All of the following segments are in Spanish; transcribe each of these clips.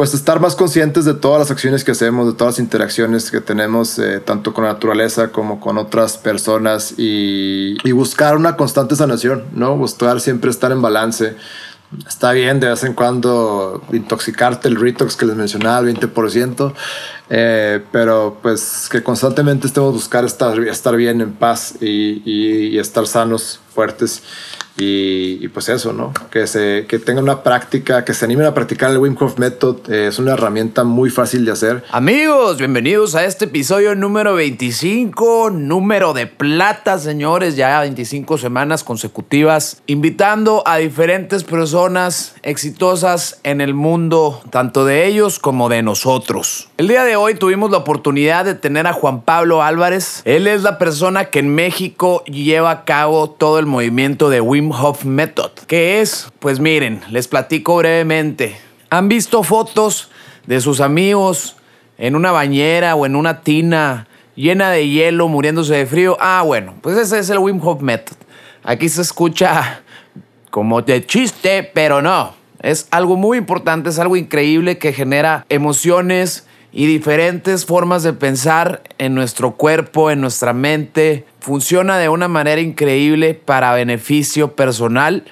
pues estar más conscientes de todas las acciones que hacemos, de todas las interacciones que tenemos, eh, tanto con la naturaleza como con otras personas y, buscar una constante sanación, ¿no? Buscar siempre estar en balance. Está bien de vez en cuando intoxicarte el retox que les mencionaba, el 20%, eh, pero pues que constantemente estemos buscar estar, estar bien, en paz y estar sanos, fuertes. Y, pues eso, ¿no? Que, se, que tenga una práctica, que se animen a practicar el Wim Method. Eh, es una herramienta muy fácil de hacer. Amigos, bienvenidos a este episodio número 25, número de plata, señores, ya 25 semanas consecutivas, invitando a diferentes personas exitosas en el mundo, tanto de ellos como de nosotros. El día de hoy tuvimos la oportunidad de tener a Juan Pablo Álvarez. Él es la persona que en México lleva a cabo todo el movimiento de Wim Hof Method. ¿Qué es? Pues miren, les platico brevemente. ¿Han visto fotos de sus amigos en una bañera o en una tina llena de hielo muriéndose de frío? Ah, bueno, pues ese es el Wim Hof Method. Aquí se escucha como de chiste, pero no. Es algo muy importante, es algo increíble que genera emociones y diferentes formas de pensar en nuestro cuerpo, en nuestra mente. Funciona de una manera increíble para beneficio personal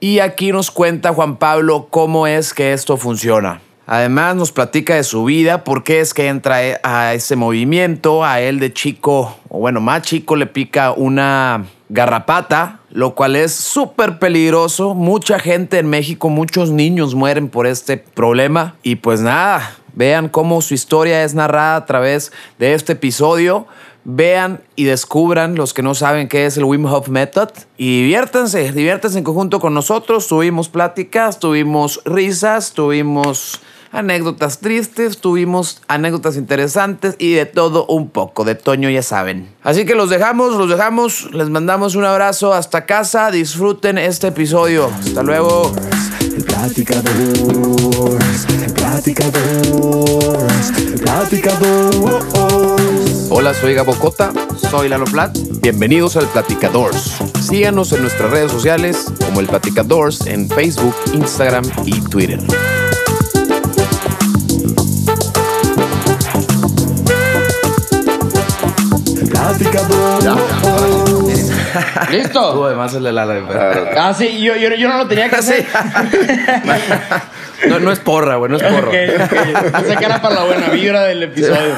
y aquí nos cuenta Juan Pablo cómo es que esto funciona. Además nos platica de su vida, por qué es que entra a ese movimiento, a él de chico, o bueno, más chico le pica una garrapata, lo cual es súper peligroso. Mucha gente en México, muchos niños mueren por este problema. Y pues nada, Vean cómo su historia es narrada a través de este episodio. Vean y descubran los que no saben qué es el Wim Hof Method y diviértanse, diviértanse en conjunto con nosotros. Tuvimos pláticas, tuvimos risas, tuvimos anécdotas tristes, tuvimos anécdotas interesantes y de todo un poco. De Toño ya saben. Así que los dejamos, los dejamos, les mandamos un abrazo hasta casa, disfruten este episodio. Hasta luego. El platicador, el platicador, el platicador. Hola, soy Gabo Cota. Soy Lalo Plat. Bienvenidos al Platicadores. Síganos en nuestras redes sociales como el Platicadores en Facebook, Instagram y Twitter. ¿Listo? Tú además el de la... Ah, sí, yo, yo, yo no lo tenía que hacer. No, no es porra, güey, no es porra. Okay, okay. Esa cara para la buena vibra del episodio.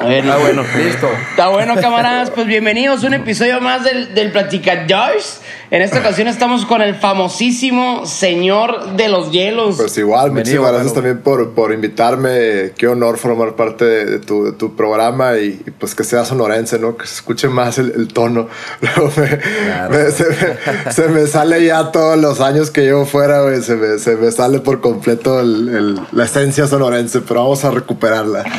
bueno, ah, bueno, listo. Está bueno, camaradas. Pues bienvenidos a un episodio más del, del Platicadores. En esta ocasión estamos con el famosísimo señor de los hielos. Pues igual, muchísimas gracias también por, por invitarme. Qué honor formar parte de, tu, de tu, programa y, pues que sea sonorense, ¿no? Que se escuche más el, el tono. Me, me, se, me, se, me, sale ya todos los años que llevo fuera, güey. Se me, se me sale por completo el, la esencia sonorense, pero vamos a recuperarla.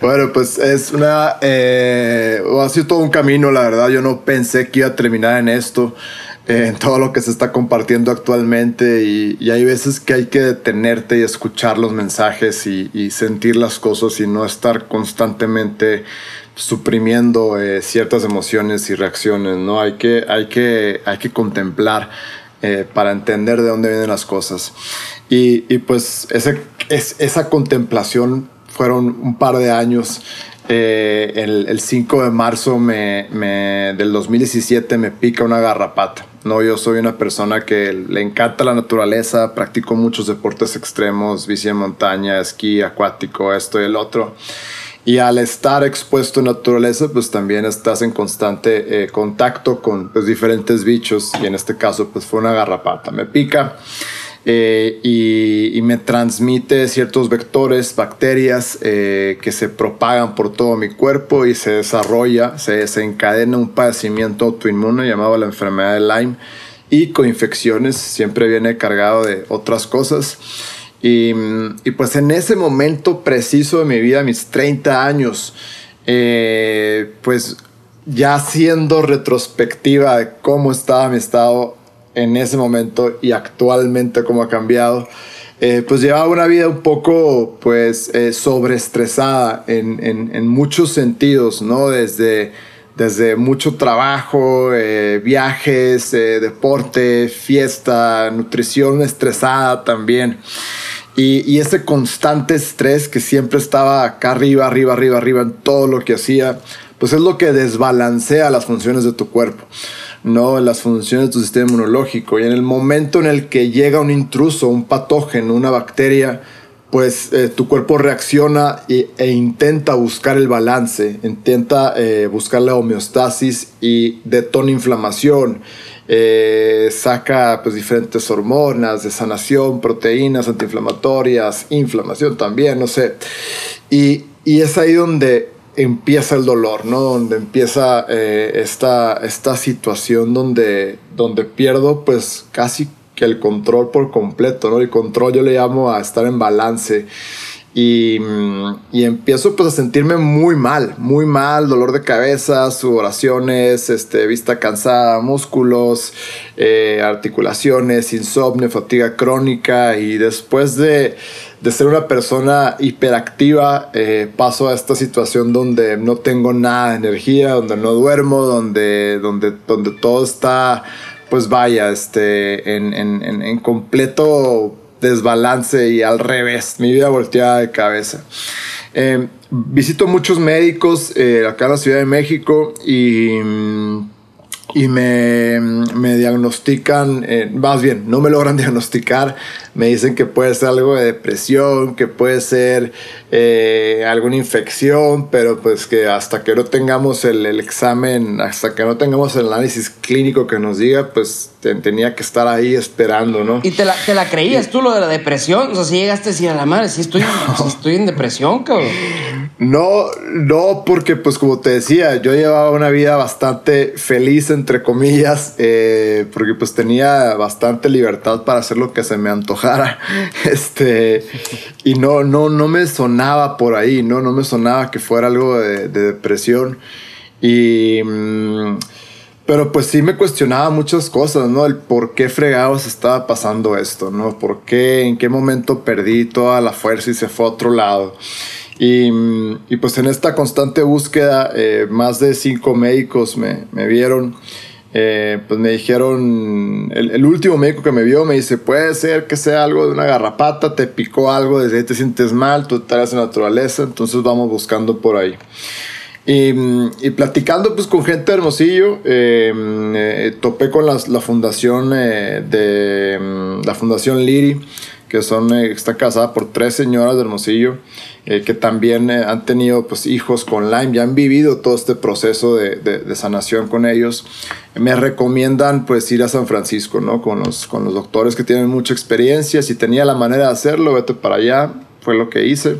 Bueno, pues es una. Eh, ha sido todo un camino, la verdad. Yo no pensé que iba a terminar en esto, eh, en todo lo que se está compartiendo actualmente. Y, y, hay veces que hay que detenerte y escuchar los mensajes y, y sentir las cosas y no estar constantemente suprimiendo eh, ciertas emociones y reacciones, ¿no? Hay que, hay que, hay que contemplar eh, para entender de dónde vienen las cosas. Y, y pues ese, es, esa contemplación fueron un par de años. Eh, el, el, 5 de marzo me, me, del 2017 me pica una garrapata. No, yo soy una persona que le encanta la naturaleza, practico muchos deportes extremos, bici de montaña, esquí acuático, esto y el otro. Y al estar expuesto a naturaleza, pues también estás en constante eh, contacto con pues, diferentes bichos y en este caso pues fue una garrapata. Me pica eh, y, me transmite ciertos vectores, bacterias eh, que se propagan por todo mi cuerpo y se desarrolla, se desencadena un padecimiento autoinmune llamado la enfermedad de Lyme y con infecciones, siempre viene cargado de otras cosas. Y, y pues en ese momento preciso de mi vida, mis 30 años, eh, pues ya siendo retrospectiva de cómo estaba mi estado en ese momento y actualmente cómo ha cambiado, eh, pues llevaba una vida un poco pues eh, sobreestresada en, en, en, muchos sentidos, ¿no? Desde, desde mucho trabajo, eh, viajes, eh, deporte, fiesta, nutrición estresada también. Y, y, ese constante estrés que siempre estaba acá arriba, arriba, arriba, arriba en todo lo que hacía, pues es lo que desbalancea las funciones de tu cuerpo, no las funciones de tu sistema inmunológico. Y en el momento en el que llega un intruso, un patógeno, una bacteria, pues eh, tu cuerpo reacciona e, intenta buscar el balance, intenta eh, buscar la homeostasis y detona inflamación. Eh, saca pues diferentes hormonas de sanación, proteínas antiinflamatorias, inflamación también, no sé. Y, y es ahí donde empieza el dolor, ¿no? Donde empieza esta, esta situación donde, donde pierdo pues casi que el control por completo, ¿no? El control yo le llamo a estar en balance. Y, mm, y, empiezo pues a sentirme muy mal, muy mal, dolor de cabeza, sudoraciones, este, vista cansada, músculos, eh, articulaciones, insomnio, fatiga crónica y después de, de ser una persona hiperactiva eh, paso a esta situación donde no tengo nada de energía, donde no duermo, donde, donde, donde todo está pues vaya, este, en, en, en, completo desbalance y al revés, mi vida volteada de cabeza. Eh, visito muchos médicos eh, acá en la Ciudad de México y mm, y me, me diagnostican, eh, más bien, no me logran diagnosticar, me dicen que puede ser algo de depresión, que puede ser eh, alguna infección, pero pues que hasta que no tengamos el, el, examen, hasta que no tengamos el análisis clínico que nos diga, pues tenía que estar ahí esperando, ¿no? ¿Y te la, te la creías tú lo de la depresión? O sea, si llegaste a decir a la madre, si estoy, si estoy en depresión, cabrón. No, no, porque pues como te decía, yo llevaba una vida bastante feliz, entre comillas, eh, porque pues tenía bastante libertad para hacer lo que se me antojara. Este, y no, no, no me sonaba por ahí, no, no me sonaba que fuera algo de, depresión. Y... Mm, pero pues sí me cuestionaba muchas cosas, ¿no? El por qué fregados estaba pasando esto, ¿no? ¿Por qué, en qué momento perdí toda la fuerza y se fue a otro lado? Y, y pues en esta constante búsqueda, eh, más de cinco médicos me, me vieron. Eh, pues me dijeron, el, último médico que me vio me dice, puede ser que sea algo de una garrapata, te picó algo, desde ahí te sientes mal, tú estás en naturaleza, entonces vamos buscando por ahí. Y, y, platicando pues con gente de Hermosillo, eh, eh, topé con las, la fundación eh, de mm, la fundación Liri, que son, está casada por tres señoras de Hermosillo, que también han tenido pues hijos con Lyme, ya han vivido todo este proceso de, de, de, sanación con ellos. Me recomiendan pues ir a San Francisco, ¿no? Con los, con los doctores que tienen mucha experiencia, si tenía la manera de hacerlo, vete para allá, fue lo que hice.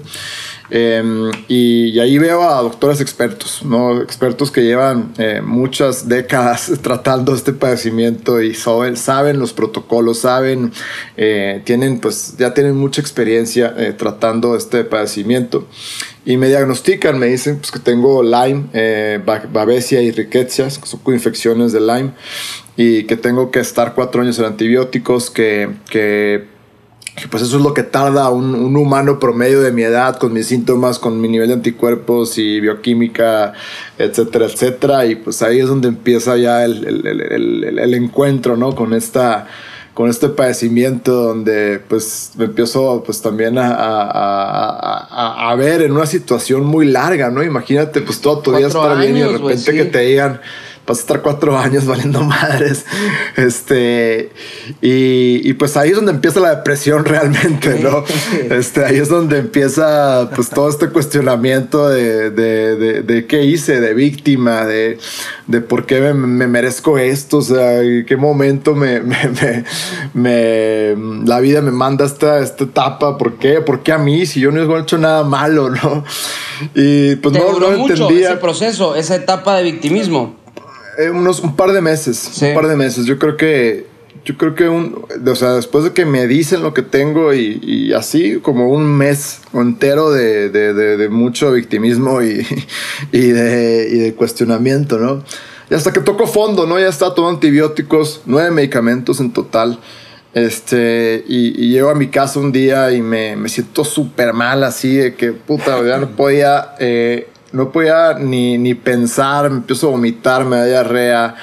Eh, y, y, ahí veo a doctores expertos, ¿no? expertos que llevan eh, muchas décadas tratando este padecimiento y saben, saben los protocolos, saben, eh, tienen, pues ya tienen mucha experiencia eh, tratando este padecimiento. Y me diagnostican, me dicen pues, que tengo Lyme, eh, Babesia y riquecias, que son infecciones de Lyme, y que tengo que estar cuatro años en antibióticos, que, que pues eso es lo que tarda un, un, humano promedio de mi edad, con mis síntomas, con mi nivel de anticuerpos y bioquímica, etcétera, etcétera. Y pues ahí es donde empieza ya el, el, el, el encuentro, ¿no? Con esta con este padecimiento donde pues me empiezo pues también a, a, a, a, ver en una situación muy larga, ¿no? Imagínate pues todo tu día estar bien y de repente sí. que te digan vas a estar cuatro años valiendo madres. Este, y, y, pues ahí es donde empieza la depresión realmente, ¿no? Este, ahí es donde empieza pues todo este cuestionamiento de, de, de, de qué hice, de víctima, de, de por qué me, me, merezco esto, o sea, en qué momento me, me, me, la vida me manda esta, esta etapa, ¿por qué? ¿Por qué a mí? Si yo no he hecho nada malo, ¿no? Y pues ¿Te no, duró no mucho entendía. ese proceso, esa etapa de victimismo? Eh, unos un par de meses, sí. un par de meses. Yo creo que yo creo que un, o sea, después de que me dicen lo que tengo y, y así como un mes entero de, de, de, de mucho victimismo y, y, de, y de cuestionamiento, ¿no? Y hasta que toco fondo, ¿no? Ya está todo antibióticos, nueve medicamentos en total. Este, y, y llego a mi casa un día y me, me siento súper mal, así de que puta, ya no podía eh, no podía ni, ni pensar, me empiezo a vomitar, me da diarrea,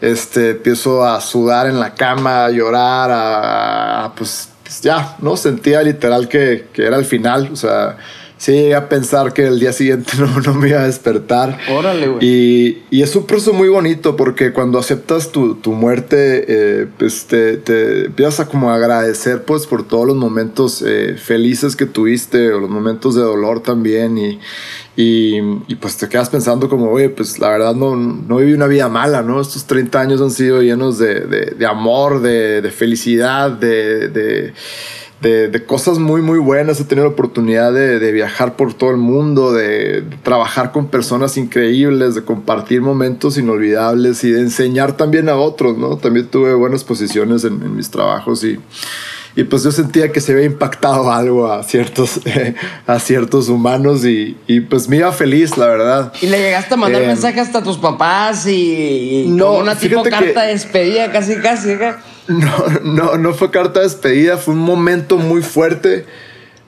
este, empiezo a sudar en la cama, a llorar, a, pues, pues, ya, ¿no? Sentía literal que, que era el final, o sea, sí llegué a pensar que el día siguiente no, no me iba a despertar. Órale, güey. Y, y, es un proceso muy bonito porque cuando aceptas tu, tu muerte, eh, pues te, te, empiezas a como agradecer pues por todos los momentos eh, felices que tuviste o los momentos de dolor también y, y, y, pues te quedas pensando como, oye, pues la verdad no, no viví una vida mala, ¿no? Estos 30 años han sido llenos de, de, de amor, de, de felicidad, de, de de, cosas muy, muy buenas. He tenido la oportunidad de, de, viajar por todo el mundo, de, trabajar con personas increíbles, de compartir momentos inolvidables y de enseñar también a otros, ¿no? También tuve buenas posiciones en, en mis trabajos y, y, pues yo sentía que se había impactado algo a ciertos, eh, a ciertos humanos y, y, pues me iba feliz, la verdad. ¿Y le llegaste a mandar eh, mensajes hasta a tus papás y, y no, una tipo carta que, de despedida casi, casi? ¿eh? No, no, no fue carta de despedida, fue un momento muy fuerte.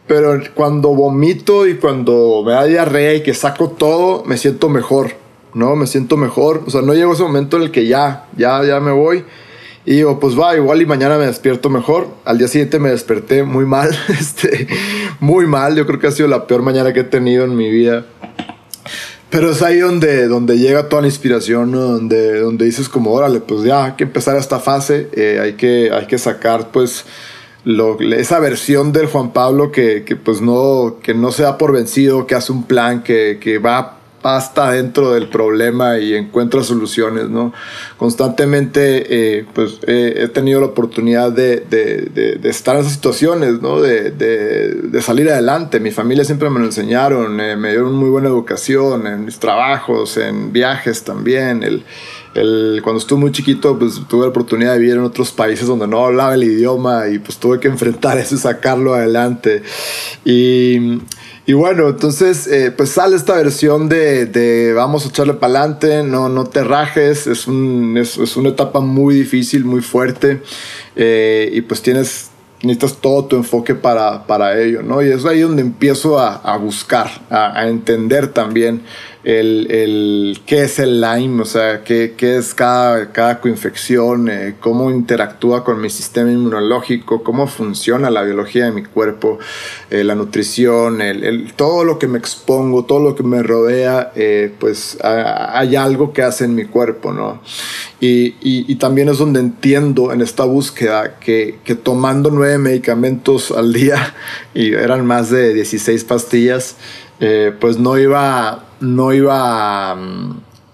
Pero cuando vomito y cuando me da diarrea y que saco todo, me siento mejor, ¿no? Me siento mejor. O sea, no llegó ese momento en el que ya, ya, ya me voy. Y digo, pues va, igual y mañana me despierto mejor. Al día siguiente me desperté muy mal, este, muy mal. Yo creo que ha sido la peor mañana que he tenido en mi vida. Pero es ahí donde, donde llega toda la inspiración, ¿no? donde, donde dices como, órale, pues ya hay que empezar esta fase, eh, hay, que, hay que sacar pues esa versión del Juan Pablo que, que, pues no, que no se da por vencido, que hace un plan, que, que va hasta dentro del problema y encuentra soluciones, ¿no? Constantemente, eh, pues eh, he tenido la oportunidad de, de, de, de, estar en esas situaciones, ¿no? De, salir adelante. Mi familia siempre me lo enseñaron, eh, me dieron muy buena educación en mis trabajos, en viajes también. El, el, cuando estuve muy chiquito, pues tuve la oportunidad de vivir en otros países donde no hablaba el idioma y pues tuve que enfrentar eso y sacarlo adelante. Y y bueno, entonces eh, pues sale esta versión de, vamos a echarle para adelante, no, no te rajes, es, es, una etapa muy difícil, muy fuerte eh, y pues tienes, necesitas todo tu enfoque para, para ello, ¿no? Y es ahí donde empiezo a, buscar, a entender también el, el, qué es el Lyme, o sea, qué, qué es cada, cada coinfección, eh, cómo interactúa con mi sistema inmunológico, cómo funciona la biología de mi cuerpo, eh, la nutrición, el, el, todo lo que me expongo, todo lo que me rodea, eh, pues hay algo que hace en mi cuerpo, ¿no? Y, y, y, también es donde entiendo en esta búsqueda que, que tomando nueve medicamentos al día, y eran más de 16 pastillas, eh, pues no iba, no iba a,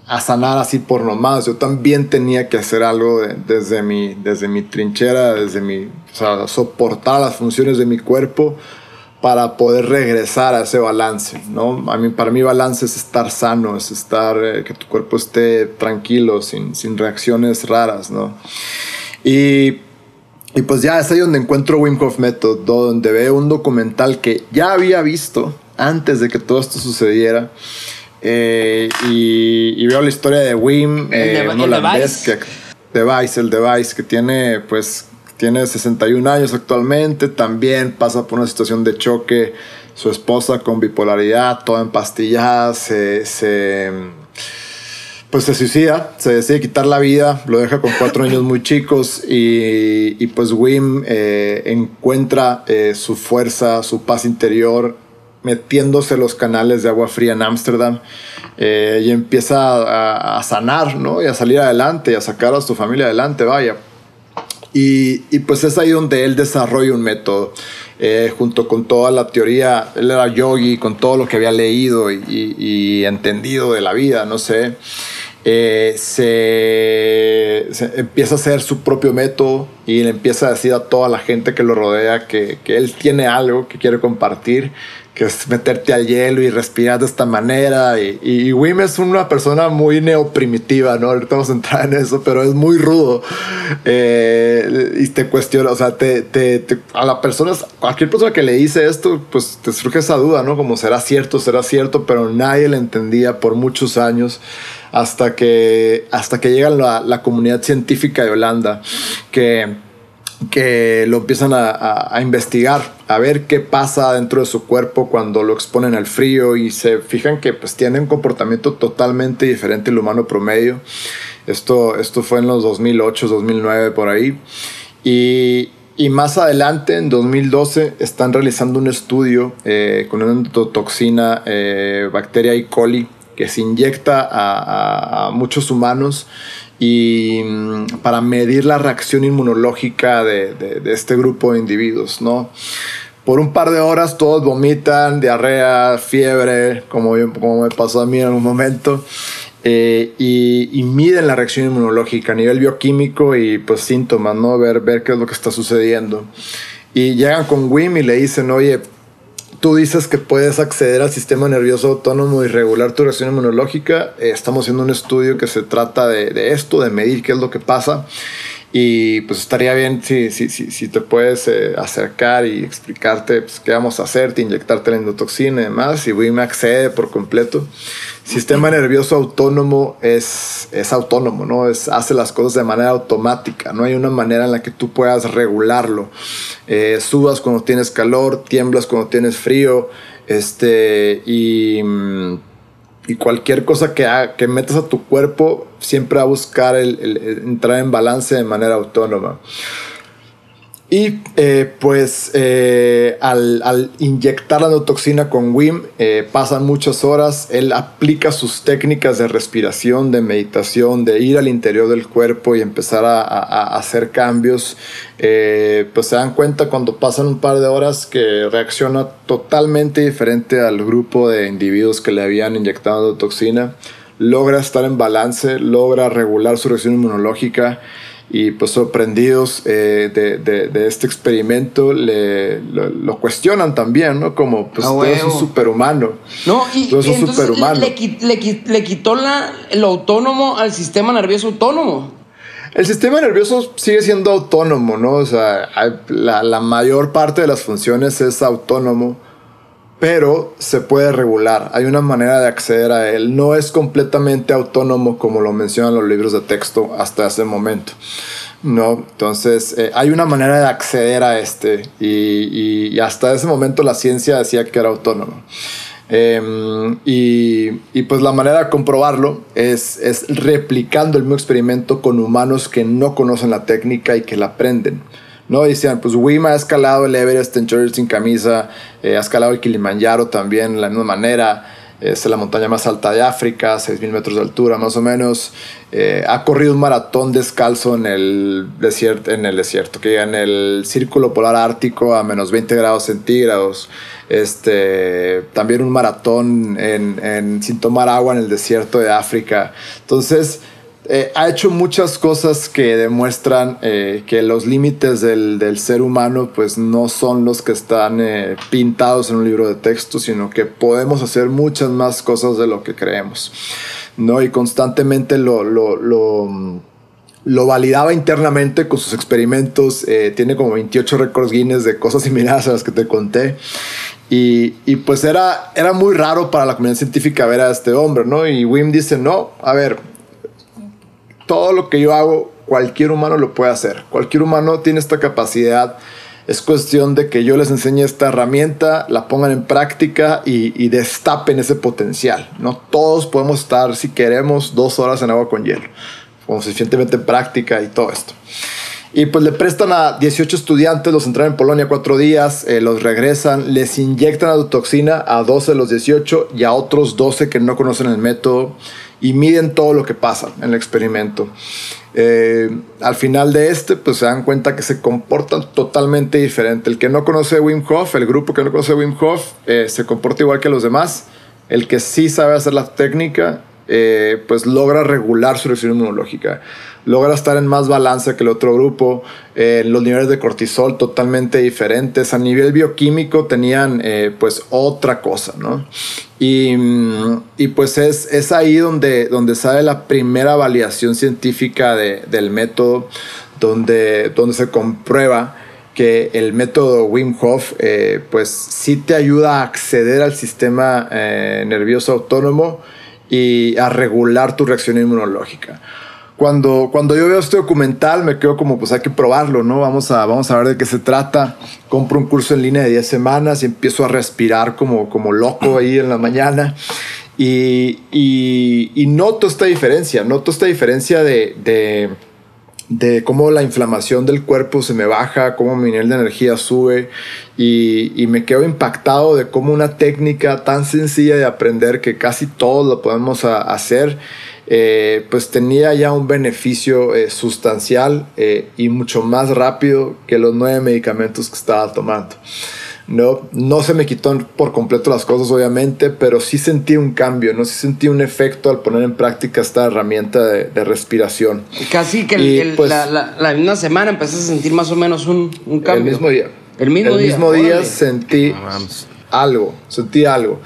a, sanar así por nomás. Yo también tenía que hacer algo de, desde, mi, desde mi trinchera, desde mi, soportar las funciones de mi cuerpo para poder regresar a ese balance, ¿no? A mí, para mí balance es estar sano, es estar, eh, que tu cuerpo esté tranquilo, sin, sin reacciones raras, ¿no? Y y pues ya es ahí donde encuentro Wim Hof Method, donde veo un documental que ya había visto, antes de que todo esto sucediera. Eh, y, y, veo la historia de Wim, eh, un holandés que Device, el Device, que tiene pues tiene 61 años actualmente, también pasa por una situación de choque, su esposa con bipolaridad, toda empastillada, se, se pues se suicida, se decide quitar la vida, lo deja con cuatro niños muy chicos y, y pues Wim eh, encuentra eh, su fuerza, su paz interior metiéndose los canales de agua fría en Ámsterdam eh, y empieza a, a, sanar, ¿no? Y a salir adelante y a sacar a su familia adelante, vaya. Y, y pues es ahí donde él desarrolla un método. Eh, junto con toda la teoría, él era yogi, con todo lo que había leído y, y, y entendido de la vida, no sé, eh, se, se, empieza a hacer su propio método y le empieza a decir a toda la gente que lo rodea que, que él tiene algo que quiere compartir, que es meterte al hielo y respirar de esta manera. Y, y, Wim es una persona muy neoprimitiva, ¿no? Ahorita vamos a entrar en eso, pero es muy rudo. Eh, y te cuestiona, o sea, te, te, te, a la persona, cualquier persona que le dice esto, pues te surge esa duda, ¿no? Como será cierto, será cierto, pero nadie le entendía por muchos años hasta que, hasta que llega la, la comunidad científica de Holanda, que que lo empiezan a, investigar, a ver qué pasa dentro de su cuerpo cuando lo exponen al frío y se fijan que pues tiene un comportamiento totalmente diferente al humano promedio. Esto, esto fue en los 2008, 2009 por ahí. Y, y más adelante, en 2012, están realizando un estudio eh, con una endotoxina eh, bacteria E. coli que se inyecta a, a muchos humanos y mm, para medir la reacción inmunológica de, de, este grupo de individuos, ¿no? Por un par de horas todos vomitan, diarrea, fiebre, como, como me pasó a mí en un momento, eh, y, y, miden la reacción inmunológica a nivel bioquímico y pues síntomas, ¿no? Ver, ver qué es lo que está sucediendo. Y llegan con WIM y le dicen, oye, tú dices que puedes acceder al sistema nervioso autónomo y regular tu reacción inmunológica. Eh, estamos haciendo un estudio que se trata de, esto, de medir qué es lo que pasa. Y pues estaría bien si, si, si, te puedes eh, acercar y explicarte pues, qué vamos a hacerte, inyectarte la endotoxina y demás. Y me accede por completo. Sistema nervioso autónomo es, es autónomo, ¿no? Es, hace las cosas de manera automática. No hay una manera en la que tú puedas regularlo. Eh, subas cuando tienes calor, tiemblas cuando tienes frío. Este, y. Mm, y cualquier cosa que, que metas a tu cuerpo siempre va a buscar el, entrar en balance de manera autónoma. Y eh, pues eh, al, inyectar la endotoxina con WIM eh, pasan muchas horas, él aplica sus técnicas de respiración, de meditación, de ir al interior del cuerpo y empezar a, hacer cambios. pues se dan cuenta cuando pasan un par de horas que reacciona totalmente diferente al grupo de individuos que le habían inyectado endotoxina. Logra estar en balance, logra regular su reacción inmunológica y pues sorprendidos eh, de, de, este experimento le, lo, cuestionan también, ¿no? Como pues todo es un superhumano. No, y, todo superhumano. Le, le, le, quitó la, lo autónomo al sistema nervioso autónomo. El sistema nervioso sigue siendo autónomo, ¿no? O sea, la, la mayor parte de las funciones es autónomo pero se puede regular. Hay una manera de acceder a él. No es completamente autónomo como lo mencionan los libros de texto hasta ese momento. No, entonces eh, hay una manera de acceder a este y, hasta ese momento la ciencia decía que era autónomo. Em, y, pues la manera de comprobarlo es, es replicando el mismo experimento con humanos que no conocen la técnica y que la aprenden. ¿No? Decían, pues Wim ha escalado el Everest en shorts sin camisa, eh, ha escalado el Kilimanjaro también de la misma manera, es la montaña más alta de África, 6.000 metros de altura más o menos, eh, ha corrido un maratón descalzo en el desierto, en el desierto, que en el círculo polar ártico a menos 20 grados centígrados, este, también un maratón en, sin tomar agua en el desierto de África. Entonces, eh, ha hecho muchas cosas que demuestran eh, que los límites del, del, ser humano pues no son los que están eh, pintados en un libro de texto, sino que podemos hacer muchas más cosas de lo que creemos. ¿no? Y constantemente lo, lo, lo, lo validaba internamente con sus experimentos. tiene como 28 récords Guinness de cosas similares a las que te conté. Y, y, pues era, era muy raro para la comunidad científica ver a este hombre, ¿no? Y Wim dice, no, a ver, todo lo que yo hago, cualquier humano lo puede hacer. Cualquier humano tiene esta capacidad. Es cuestión de que yo les enseñe esta herramienta, la pongan en práctica y, destapen ese potencial. No todos podemos estar, si queremos, dos horas en agua con hielo, con suficientemente práctica y todo esto. Y pues le prestan a 18 estudiantes, los entran en Polonia cuatro días, eh, los regresan, les inyectan la toxina a 12 de los 18 y a otros 12 que no conocen el método y miden todo lo que pasa en el experimento. Eh, al final de este, pues se dan cuenta que se comportan totalmente diferente. El que no conoce Wim Hof, el grupo que no conoce Wim Hof, eh, se comporta igual que los demás. El que sí sabe hacer la técnica, eh, pues logra regular su reacción inmunológica logra estar en más balance que el otro grupo, eh, los niveles de cortisol totalmente diferentes, a nivel bioquímico tenían eh, pues otra cosa, ¿no? Y, mm, y pues es, es, ahí donde, donde sale la primera validación científica de, del método, donde, donde se comprueba que el método Wim Hof pues sí te ayuda a acceder al sistema nervioso autónomo y a regular tu reacción inmunológica. cuando, cuando yo veo este documental me quedo como, pues hay que probarlo, ¿no? Vamos a, vamos a ver de qué se trata. Compro un curso en línea de 10 semanas y empiezo a respirar como, como loco ahí en la mañana. Y, y, noto esta diferencia, noto esta diferencia de, de, de, cómo la inflamación del cuerpo se me baja, cómo mi nivel de energía sube y, y, me quedo impactado de cómo una técnica tan sencilla de aprender que casi todos lo podemos hacer eh, pues tenía ya un beneficio eh, sustancial eh, y mucho más rápido que los nueve medicamentos que estaba tomando. No, no se me quitó por completo las cosas, obviamente, pero sí sentí un cambio, ¿no? Sí sentí un efecto al poner en práctica esta herramienta de, respiración. Casi que pues la, la, misma semana empecé a sentir más o menos un, un cambio. El mismo día. El mismo el día. mismo día sentí algo, sentí algo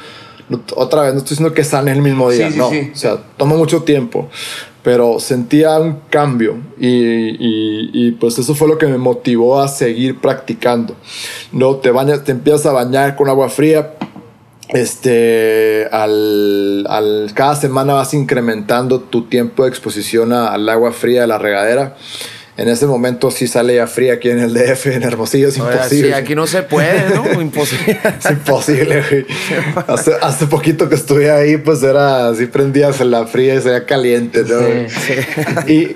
otra vez, no estoy diciendo que sane el mismo día, no. O sea, toma mucho tiempo, pero sentía un cambio y, y, pues eso fue lo que me motivó a seguir practicando. No, te bañas, te empiezas a bañar con agua fría. Este, al, al cada semana vas incrementando tu tiempo de exposición al agua fría de la regadera en ese momento sí sale ya fría aquí en el DF, en Hermosillo, es imposible. Sí, aquí no se puede, ¿no? Imposible. es imposible, güey. Hace, hace, poquito que estuve ahí, pues era así prendías en la fría y se veía caliente, ¿no? Sí, sí.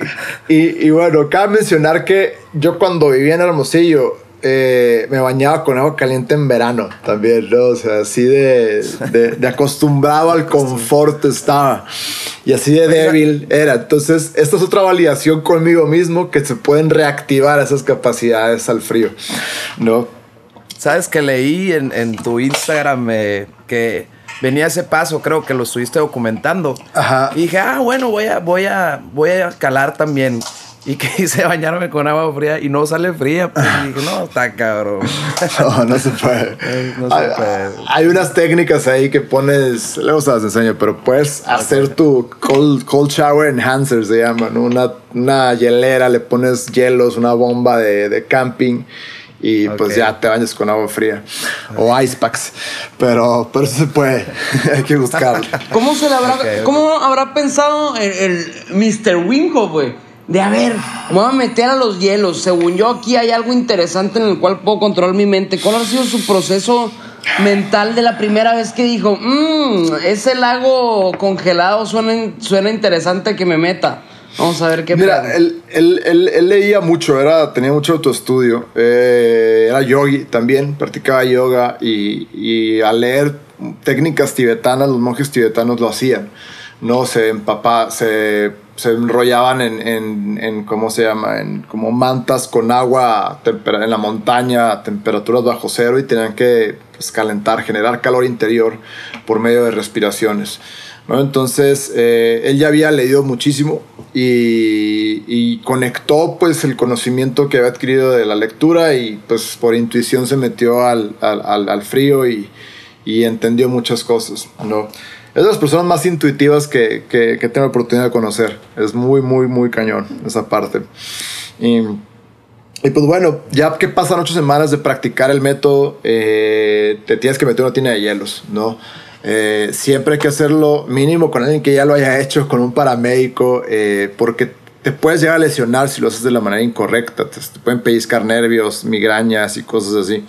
Y, y, y bueno, cabe mencionar que yo cuando vivía en Hermosillo, eh, me bañaba con agua caliente en verano también, ¿no? O sea, así de, de, acostumbrado al confort estaba. Y así de débil era. Entonces, esta es otra validación conmigo mismo que se pueden reactivar esas capacidades al frío, ¿no? Sabes que leí en, en tu Instagram eh, que venía ese paso, creo que lo estuviste documentando. Ajá. Y dije, ah, bueno, voy a, voy a, voy a calar también. Y que hice bañarme con agua fría y no sale fría. Pues y dije, no, está cabrón. No, no se puede. no se hay, puede. Hay unas técnicas ahí que pones, luego se las enseño, pero puedes hacer tu cold, cold shower enhancer, se llama, ¿no? Una, una hielera, le pones hielos, una bomba de, de camping y pues ya te bañas con agua fría o ice packs pero pero eso se puede hay que buscarlo cómo se le habrá cómo habrá pensado el, el Mr. Winko güey de a ver, me voy a meter a los hielos. Según yo, aquí hay algo interesante en el cual puedo controlar mi mente. ¿Cuál ha sido su proceso mental de la primera vez que dijo, mmm, ese lago congelado suena, suena interesante que me meta? Vamos a ver qué Mira, él, él, leía mucho, era, tenía mucho autoestudio. Eh, era yogi también, practicaba yoga y, y al leer técnicas tibetanas, los monjes tibetanos lo hacían. No se se se enrollaban en, en, en, ¿cómo se llama? En como mantas con agua en la montaña temperaturas bajo cero y tenían que pues, calentar, generar calor interior por medio de respiraciones. Entonces, eh, él ya había leído muchísimo y, y, conectó pues el conocimiento que había adquirido de la lectura y pues por intuición se metió al, al, al frío y, y entendió muchas cosas, ¿no? Es de las personas más intuitivas que, que, que tengo la oportunidad de conocer. Es muy, muy, muy cañón esa parte. Y, y pues bueno, ya que pasan ocho semanas de practicar el método, eh, te tienes que meter una tina de hielos, ¿no? Eh, siempre hay que hacerlo mínimo con alguien que ya lo haya hecho, con un paramédico, eh, porque te puedes llegar a lesionar si lo haces de la manera incorrecta. Te, te pueden pellizcar nervios, migrañas y cosas así.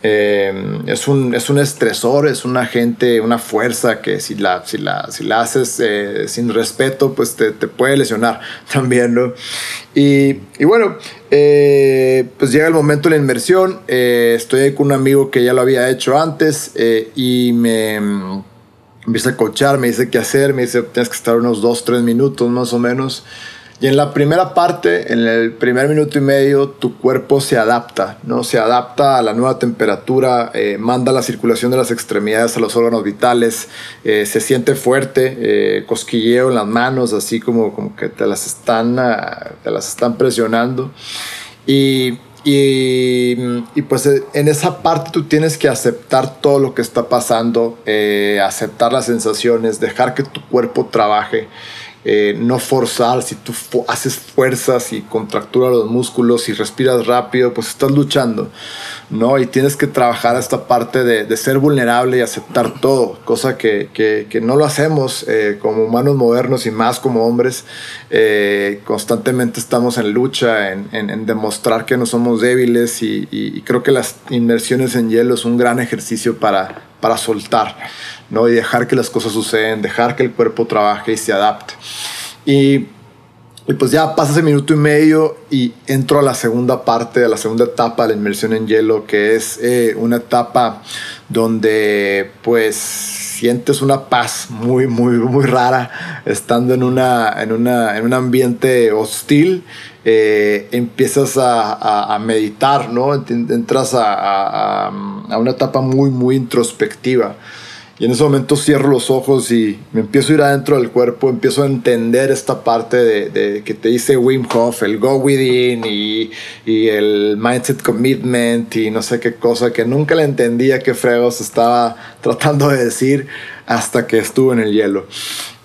Eh, es, un, es un estresor, es un agente, una fuerza que si la, si la, si la haces eh, sin respeto, pues te, te, puede lesionar también, ¿no? Y, y bueno, eh, pues llega el momento de la inmersión, estoy con un amigo que ya lo había hecho antes y me, me empieza a coachar, me dice qué hacer, me dice tienes que estar unos 2, 3 minutos más o menos. Y en la primera parte, en el primer minuto y medio, tu cuerpo se adapta, ¿no? Se adapta a la nueva temperatura, eh, manda la circulación de las extremidades a los órganos vitales, eh, se siente fuerte, eh, cosquilleo en las manos, así como, como que te las están, ah, te las están presionando. Y, y, y, pues en esa parte tú tienes que aceptar todo lo que está pasando, aceptar las sensaciones, dejar que tu cuerpo trabaje eh, no forzar, si tú haces fuerzas y contracturas los músculos y respiras rápido, pues estás luchando, ¿no? Y tienes que trabajar esta parte de, ser vulnerable y aceptar todo, cosa que, que, no lo hacemos eh, como humanos modernos y más como hombres. Eh, constantemente estamos en lucha, en, en, demostrar que no somos débiles y, y, creo que las inmersiones en hielo es un gran ejercicio para, para soltar. ¿no? Y dejar que las cosas suceden, dejar que el cuerpo trabaje y se adapte. Y, pues ya pasa ese minuto y medio y entro a la segunda parte, a la segunda etapa de la inmersión en hielo, que es eh, una etapa donde pues sientes una paz muy, muy, muy rara estando en, una, en, una, en un ambiente hostil. Eh, empiezas a, meditar, ¿no? Entras a, a una etapa muy, muy introspectiva. Y en ese momento cierro los ojos y me empiezo a ir adentro del cuerpo, empiezo a entender esta parte de, que te dice Wim Hof, el go within y, y, el mindset commitment y no sé qué cosa que nunca le entendía qué fregos estaba tratando de decir hasta que estuve en el hielo.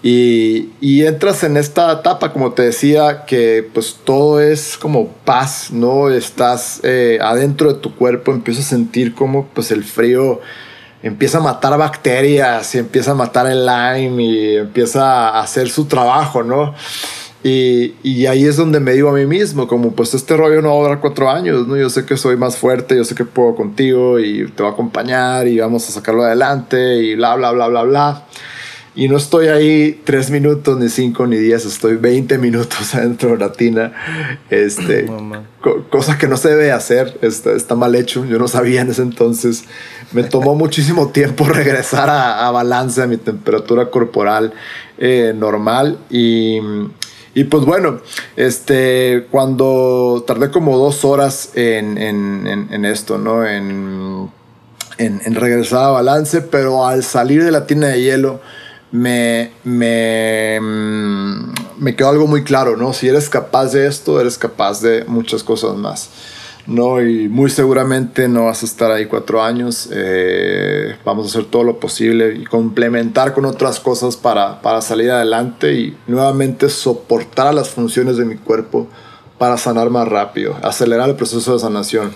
Y, y, entras en esta etapa, como te decía, que pues todo es como paz, ¿no? Estás eh, adentro de tu cuerpo, empiezas a sentir como pues el frío empieza a matar bacterias y empieza a matar el Lyme y empieza a hacer su trabajo, ¿no? Y, y, ahí es donde me digo a mí mismo, como pues este rollo no va a durar cuatro años, ¿no? Yo sé que soy más fuerte, yo sé que puedo contigo y te voy a acompañar y vamos a sacarlo adelante y bla, bla, bla, bla, bla. Y no estoy ahí tres minutos, ni cinco, ni diez, estoy 20 minutos adentro de la tina. Este, cosa que no se debe hacer, está, está, mal hecho. Yo no sabía en ese entonces. Me tomó muchísimo tiempo regresar a, balance, a mi temperatura corporal eh, normal. Y, y pues bueno, este, cuando tardé como dos horas en, esto, ¿no? En, en, regresar a balance, pero al salir de la tina de hielo, me, me, mm, me quedó algo muy claro, ¿no? Si eres capaz de esto, eres capaz de muchas cosas más. ¿No? Y muy seguramente no vas a estar ahí cuatro años. Eh, vamos a hacer todo lo posible y complementar con otras cosas para, para, salir adelante y nuevamente soportar las funciones de mi cuerpo para sanar más rápido, acelerar el proceso de sanación.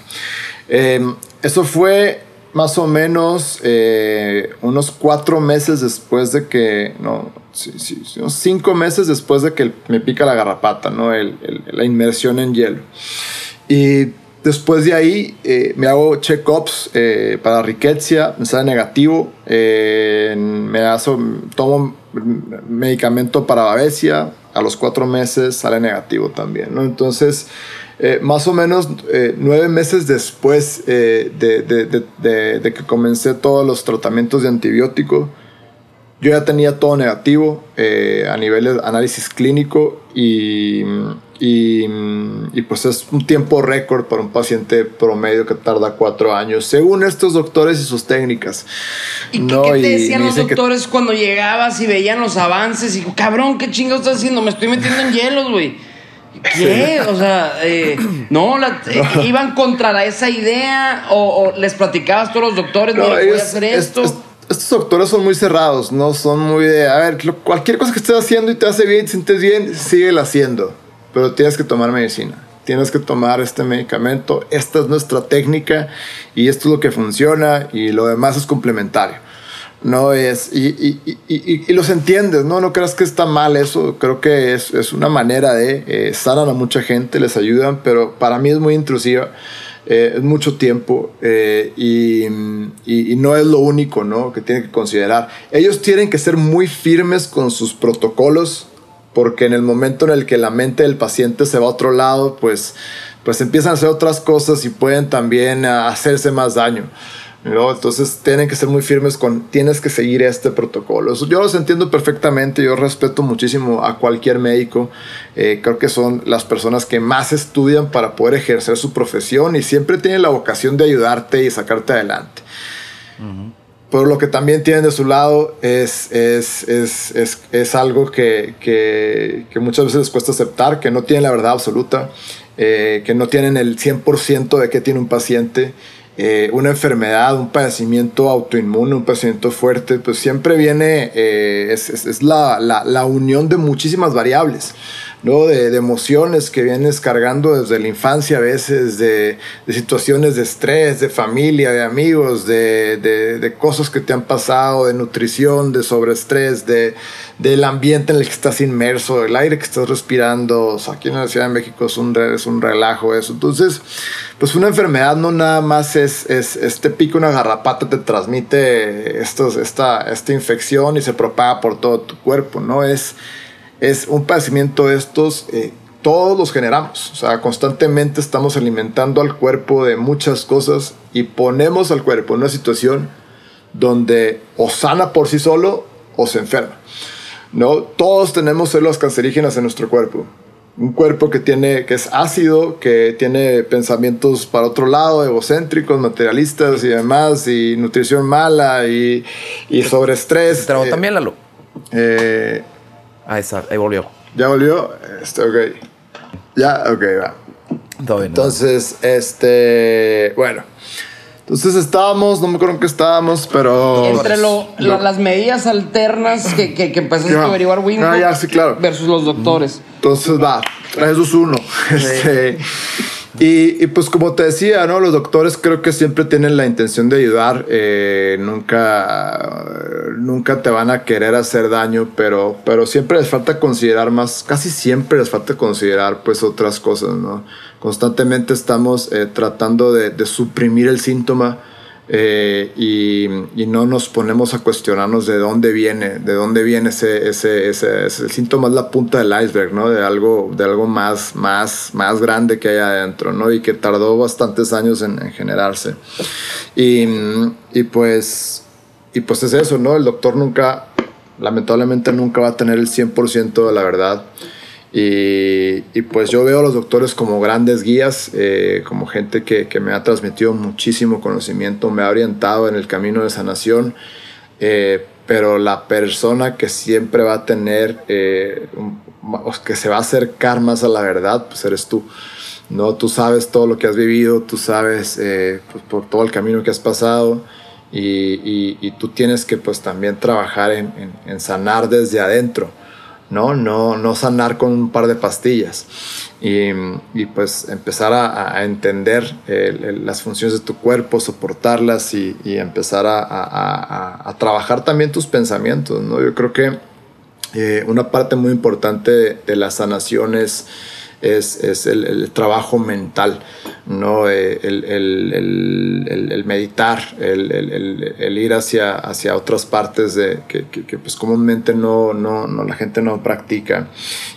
Eh, eso fue más o menos eh, unos cuatro meses después de que, no, sí, sí, cinco meses después de que me pica la garrapata, ¿no? El, la inmersión en hielo. Y después de ahí eh, me hago check-ups eh, para riqueza, me sale negativo, me hago, tomo medicamento para babesia, a los cuatro meses sale negativo también. Entonces, eh, más o menos eh, nueve meses después eh, de, de, de, de, que comencé todos los tratamientos de antibiótico, yo ya tenía todo negativo a nivel de análisis clínico y, y, y, pues es un tiempo récord para un paciente promedio que tarda cuatro años, según estos doctores y sus técnicas. ¿Y no, qué, te decían los doctores cuando llegabas y veían los avances? Y cabrón, ¿qué chingados estás haciendo? Me estoy metiendo en hielos, güey. ¿Qué? O sea, eh, no, eh, iban contra esa idea o, les platicabas a todos los doctores, no, voy a hacer esto. estos doctores son muy cerrados, no son muy de, a ver, cualquier cosa que estés haciendo y te hace bien, te sientes bien, síguela haciendo, pero tienes que tomar medicina. Tienes que tomar este medicamento, esta es nuestra técnica y esto es lo que funciona y lo demás es complementario. No es, y, y, y, y, los entiendes, ¿no? No creas que está mal eso, creo que es, es una manera de eh, sanar a mucha gente, les ayudan, pero para mí es muy intrusiva, eh, es mucho tiempo eh, y, no es lo único, ¿no? Que tienen que considerar. Ellos tienen que ser muy firmes con sus protocolos, porque en el momento en el que la mente del paciente se va a otro lado, pues, pues empiezan a hacer otras cosas y pueden también hacerse más daño. Entonces tienen que ser muy firmes con, tienes que seguir este protocolo. yo los entiendo perfectamente, yo respeto muchísimo a cualquier médico, eh, creo que son las personas que más estudian para poder ejercer su profesión y siempre tienen la vocación de ayudarte y sacarte adelante. Pero lo que también tienen de su lado es, es, es, es, algo que, que, que, muchas veces les cuesta aceptar, que no tienen la verdad absoluta, eh, que no tienen el 100% de qué tiene un paciente eh, una enfermedad, un padecimiento autoinmune, un padecimiento fuerte, pues siempre viene, eh, es, la, la, la, unión de muchísimas variables. ¿No? De, de, emociones que vienes cargando desde la infancia a veces, de, de situaciones de estrés, de familia, de amigos, de, de, cosas que te han pasado, de nutrición, de sobreestrés, de, del ambiente en el que estás inmerso, el aire que estás respirando. O sea, aquí en la Ciudad de México es un, es un relajo eso. Entonces, pues una enfermedad no nada más es, es este pico, una garrapata te transmite estos, esta, esta infección y se propaga por todo tu cuerpo, ¿no? Es es un padecimiento de estos, eh, todos los generamos. O sea, constantemente estamos alimentando al cuerpo de muchas cosas y ponemos al cuerpo en una situación donde o sana por sí solo o se enferma. ¿no? Todos tenemos células cancerígenas en nuestro cuerpo. Un cuerpo que, tiene, que es ácido, que tiene pensamientos para otro lado, egocéntricos, materialistas y demás, y nutrición mala y, y sobreestrés. Eh, también, Lalo. Eh, Ahí está, ahí volvió. ¿Ya volvió? Este, ok. Ya, ok, va. Todo bien. Entonces, este. Bueno. Entonces estábamos, no me acuerdo en qué estábamos, pero. Entre lo, las medidas alternas que, que, que empezaste a averiguar Wingo ah, ya, sí, claro. versus los doctores. Entonces, va, eso es uno. Este, y, pues como te decía, ¿no? Los doctores creo que siempre tienen la intención de ayudar. Eh, nunca, nunca te van a querer hacer daño, pero, pero siempre les falta considerar más, casi siempre les falta considerar pues otras cosas, ¿no? Constantemente estamos eh, tratando de, de suprimir el síntoma eh, y, no nos ponemos a cuestionarnos de dónde viene, de dónde viene ese, ese, ese, síntoma, es la punta del iceberg. De algo, de algo más, más, más grande que hay adentro, ¿no? Y que tardó bastantes años en, en generarse. Y, pues, pues es eso. El doctor nunca, lamentablemente nunca va a tener el 100% de la verdad. Y, y, pues yo veo a los doctores como grandes guías, eh, como gente que, que, me ha transmitido muchísimo conocimiento, me ha orientado en el camino de sanación, eh, pero la persona que siempre va a tener, eh, que se va a acercar más a la verdad, pues eres tú. ¿no? Tú sabes todo lo que has vivido, tú sabes eh, pues, por todo el camino que has pasado y, y, y, tú tienes que pues también trabajar en, en, en sanar desde adentro. ¿No? No, no sanar con un par de pastillas. Y, y pues empezar a, a entender las funciones de tu cuerpo, soportarlas y, y empezar a, a, trabajar también tus pensamientos, ¿no? Yo creo que eh, una parte muy importante de, de la sanación es es, el, el, trabajo mental, ¿no? Eh, el, el, el meditar, el, ir hacia, hacia otras partes de, que, que, pues comúnmente no, no, no, la gente no practica.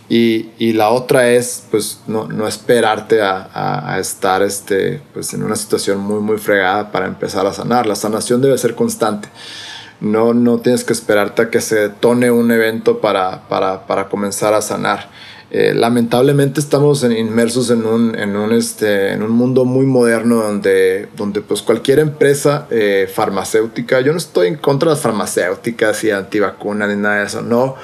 Y, y la otra es pues no, no esperarte a, a, a, estar este, pues, en una situación muy, muy fregada para empezar a sanar. La sanación debe ser constante. No, no tienes que esperarte a que se detone un evento para, para, para comenzar a sanar. Eh, lamentablemente estamos inmersos en un, en, un, este, en un mundo muy moderno donde, donde pues cualquier empresa eh, farmacéutica, yo no estoy en contra de las farmacéuticas y antivacunas ni nada de eso, no,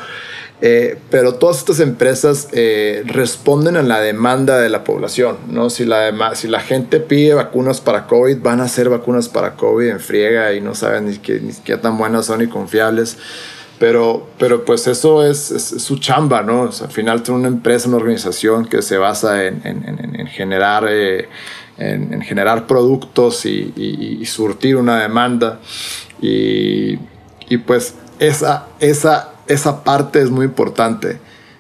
eh, pero todas estas empresas eh, responden a la demanda de la población, ¿no? Si la, si la gente pide vacunas para COVID, van a hacer vacunas para COVID en friega y no saben ni qué, ni qué tan buenas son y confiables. Pero, pero pues eso es, su chamba, ¿no? Al final tiene una empresa, una organización que se basa en, en, en generar, eh, en, generar productos y, surtir una demanda. Y, pues esa, esa, esa parte es muy importante.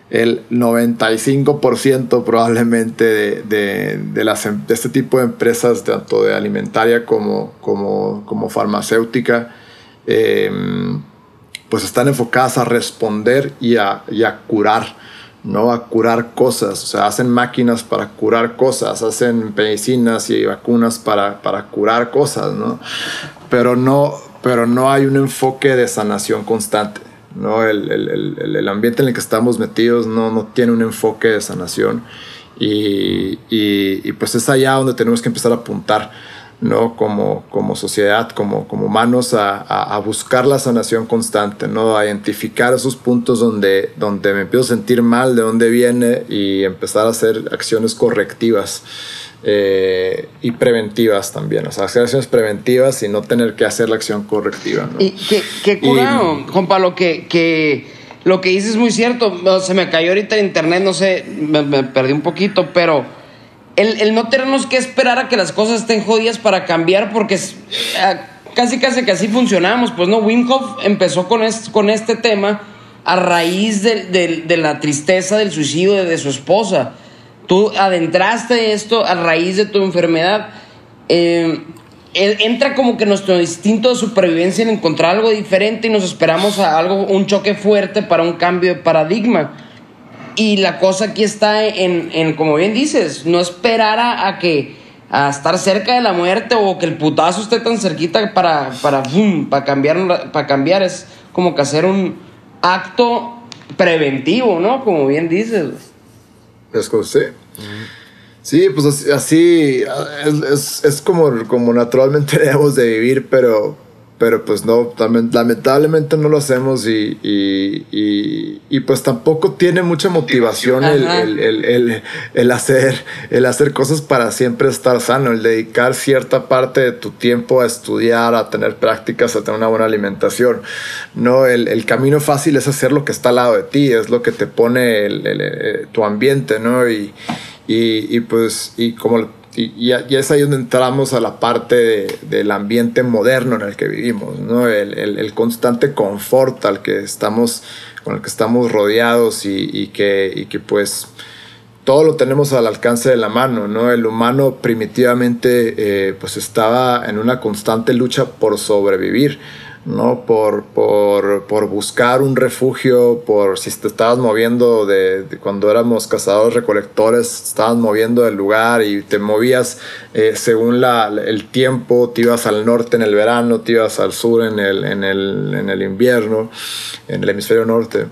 El 95% probablemente de, de, las, de este tipo de empresas, tanto de alimentaria como, como, como farmacéutica, eh, pues están enfocadas a responder y a, y a curar, ¿no? A curar cosas. O sea, hacen máquinas para curar cosas, hacen medicinas y vacunas para, para curar cosas, ¿no? Pero no, pero no hay un enfoque de sanación constante. ¿no? El, el, el, ambiente en el que estamos metidos no, no tiene un enfoque de sanación y, y, y pues es allá donde tenemos que empezar a apuntar ¿no? Como, como sociedad, como, como humanos, a, a, a, buscar la sanación constante, ¿no? A identificar esos puntos donde, donde me empiezo a sentir mal, de dónde viene y empezar a hacer acciones correctivas. eh, y preventivas también, o sea, hacer acciones preventivas y no tener que hacer la acción correctiva. Y qué, qué curado, compa, lo que, que, lo que dices es muy cierto, se me cayó ahorita el internet, no sé, me, me perdí un poquito, pero el, el, no tenernos que esperar a que las cosas estén jodidas para cambiar, porque es, eh, casi casi que así funcionamos, pues no, Wim empezó con este, con este tema a raíz de, de, la tristeza del suicidio de, de su esposa. Tú adentraste esto a raíz de tu enfermedad, eh, entra como que nuestro instinto de supervivencia en encontrar algo diferente y nos esperamos a algo, un choque fuerte para un cambio de paradigma. Y la cosa aquí está en, en como bien dices, no esperar a, que a estar cerca de la muerte o que el putazo esté tan cerquita para, para, para, cambiar, para cambiar. Es como que hacer un acto preventivo, ¿no? Como bien dices. Es sí. Sí, pues así, es, es, como, como naturalmente debemos de vivir, pero, pero pues no, lamentablemente no lo hacemos y, y, y, pues tampoco tiene mucha motivación el, el, el, el, hacer, el hacer cosas para siempre estar sano, el dedicar cierta parte de tu tiempo a estudiar, a tener prácticas, a tener una buena alimentación. No, el, camino fácil es hacer lo que está al lado de ti, es lo que te pone eh, tu ambiente, ¿no? Y, y, pues, y como y, es ahí donde entramos a la parte del ambiente moderno en el que vivimos, ¿no? El, el, constante confort al que estamos, con el que estamos rodeados y, y, que, y que pues todo lo tenemos al alcance de la mano, ¿no? El humano primitivamente eh, pues estaba en una constante lucha por sobrevivir. ¿No? Por, por, por, buscar un refugio, por si te estabas moviendo de, cuando éramos cazadores recolectores, estabas moviendo del lugar y te movías eh, según la, el tiempo, te ibas al norte en el verano, te ibas al sur en el, en el, en el invierno, en el hemisferio norte.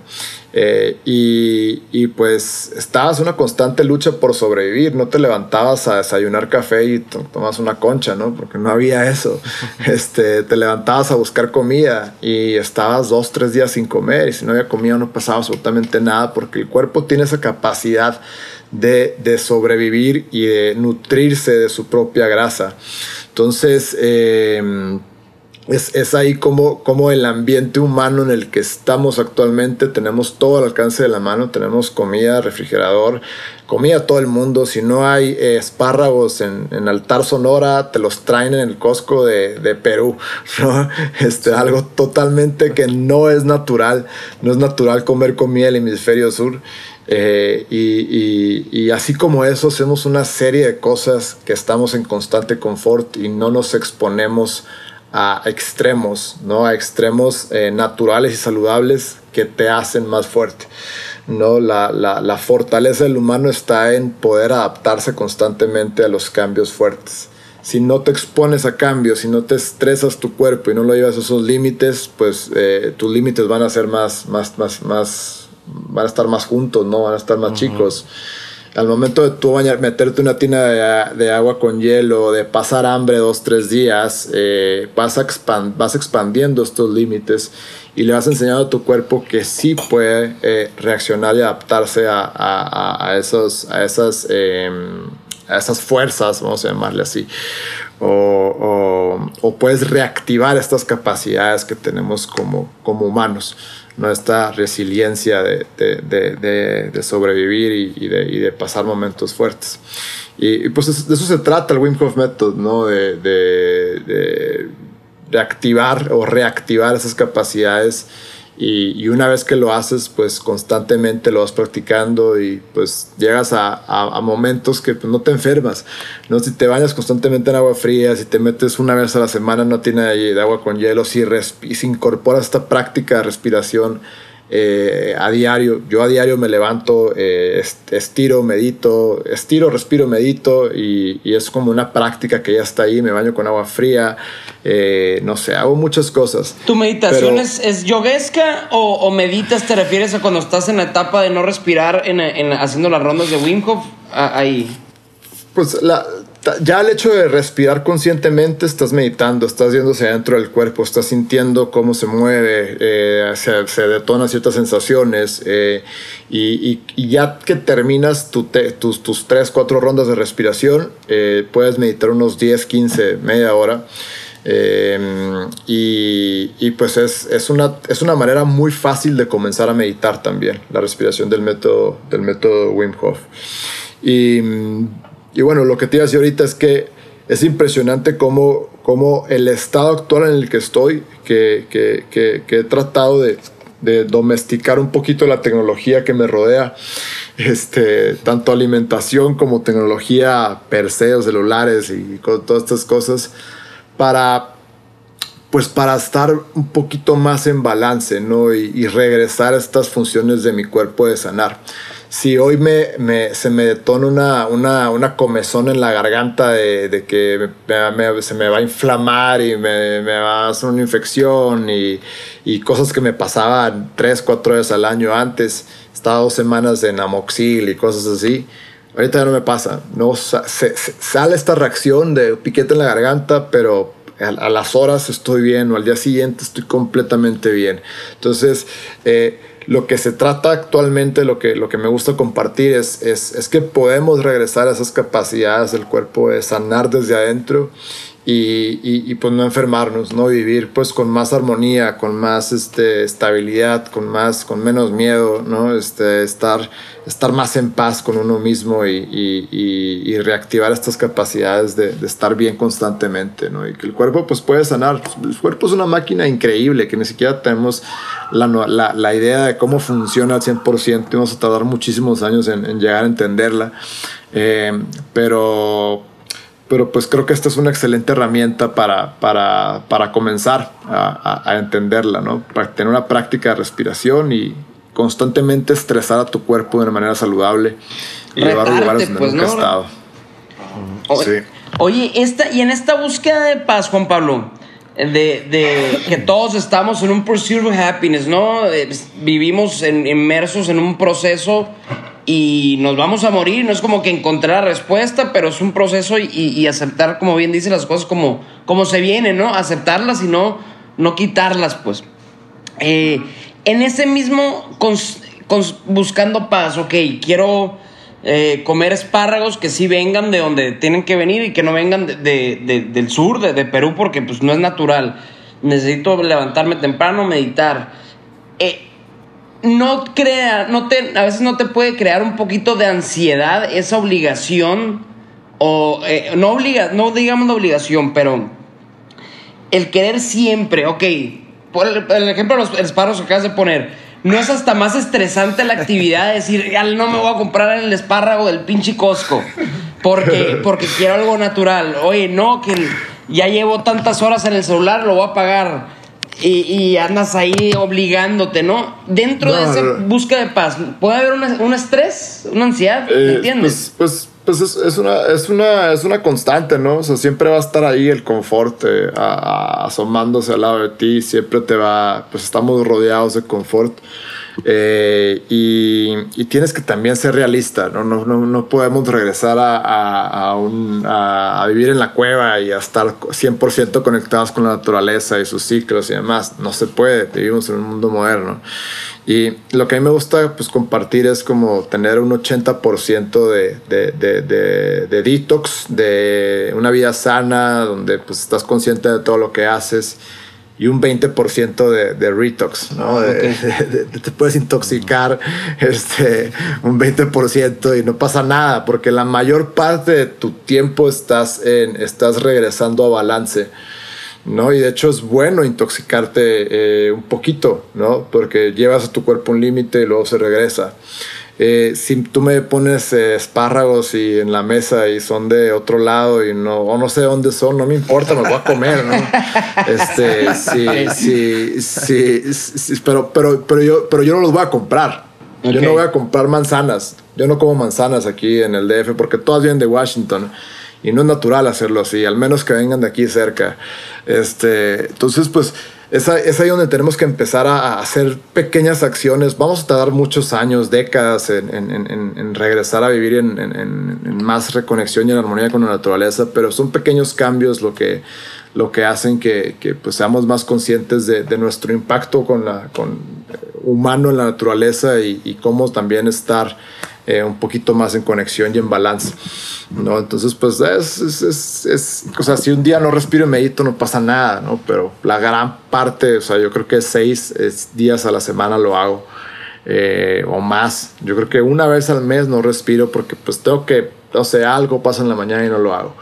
Eh, y, y, pues estabas una constante lucha por sobrevivir, no te levantabas a desayunar café y tomas una concha, ¿no? Porque no había eso. Este, te levantabas a buscar comida y estabas dos, tres días sin comer y si no había comida no pasaba absolutamente nada porque el cuerpo tiene esa capacidad de, de sobrevivir y de nutrirse de su propia grasa. Entonces, eh, es, es, ahí como, como el ambiente humano en el que estamos actualmente, tenemos todo al alcance de la mano, tenemos comida, refrigerador, comida todo el mundo, si no hay eh, espárragos en, en, Altar Sonora, te los traen en el Costco de, de, Perú, ¿no? Este, algo totalmente que no es natural, no es natural comer comida del hemisferio sur. Eh, y, y, y, así como eso, hacemos una serie de cosas que estamos en constante confort y no nos exponemos a extremos, ¿no? A extremos eh, naturales y saludables que te hacen más fuerte. ¿no? La, la, la, fortaleza del humano está en poder adaptarse constantemente a los cambios fuertes. Si no te expones a cambios, si no te estresas tu cuerpo y no lo llevas a esos límites, pues eh, tus límites van a ser más, más, más, más, van a estar más juntos, ¿no? Van a estar más chicos al momento de tú bañar, meterte una tina de, agua con hielo, de pasar hambre dos, tres días, eh, vas, vas expandiendo estos límites y le vas enseñando a tu cuerpo que sí puede eh, reaccionar y adaptarse a, a, a esos, a, esas, em, a esas fuerzas, vamos a llamarle así. O, o, o, puedes reactivar estas capacidades que tenemos como, como humanos no esta resiliencia de, de, de, sobrevivir y, y, de, pasar momentos fuertes. Y, pues de eso se trata el Wim Hof Method, ¿no? de, activar o reactivar esas capacidades y, una vez que lo haces, pues constantemente lo vas practicando y pues llegas a, a, momentos que pues, no te enfermas. ¿no? Si te bañas constantemente en agua fría, si te metes una vez a la semana tiene de agua con hielo, si, si incorporas esta práctica de respiración eh, a diario. Yo a diario me levanto, eh, estiro, medito, estiro, respiro, medito y, es como una práctica que ya está ahí. Me baño con agua fría, eh, no sé, hago muchas cosas. ¿Tu meditación es, es, yoguesca o, meditas? ¿Te refieres a cuando estás en la etapa de no respirar en, haciendo las rondas de Wim Hof? Ahí. Pues la, ya el hecho de respirar conscientemente, estás meditando, estás yéndose adentro del cuerpo, estás sintiendo cómo se mueve, eh, se, se, detonan ciertas sensaciones eh, y, y, ya que terminas tu tus, tus 3, 4 rondas de respiración, eh, puedes meditar unos 10, 15, media hora. Y, y, pues es, es, una, es una manera muy fácil de comenzar a meditar también, la respiración del método, del método Wim Hof. Y y bueno, lo que te iba a decir ahorita es que es impresionante cómo, cómo el estado actual en el que estoy, que, que, que, he tratado de, domesticar un poquito la tecnología que me rodea, este, tanto alimentación como tecnología per se, o celulares y todas estas cosas, para pues para estar un poquito más en balance, ¿no? Y regresar a estas funciones de mi cuerpo de sanar si hoy me, me, se me detona una, una, una, comezón en la garganta de, de que me, se me va a inflamar y me, va a hacer una infección y, y, cosas que me pasaban tres, cuatro veces al año antes, estaba dos semanas en amoxil y cosas así, ahorita ya no me pasa. No, se, sale esta reacción de piquete en la garganta, pero a, a, las horas estoy bien o al día siguiente estoy completamente bien. Entonces, eh, lo que se trata actualmente, lo que, lo que me gusta compartir es, es, es, que podemos regresar a esas capacidades del cuerpo de sanar desde adentro y, y, pues no enfermarnos, ¿no? Vivir pues con más armonía, con más este, estabilidad, con, más, con menos miedo, ¿no? Este, estar, estar más en paz con uno mismo y, y reactivar estas capacidades de, de, estar bien constantemente, ¿no? Y que el cuerpo pues puede sanar. El cuerpo es una máquina increíble que ni siquiera tenemos la, la, la idea de cómo funciona al 100% y vamos a tardar muchísimos años en, en llegar a entenderla. Eh, pero pero pues creo que esta es una excelente herramienta para, para, para comenzar a, a, entenderla, ¿no? Para tener una práctica de respiración y constantemente estresar a tu cuerpo de una manera saludable y llevarlo a lugares donde pues, nunca ¿no? estado. Sí. oye, esta, y en esta búsqueda de paz, Juan Pablo, de, de, que todos estamos en un pursuit of happiness, ¿no? Eh, vivimos en, inmersos en un proceso y nos vamos a morir. No es como que encontrar respuesta, pero es un proceso y, aceptar, como bien dice, las cosas como, como se vienen, ¿no? Aceptarlas y no, quitarlas, pues. Eh, en ese mismo, buscando paz, ok, quiero eh, comer espárragos que sí vengan de donde tienen que venir y que no vengan de, del sur, de, Perú, porque pues no es natural. Necesito levantarme temprano, meditar. Eh, no crea, no te, a veces no te puede crear un poquito de ansiedad esa obligación, o eh, no obliga, no digamos obligación, pero el querer siempre, ok, por el, ejemplo de los espárragos que acabas de poner, ¿no es hasta más estresante la actividad de decir, ya no me voy a comprar el espárrago del pinche Costco? Porque, porque quiero algo natural. Oye, no, que ya llevo tantas horas en el celular, lo voy a pagar y, y, andas ahí obligándote, ¿no? Dentro no, de esa búsqueda de paz, ¿puede haber una, un estrés, una ansiedad? Eh, ¿Entiendes? Pues, pues, pues es, es, una, es, una, es una constante, ¿no? O sea, siempre va a estar ahí el confort eh, a, a, asomándose al lado de ti, siempre te va, pues estamos rodeados de confort. Eh, y, y, tienes que también ser realista, no, no, no, no podemos regresar a, a, a, un, a, vivir en la cueva y a estar 100% conectados con la naturaleza y sus ciclos y demás. No se puede, vivimos en un mundo moderno. Y lo que a mí me gusta pues, compartir es como tener un 80% de, de, de, de, de detox, de una vida sana, donde pues, estás consciente de todo lo que haces y un 20% de, de retox, ¿no? Ah, okay. de, de, te puedes intoxicar este, un 20% y no pasa nada, porque la mayor parte de tu tiempo estás, en, estás regresando a balance, ¿no? Y de hecho es bueno intoxicarte eh, un poquito, ¿no? Porque llevas a tu cuerpo un límite y luego se regresa. Eh, si tú me pones eh, espárragos y en la mesa y son de otro lado y no, o no sé dónde son, no me importa, me voy a comer, ¿no? Este, sí, sí, sí, sí, pero, pero, pero, yo, pero yo no los voy a comprar. Okay. Yo no voy a comprar manzanas. Yo no como manzanas aquí en el DF porque todas vienen de Washington y no es natural hacerlo así, al menos que vengan de aquí cerca. Este, entonces, pues es, ahí donde tenemos que empezar a, hacer pequeñas acciones. Vamos a tardar muchos años, décadas en, regresar a vivir en, más reconexión y en armonía con la naturaleza, pero son pequeños cambios lo que, lo que hacen que, pues, seamos más conscientes de, nuestro impacto con la, con, eh, humano en la naturaleza y, y cómo también estar eh, un poquito más en conexión y en balance. ¿no? Entonces, pues es, es, es, o sea, si un día no respiro y medito no pasa nada, ¿no? Pero la gran parte, o sea, yo creo que seis días a la semana lo hago eh, o más. Yo creo que una vez al mes no respiro porque pues tengo que, o sea, algo pasa en la mañana y no lo hago.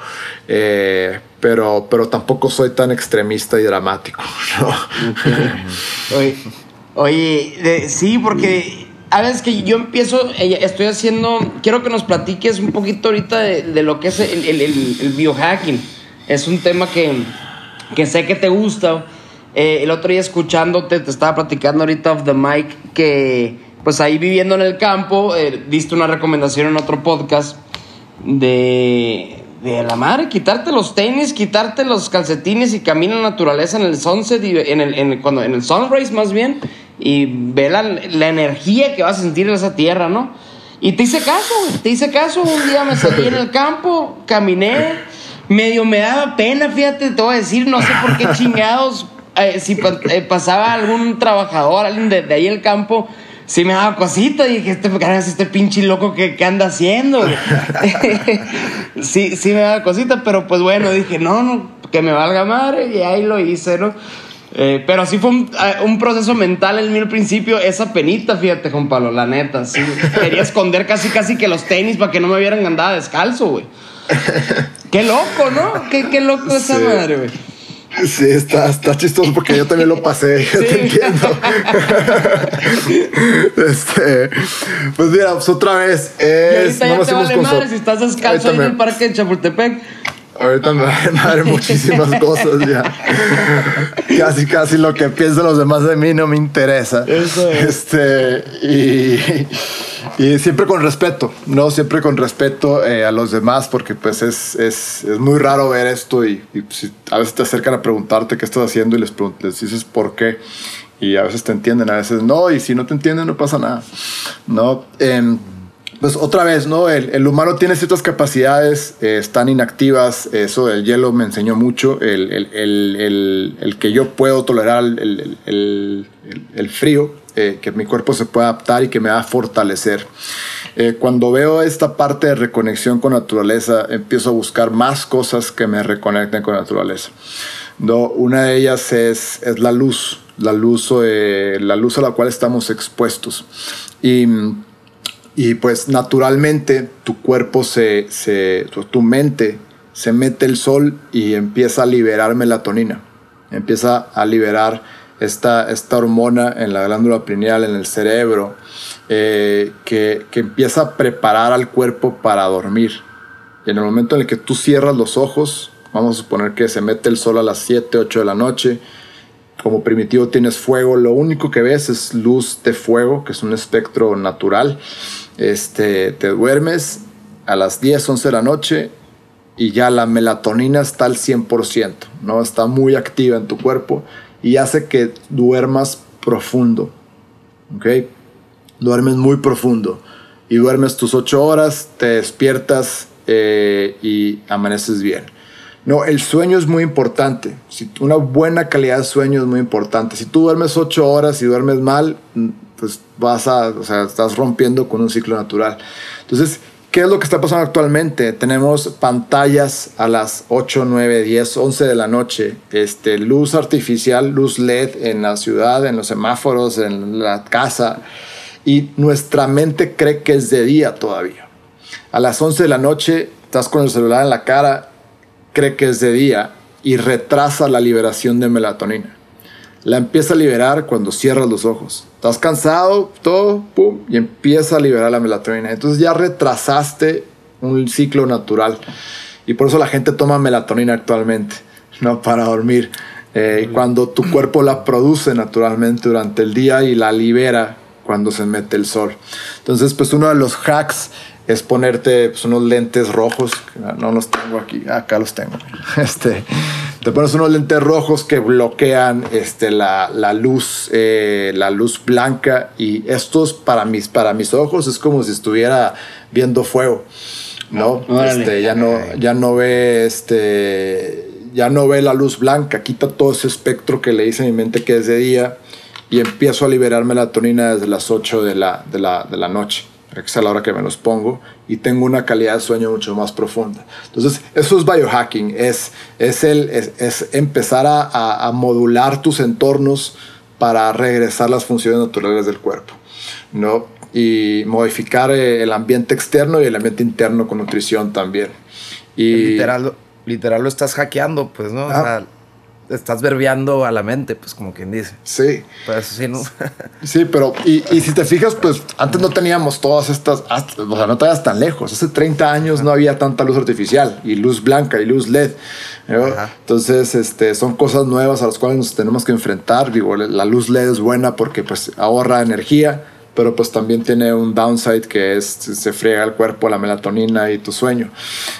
Eh, pero, pero tampoco soy tan extremista y dramático. oye, oye sí, porque a veces que yo empiezo, eh, estoy haciendo, quiero que nos platiques un poquito ahorita de, lo que es el, biohacking. Es un tema que, que sé que te gusta. Eh, el otro día escuchándote, te estaba platicando ahorita off the mic que pues ahí viviendo en el campo, eh, diste una recomendación en otro podcast de, de la madre, quitarte los tenis, quitarte los calcetines y camina en la naturaleza en el sunset, en el, en en el sunrise más bien y ve la, energía que vas a sentir en esa tierra, ¿no? Y te hice caso, te hice caso. Un día me salí en el campo, caminé, medio me daba pena, fíjate, te voy a decir, no sé por qué chingados, eh, si eh, pasaba algún trabajador, alguien de, ahí el campo, sí me daba cosita. Y dije, este, este pinche loco que, anda haciendo. sí, sí me daba cosita, pero pues bueno, dije, no, no, que me valga madre. Y ahí lo hice, ¿no? Eh, pero sí fue eh, un, proceso mental en mí al principio, esa penita, fíjate, Juan Pablo, la neta. Sí. Quería esconder casi, casi que los tenis para que no me vieran andada descalzo, güey. Qué loco, ¿no? Qué, qué loco esa madre, güey. Sí, está, está chistoso porque yo también lo pasé, yo te entiendo. este, pues mira, pues otra vez. Es, y ahorita no ya te vale madre si estás descalzo ahí en el parque de Chapultepec. Ahorita me madre muchísimas cosas ya. Casi, casi lo que piensan los demás de mí no me interesa. Eso es. Este, y, y siempre con respeto, ¿no? Siempre con respeto eh, a los demás, porque pues es, es, es muy raro ver esto y, pues, a veces te acercan a preguntarte qué estás haciendo y les, les dices por qué. Y a veces te entienden, a veces no, y si no te entienden no pasa nada, ¿no? Eh, pues otra vez, ¿no? El, humano tiene ciertas capacidades, eh, están inactivas, eso del hielo me enseñó mucho, el, que yo puedo tolerar el, frío, eh, que mi cuerpo se pueda adaptar y que me va a fortalecer. Eh, cuando veo esta parte de reconexión con naturaleza, empiezo a buscar más cosas que me reconecten con naturaleza. ¿no? Una de ellas es, es la luz, la luz, la luz a la cual estamos expuestos. Y y pues naturalmente tu cuerpo se, se tu, mente se mete el sol y empieza a liberar melatonina. Empieza a liberar esta, esta hormona en la glándula pineal, en el cerebro, eh, que, que, empieza a preparar al cuerpo para dormir. Y en el momento en el que tú cierras los ojos, vamos a suponer que se mete el sol a las 7, 8 de la noche, como primitivo tienes fuego, lo único que ves es luz de fuego, que es un espectro natural este, te duermes a las 10, 11 de la noche y ya la melatonina está al 100%, ¿no? Está muy activa en tu cuerpo y hace que duermas profundo, ¿ok? Duermes muy profundo y duermes tus 8 horas, te despiertas eh, y amaneces bien. No, el sueño es muy importante. Si, una buena calidad de sueño es muy importante. Si tú duermes 8 horas y duermes mal, pues vas a, o sea, estás rompiendo con un ciclo natural. Entonces, ¿qué es lo que está pasando actualmente? Tenemos pantallas a las 8, 9, 10, 11 de la noche, este, luz artificial, luz LED en la ciudad, en los semáforos, en la casa, y nuestra mente cree que es de día todavía. A las 11 de la noche estás con el celular en la cara, cree que es de día y retrasa la liberación de melatonina la empieza a liberar cuando cierras los ojos. Estás cansado, todo, pum, y empieza a liberar la melatonina. Entonces ya retrasaste un ciclo natural. Y por eso la gente toma melatonina actualmente, ¿no? Para dormir. Eh, cuando tu cuerpo la produce naturalmente durante el día y la libera cuando se mete el sol. Entonces, pues uno de los hacks es ponerte pues, unos lentes rojos. No los tengo aquí, acá los tengo. Este, te pones unos lentes rojos que bloquean este, la, la luz, eh, la luz blanca y estos para mis, para mis ojos es como si estuviera viendo fuego, ¿no? Este, ya no, ya no ve este, ya no ve la luz blanca, quita todo ese espectro que le dice a mi mente que es de día y empiezo a liberar melatonina desde las 8 de la, de la, de la noche es a la hora que me los pongo y tengo una calidad de sueño mucho más profunda. Entonces, eso es biohacking, es, es, el, es, empezar a, a, modular tus entornos para regresar las funciones naturales del cuerpo, ¿no? Y modificar eh, el ambiente externo y el ambiente interno con nutrición también. Y literal, literal lo estás hackeando, pues, ¿no? O ah. sea, estás verbeando a la mente, pues como quien dice. Sí. Pues sí, ¿no? sí, pero y, y, si te fijas, pues antes no teníamos todas estas, o sea, no te vayas tan lejos. Hace 30 años no había tanta luz artificial y luz blanca y luz LED. Entonces, este, son cosas nuevas a las cuales nos tenemos que enfrentar. Digo, la luz LED es buena porque pues ahorra energía pero pues también tiene un downside que es se friega el cuerpo, la melatonina y tu sueño.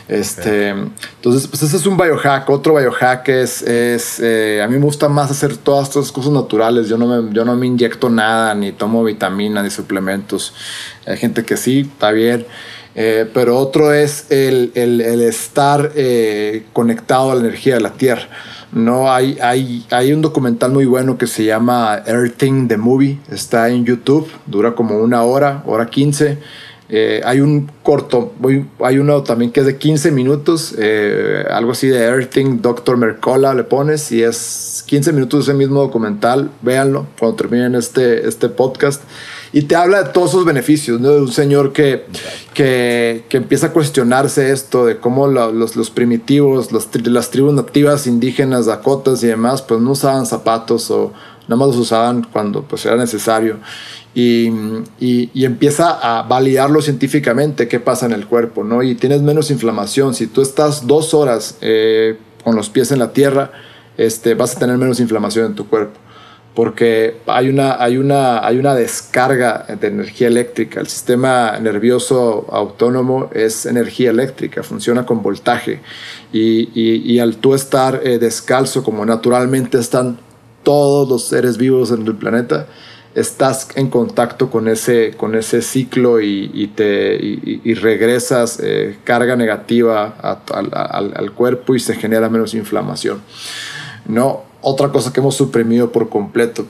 Este, Entonces, pues ese es un biohack. Otro biohack es, es eh, a mí me gusta más hacer todas estas cosas naturales. Yo no, me, yo no me inyecto nada, ni tomo vitaminas, ni suplementos. Hay gente que sí, está bien. Eh, pero otro es el, el, el estar eh, conectado a la energía de la tierra. No, hay, hay, hay un documental muy bueno que se llama Earthing the Movie. Está en YouTube, dura como una hora, hora 15. Eh, hay un corto, hay uno también que es de 15 minutos, eh, algo así de Earthing, Dr. Mercola le pones y es 15 minutos ese mismo documental. Véanlo cuando terminen este, este podcast y te habla de todos esos beneficios, ¿no? De un señor que, que, que empieza a cuestionarse esto de cómo los, los, primitivos, las tribus nativas indígenas, dakotas y demás, pues no usaban zapatos o nada más los usaban cuando pues era necesario. Y, y, y, empieza a validarlo científicamente qué pasa en el cuerpo, ¿no? Y tienes menos inflamación. Si tú estás dos horas eh, con los pies en la tierra, este, vas a tener menos inflamación en tu cuerpo porque hay una, hay, una, hay una descarga de energía eléctrica. El sistema nervioso autónomo es energía eléctrica, funciona con voltaje. Y, y, al tú estar eh, descalzo, como naturalmente están todos los seres vivos en el planeta, estás en contacto con ese, con ese ciclo y, te, y, regresas eh, carga negativa al, al cuerpo y se genera menos inflamación. No, otra cosa que hemos suprimido por completo.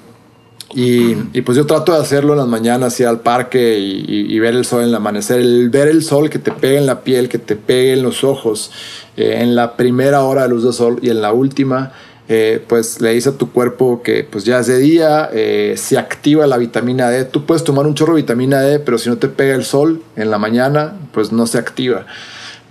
Y, pues yo trato de hacerlo en las mañanas, ir al parque y, ver el sol en el amanecer, el ver el sol que te pegue en la piel, que te pegue en los ojos, eh, en la primera hora de luz del sol y en la última, eh, pues le dice a tu cuerpo que pues ya es de día, eh, se activa la vitamina D. Tú puedes tomar un chorro de vitamina D, pero si no te pega el sol en la mañana, pues no se activa.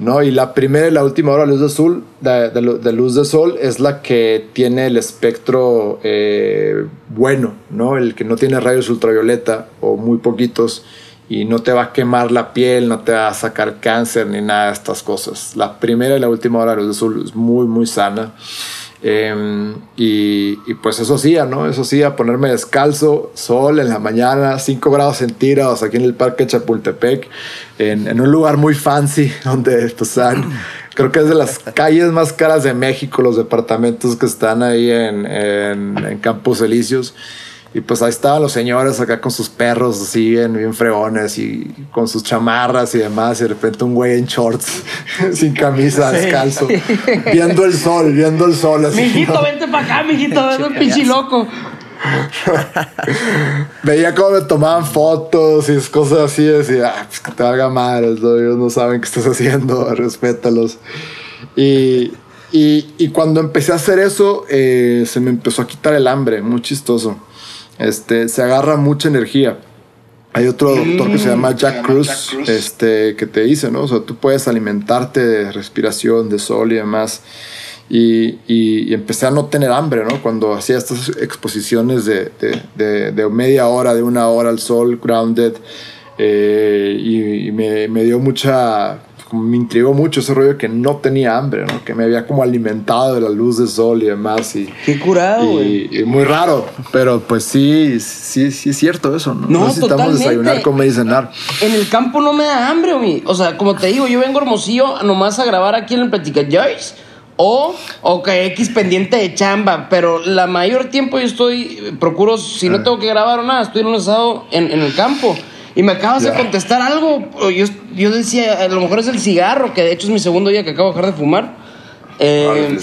¿No? Y la primera y la última hora de luz de, azul, de, luz de sol es la que tiene el espectro eh, bueno, ¿no? El que no tiene rayos ultravioleta o muy poquitos y no te va a quemar la piel, no te va a sacar cáncer ni nada de estas cosas. La primera y la última hora de luz de azul es muy, muy sana. Em, y, pues eso sí, ¿no? Eso sí, a ponerme descalzo, sol en la mañana, 5 grados centígrados aquí en el Parque Chapultepec, en, un lugar muy fancy, donde pues, creo que es de las calles más caras de México, los departamentos que están ahí en, en, en Campos Elíseos. Y pues ahí estaban los señores acá con sus perros así bien, bien fregones y con sus chamarras y demás. Y de repente un güey en shorts, sin camisa, descalzo, viendo el sol, viendo el sol. Así, mijito, vente para acá, mijito, ven un pinche loco. Veía cómo me tomaban fotos y cosas así. Decía, ah, pues que te valga madre, ellos no saben qué estás haciendo, respétalos. Y, y, y cuando empecé a hacer eso, eh, se me empezó a quitar el hambre, muy chistoso este, se agarra mucha energía. Hay otro doctor que se llama Jack Cruz, este, que te dice, ¿no? O sea, tú puedes alimentarte de respiración, de sol y demás. Y, y, empecé a no tener hambre, ¿no? Cuando hacía estas exposiciones de, de, de, media hora, de una hora al sol, grounded, eh, y, y me, me, dio mucha me intrigó mucho ese rollo que no tenía hambre, ¿no? Que me había como alimentado de la luz del sol y demás. Y, Qué curado, güey. Y, muy raro, pero pues sí, sí, sí es cierto eso, ¿no? No, necesitamos desayunar, comer y cenar. En el campo no me da hambre, güey. O sea, como te digo, yo vengo hermosillo nomás a grabar aquí en el Platica Joyce O, o que X pendiente de chamba, pero la mayor tiempo yo estoy, procuro, si no tengo que grabar o nada, estoy en un estado en, en el campo. Y me acabas de contestar algo. Yo, yo decía, a lo mejor es el cigarro, que de hecho es mi segundo día que acabo de dejar de fumar. Eh,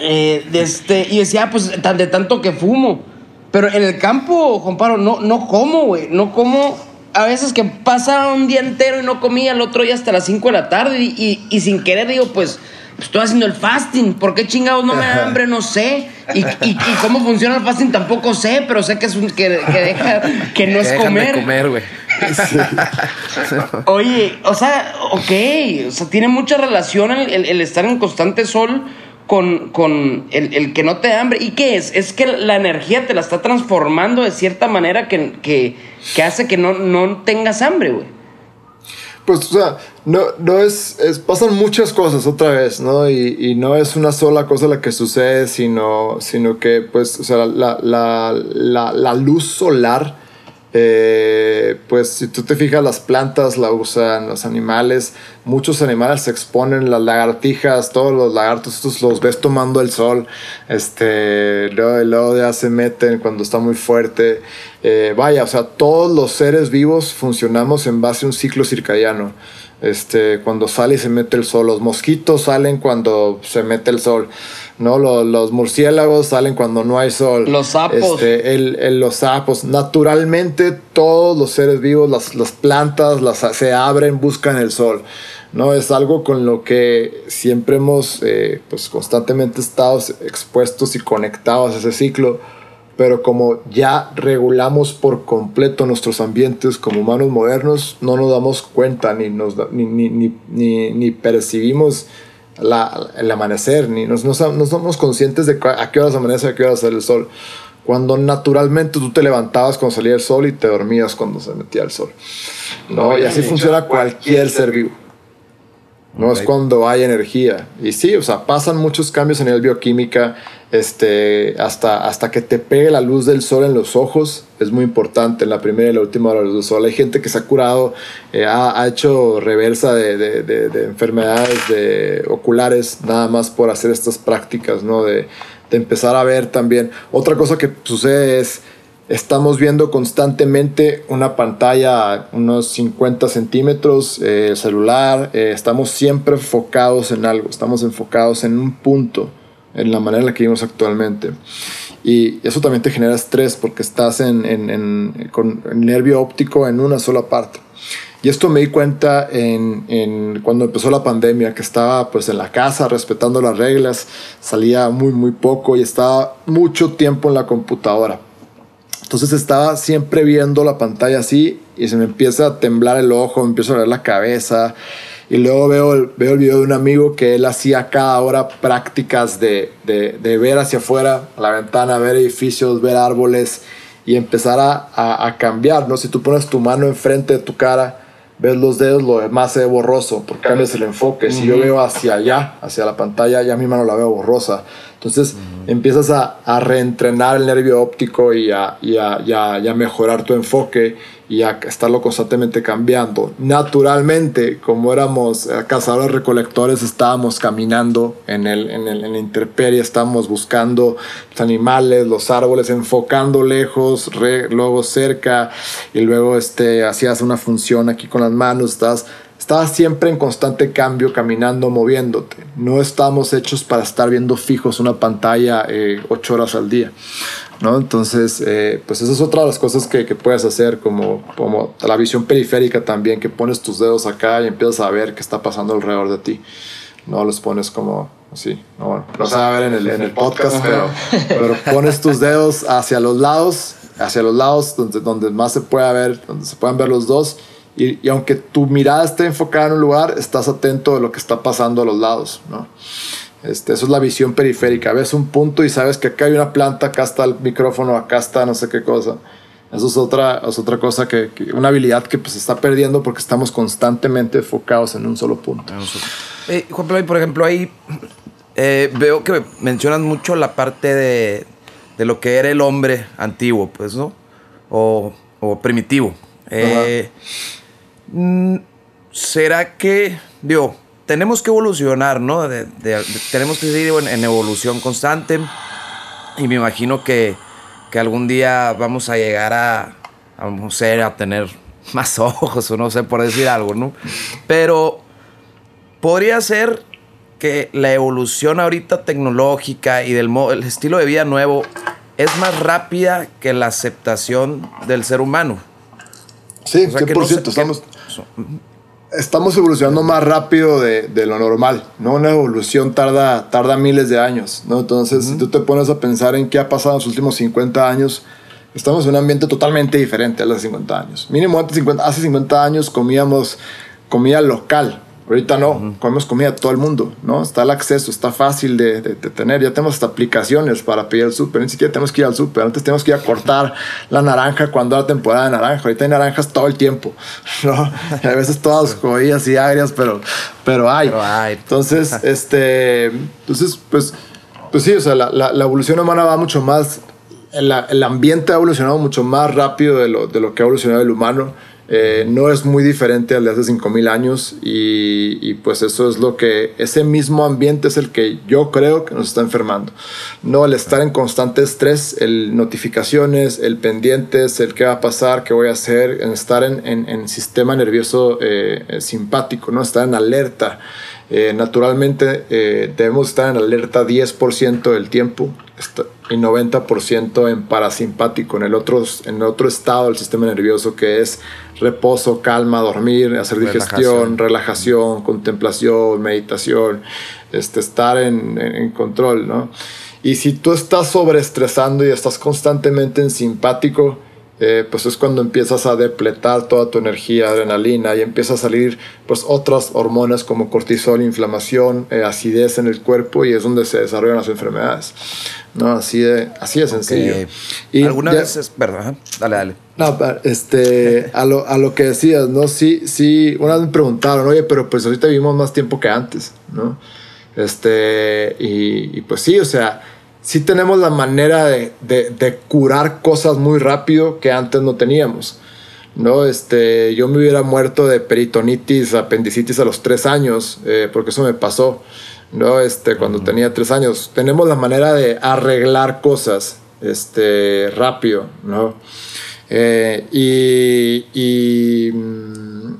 eh, de este, y decía, pues tan, de tanto que fumo. Pero en el campo, Juan Pablo, no, no como, güey. No como. A veces que pasa un día entero y no comía, el otro día hasta las 5 de la tarde. Y, y, y sin querer digo, pues estoy haciendo el fasting. ¿Por qué chingados no me da hambre? No sé. Y, y, cómo funciona el fasting tampoco sé, pero sé que es un, que, deja, que no es comer. comer, güey. Oye, o sea, ok. O sea, tiene mucha relación el, el, estar en constante sol con, con el, el, que no te da hambre. ¿Y qué es? Es que la energía te la está transformando de cierta manera que, que, que hace que no, no tengas hambre, güey pues, o sea, no, no es, es, pasan muchas cosas otra vez, ¿no? Y, y, no es una sola cosa la que sucede, sino, sino que, pues, o sea, la, la, la, la luz solar eh, pues si tú te fijas, las plantas la usan, los animales, muchos animales se exponen, las lagartijas, todos los lagartos, estos los ves tomando el sol, este, luego, luego ya se meten cuando está muy fuerte. Eh, vaya, o sea, todos los seres vivos funcionamos en base a un ciclo circadiano. Este, cuando sale y se mete el sol, los mosquitos salen cuando se mete el sol. ¿No? Los, los, murciélagos salen cuando no hay sol. Los sapos. Este, el, los sapos. Naturalmente, todos los seres vivos, las, las plantas, las, se abren, buscan el sol. ¿no? Es algo con lo que siempre hemos, eh, pues constantemente estado expuestos y conectados a ese ciclo. Pero como ya regulamos por completo nuestros ambientes como humanos modernos, no nos damos cuenta ni, nos, ni, ni, ni, ni percibimos la, el amanecer, ni no, no, somos conscientes de a qué horas amanece, a qué horas sale el sol. Cuando naturalmente tú te levantabas cuando salía el sol y te dormías cuando se metía el sol. ¿no? Y así funciona cualquier ser vivo. No es cuando hay energía. Y sí, o sea, pasan muchos cambios a nivel bioquímica este, hasta, hasta que te pegue la luz del sol en los ojos, es muy importante en la primera y la última hora del sol. Hay gente que se ha curado, eh, ha, ha, hecho reversa de, de, de, de, enfermedades de oculares nada más por hacer estas prácticas, ¿no? De, empezar a ver también. Otra cosa que sucede es, estamos viendo constantemente una pantalla unos 50 centímetros, eh, celular, eh, estamos siempre enfocados en algo, estamos enfocados en un punto en la manera en la que vivimos actualmente. Y eso también te genera estrés porque estás en, en, en, con nervio óptico en una sola parte. Y esto me di cuenta en, cuando empezó la pandemia, que estaba pues en la casa respetando las reglas, salía muy muy poco y estaba mucho tiempo en la computadora. Entonces estaba siempre viendo la pantalla así y se me empieza a temblar el ojo, me empieza a doler la cabeza y luego veo el, veo el video de un amigo que él hacía cada hora prácticas de, de, de ver hacia afuera, a la ventana, ver edificios, ver árboles y empezar a, a, a, cambiar, ¿no? Si tú pones tu mano enfrente de tu cara, ves los dedos, lo demás se ve borroso, porque cambias el enfoque. Si yo veo hacia allá, hacia la pantalla, ya mi mano la veo borrosa. Entonces empiezas a, a, reentrenar el nervio óptico y a, y, a, y, y a mejorar tu enfoque y a estarlo constantemente cambiando. Naturalmente, como éramos eh, cazadores recolectores, estábamos caminando en, el, en, el, en la intemperie, estábamos buscando los animales, los árboles, enfocando lejos, re, luego cerca, y luego este, hacías una función aquí con las manos, estás Estabas siempre en constante cambio, caminando, moviéndote. No estamos hechos para estar viendo fijos una pantalla eh, ocho horas al día. ¿no? Entonces, eh, pues esa es otra de las cosas que, que, puedes hacer, como, como la visión periférica también, que pones tus dedos acá y empiezas a ver qué está pasando alrededor de ti. No los pones como así, no, bueno, no se va a ver en el, en el podcast, pero, pero pones tus dedos hacia los lados, hacia los lados donde, donde más se pueda ver, donde se puedan ver los dos. Y, y, aunque tu mirada esté enfocada en un lugar, estás atento de lo que está pasando a los lados, ¿no? Este, eso es la visión periférica. Ves un punto y sabes que acá hay una planta, acá está el micrófono, acá está no sé qué cosa. Eso es otra, es otra cosa que, que una habilidad que pues, se está perdiendo porque estamos constantemente enfocados en un solo punto. Eh, Juan Pablo, por ejemplo, ahí eh, veo que mencionas mucho la parte de, de, lo que era el hombre antiguo, pues, ¿no? O, o primitivo. Eh, ¿Será que, digo, tenemos que evolucionar, ¿no? tenemos que seguir en, evolución constante. Y me imagino que, que algún día vamos a llegar a, a, no sé, a tener más ojos o no sé por decir algo, ¿no? Pero podría ser que la evolución ahorita tecnológica y del el estilo de vida nuevo es más rápida que la aceptación del ser humano. Sí, 100%. estamos, estamos evolucionando más rápido de, de, lo normal, ¿no? Una evolución tarda, tarda miles de años, ¿no? Entonces, si tú te pones a pensar en qué ha pasado en los últimos 50 años, estamos en un ambiente totalmente diferente a los 50 años. Mínimo antes 50, hace 50 años comíamos comida local, Ahorita no, comemos comida a todo el mundo, ¿no? Está el acceso, está fácil de, de, tener. Ya tenemos hasta aplicaciones para pedir el súper. Ni siquiera tenemos que ir al súper. Antes tenemos que ir a cortar la naranja cuando era temporada de naranja. Ahorita hay naranjas todo el tiempo, ¿no? Y a veces todas jodidas y agrias, pero, pero hay. Pero hay. Entonces, este, entonces, pues, pues sí, o sea, la, la, la evolución humana va mucho más. El, el, ambiente ha evolucionado mucho más rápido de lo, de lo que ha evolucionado el humano eh, no es muy diferente al de hace 5000 años y, pues eso es lo que, ese mismo ambiente es el que yo creo que nos está enfermando. No el estar en constante estrés, el notificaciones, el pendientes, el qué va a pasar, qué voy a hacer, en estar en, en, sistema nervioso eh, simpático, ¿no? estar en alerta. Eh, naturalmente debemos estar en alerta 10% del tiempo y 90% en parasimpático, en el, otro, en el otro estado del sistema nervioso que es reposo, calma, dormir, hacer digestión, relajación, contemplación, meditación, este, estar en, en, control, ¿no? Y si tú estás sobreestresando y estás constantemente en simpático, eh, pues es cuando empiezas a depletar toda tu energía, adrenalina, y empieza a salir pues otras hormonas como cortisol, inflamación, eh, acidez en el cuerpo, y es donde se desarrollan las enfermedades. ¿no? Así de, así de sencillo. Y Algunas veces, perdón, dale, dale. No, este, a lo, a lo que decías, ¿no? Sí, sí, una vez me preguntaron, oye, pero pues ahorita vivimos más tiempo que antes, ¿no? Este, y, y pues sí, o sea, sí tenemos la manera de, de, curar cosas muy rápido que antes no teníamos. ¿no? Este, yo me hubiera muerto de peritonitis, apendicitis a los tres años, eh, porque eso me pasó, ¿no? Este, cuando tenía tres años. Tenemos la manera de arreglar cosas este, rápido, ¿no? Eh, y, y mm,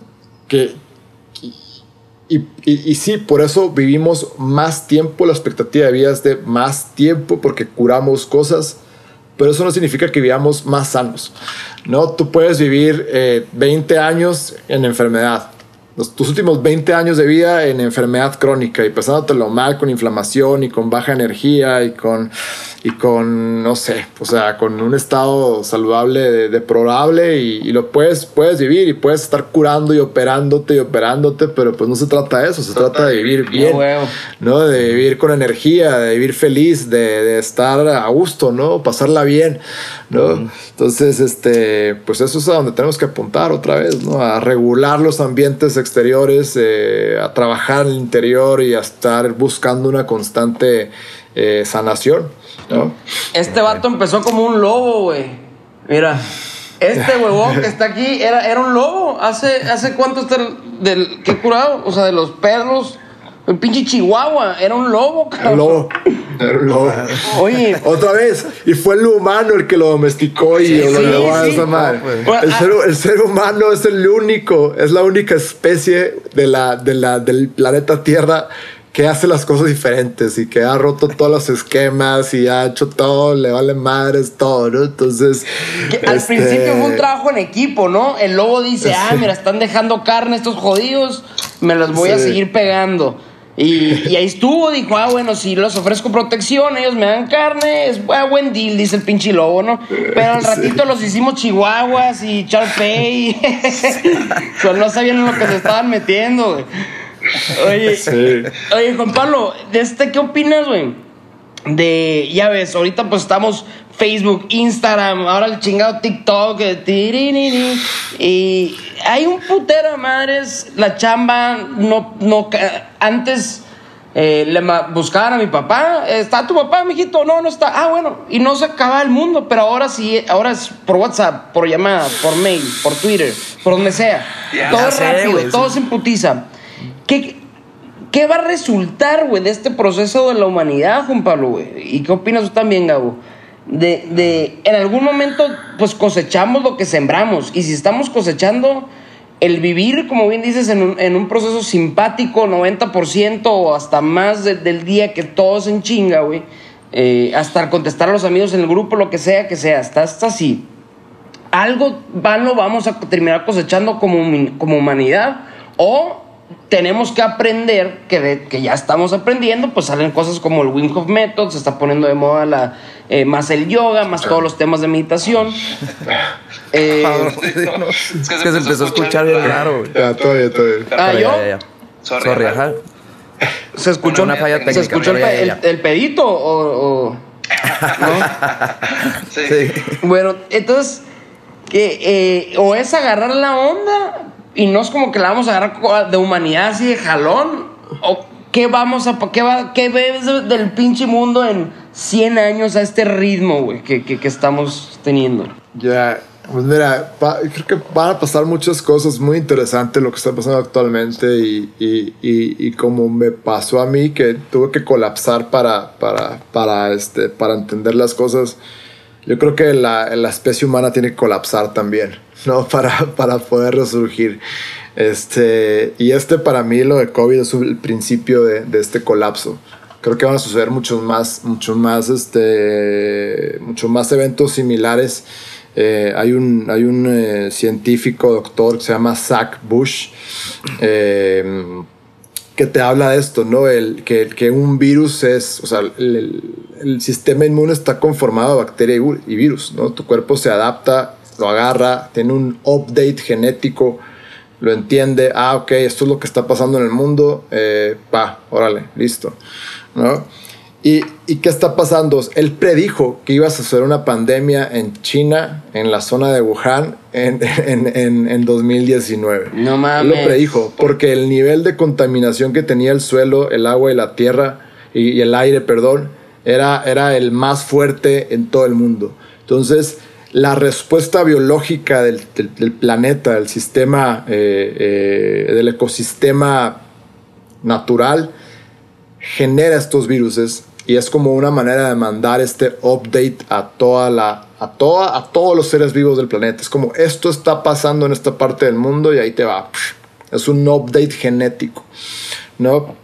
que, y, sí, por eso vivimos más tiempo, la expectativa de vida es de más tiempo porque curamos cosas, pero eso no significa que vivamos más sanos. No, tú puedes vivir 20 eh, años en enfermedad, los, tus últimos 20 años de vida en enfermedad crónica y pasándotelo mal con inflamación y con baja energía y con, y con no sé, o sea, con un estado saludable, deplorable y, y, lo puedes, puedes vivir y puedes estar curando y operándote y operándote, pero pues no se trata de eso, se trata de vivir bien, no, De vivir con energía, de vivir feliz, de, de estar a gusto, ¿no? Pasarla bien, ¿no? Entonces, este, pues eso es a donde tenemos que apuntar otra vez, ¿no? A regular los ambientes exteriores, eh, a trabajar en el interior y a estar buscando una constante eh, sanación. ¿no? Este vato empezó como un lobo, güey. Mira, este huevón que está aquí era, era un lobo. ¿Hace, hace cuánto está del, que curado? O sea, de los perros el pinche Chihuahua, era un lobo, cabrón. Lobo. Oye. Otra vez. Y fue el humano el que lo domesticó y lo llevó a esa madre. el, ah, ser, el, ser, humano es el único, es la única especie de la, de la, del planeta Tierra que hace las cosas diferentes y que ha roto todos los esquemas y ha hecho todo, le vale madres todo, ¿no? Entonces. al este, principio fue un trabajo en equipo, ¿no? El lobo dice, ah, mira, están dejando carne estos jodidos, me las voy a seguir pegando. Y, ahí estuvo, dijo, ah, bueno, si los ofrezco protección, ellos me dan carne, es ah, buen deal, dice el pinche lobo, ¿no? Pero al ratito los hicimos chihuahuas y Charpey. pues no sabían en lo que se estaban metiendo, güey. Oye, oye, Juan Pablo, ¿de este qué opinas, güey? De, ya ves, ahorita pues estamos Facebook, Instagram, ahora el chingado TikTok, eh, y hay un putero de madres, la chamba, no, no, antes eh, le buscaban a mi papá, ¿está tu papá, mijito? No, no está, ah, bueno, y no se acaba el mundo, pero ahora sí, ahora es por WhatsApp, por llamada, por mail, por Twitter, por donde sea, todo rápido, todo se imputiza. ¿Qué, ¿Qué va a resultar, güey, de este proceso de la humanidad, Juan Pablo, güey? ¿Y qué opinas tú también, Gabo? De, de, en algún momento, pues cosechamos lo que sembramos. Y si estamos cosechando el vivir, como bien dices, en un, en un proceso simpático, 90% o hasta más del día que todos en chinga, güey. Eh, hasta contestar a los amigos en el grupo, lo que sea que sea, hasta, hasta así. Algo vano vamos a terminar cosechando como, como humanidad o tenemos que aprender, que, que ya estamos aprendiendo, pues salen cosas como el Wim Hof Method, se está poniendo de moda la, eh, más el yoga, más todos los temas de meditación. eh, es que se, empezó a escuchar bien raro. Ya, todo bien, todo bien. Ah, yo. Sorry, ajá. Se escuchó, una falla técnica. ¿Se escuchó el, el, el, pedito o...? o ¿no? sí. sí. Bueno, entonces, que, eh, o es agarrar la onda y no es como que la vamos a agarrar de humanidad así de jalón. ¿O qué vamos a. qué, va, qué ves del pinche mundo en 100 años a este ritmo, güey, que, que, estamos teniendo? Ya. Pues mira, creo que van a pasar muchas cosas muy interesantes lo que está pasando actualmente y, y, y, y, como me pasó a mí que tuve que colapsar para, para, para, este, para entender las cosas, yo creo que la, la especie humana tiene que colapsar también. ¿no? Para, para poder resurgir. Este, y este para mí, lo de COVID, es el principio de, de este colapso. Creo que van a suceder muchos más, muchos más, este, muchos más eventos similares. Eh, hay un, hay un eh, científico, doctor, que se llama Zach Bush, eh, que te habla de esto, ¿no? El, que, que un virus es, o sea, el, el, sistema inmune está conformado de bacteria y virus, ¿no? Tu cuerpo se adapta lo agarra, tiene un update genético, lo entiende, ah, ok, esto es lo que está pasando en el mundo, eh, va, órale, listo, ¿no? ¿Y, ¿Y, qué está pasando? Él predijo que iba a suceder una pandemia en China, en la zona de Wuhan, en, en, en, en 2019. No mames. Él lo predijo, porque el nivel de contaminación que tenía el suelo, el agua y la tierra, y, y el aire, perdón, era, era el más fuerte en todo el mundo. Entonces, la respuesta biológica del, planeta, del sistema, eh, eh, del ecosistema natural, genera estos virus y es como una manera de mandar este update a toda la a toda a todos los seres vivos del planeta. Es como esto está pasando en esta parte del mundo y ahí te va. Es un update genético, ¿no?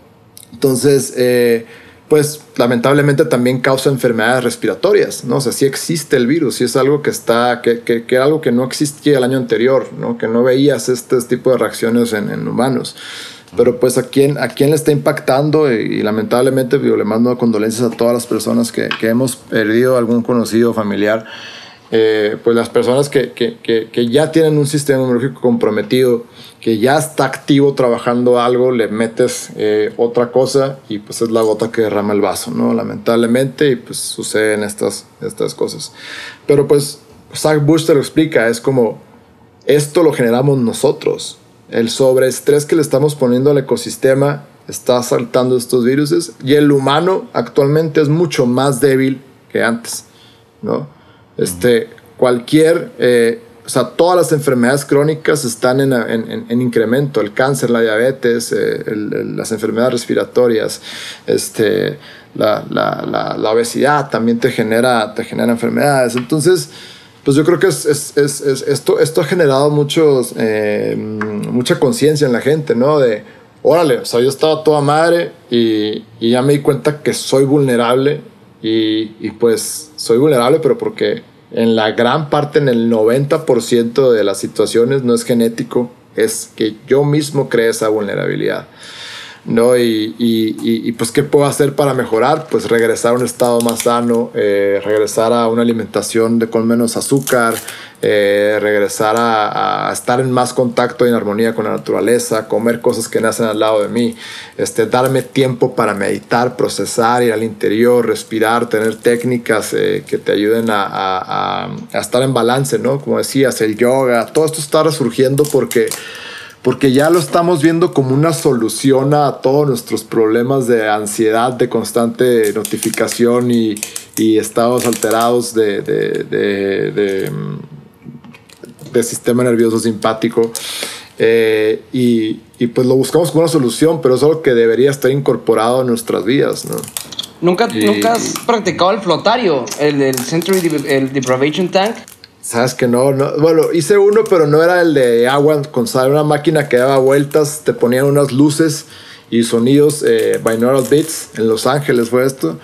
Entonces, eh, pues lamentablemente también causa enfermedades respiratorias, ¿no? O sea, sí existe el virus, sí es algo que está, que, que, que algo que no existía el año anterior, ¿no? Que no veías este tipo de reacciones en, en humanos. Pero pues a quién, a quién le está impactando y, y lamentablemente yo le mando condolencias a todas las personas que, que hemos perdido algún conocido familiar. Eh, pues las personas que, que, que, que, ya tienen un sistema inmunológico comprometido, que ya está activo trabajando algo, le metes eh, otra cosa y pues es la gota que derrama el vaso, ¿no? Lamentablemente y pues suceden estas, estas cosas. Pero pues Zach Bush te lo explica, es como esto lo generamos nosotros. El sobreestrés que le estamos poniendo al ecosistema está saltando estos virus y el humano actualmente es mucho más débil que antes, ¿no? Este, cualquier, eh, o sea, todas las enfermedades crónicas están en, en, en incremento, el cáncer, la diabetes, eh, las enfermedades respiratorias, este, la, la, la, la, obesidad también te genera, te genera enfermedades. Entonces, pues yo creo que es, es, es, esto, esto ha generado muchos, eh, mucha conciencia en la gente, ¿no? De, órale, o sea, yo estaba toda madre y, y ya me di cuenta que soy vulnerable y, pues soy vulnerable, pero porque en la gran parte, en el 90% de las situaciones no es genético, es que yo mismo creé esa vulnerabilidad. ¿No? Y, y, y, pues, ¿qué puedo hacer para mejorar? Pues regresar a un estado más sano, eh, regresar a una alimentación de con menos azúcar, eh, regresar a, estar en más contacto y en armonía con la naturaleza, comer cosas que nacen al lado de mí, este, darme tiempo para meditar, procesar, ir al interior, respirar, tener técnicas eh, que te ayuden a, a, a, estar en balance, ¿no? Como decías, el yoga, todo esto está resurgiendo porque porque ya lo estamos viendo como una solución a todos nuestros problemas de ansiedad, de constante notificación y, y estados alterados de, de, de, de, sistema nervioso simpático. Eh, y, y pues lo buscamos como una solución, pero es algo que debería estar incorporado en nuestras vidas, ¿no? ¿Nunca, ¿Nunca has practicado el flotario, el del Century el Deprivation Tank? Sabes que no, no, bueno, hice uno, pero no era el de agua, con una máquina que daba vueltas, te ponían unas luces y sonidos, eh, binaural beats, en Los Ángeles fue esto,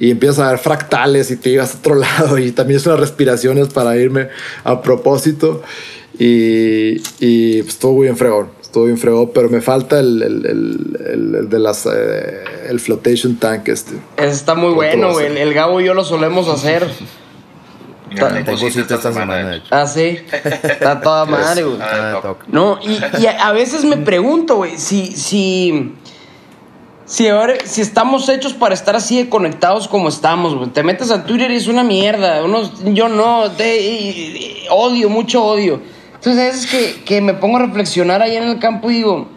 y empiezas a ver fractales y te ibas a otro lado, y también es unas respiraciones para irme a propósito, y, y pues, estuvo bien fregón estuvo bien fregó, pero me falta el, el, el, el de las eh, el flotation tank este. está muy bueno, güey. El, Gabo y yo lo solemos hacer. esta semana. Ah, sí. Está toda madre, güey. Ah, no, y, y, a veces me pregunto, güey, si, si, si, ahora, si estamos hechos para estar así de conectados como estamos, güey. Te metes a Twitter y es una mierda. Uno, yo no, te, odio, mucho odio. Entonces es que, que me pongo a reflexionar ahí en el campo y digo,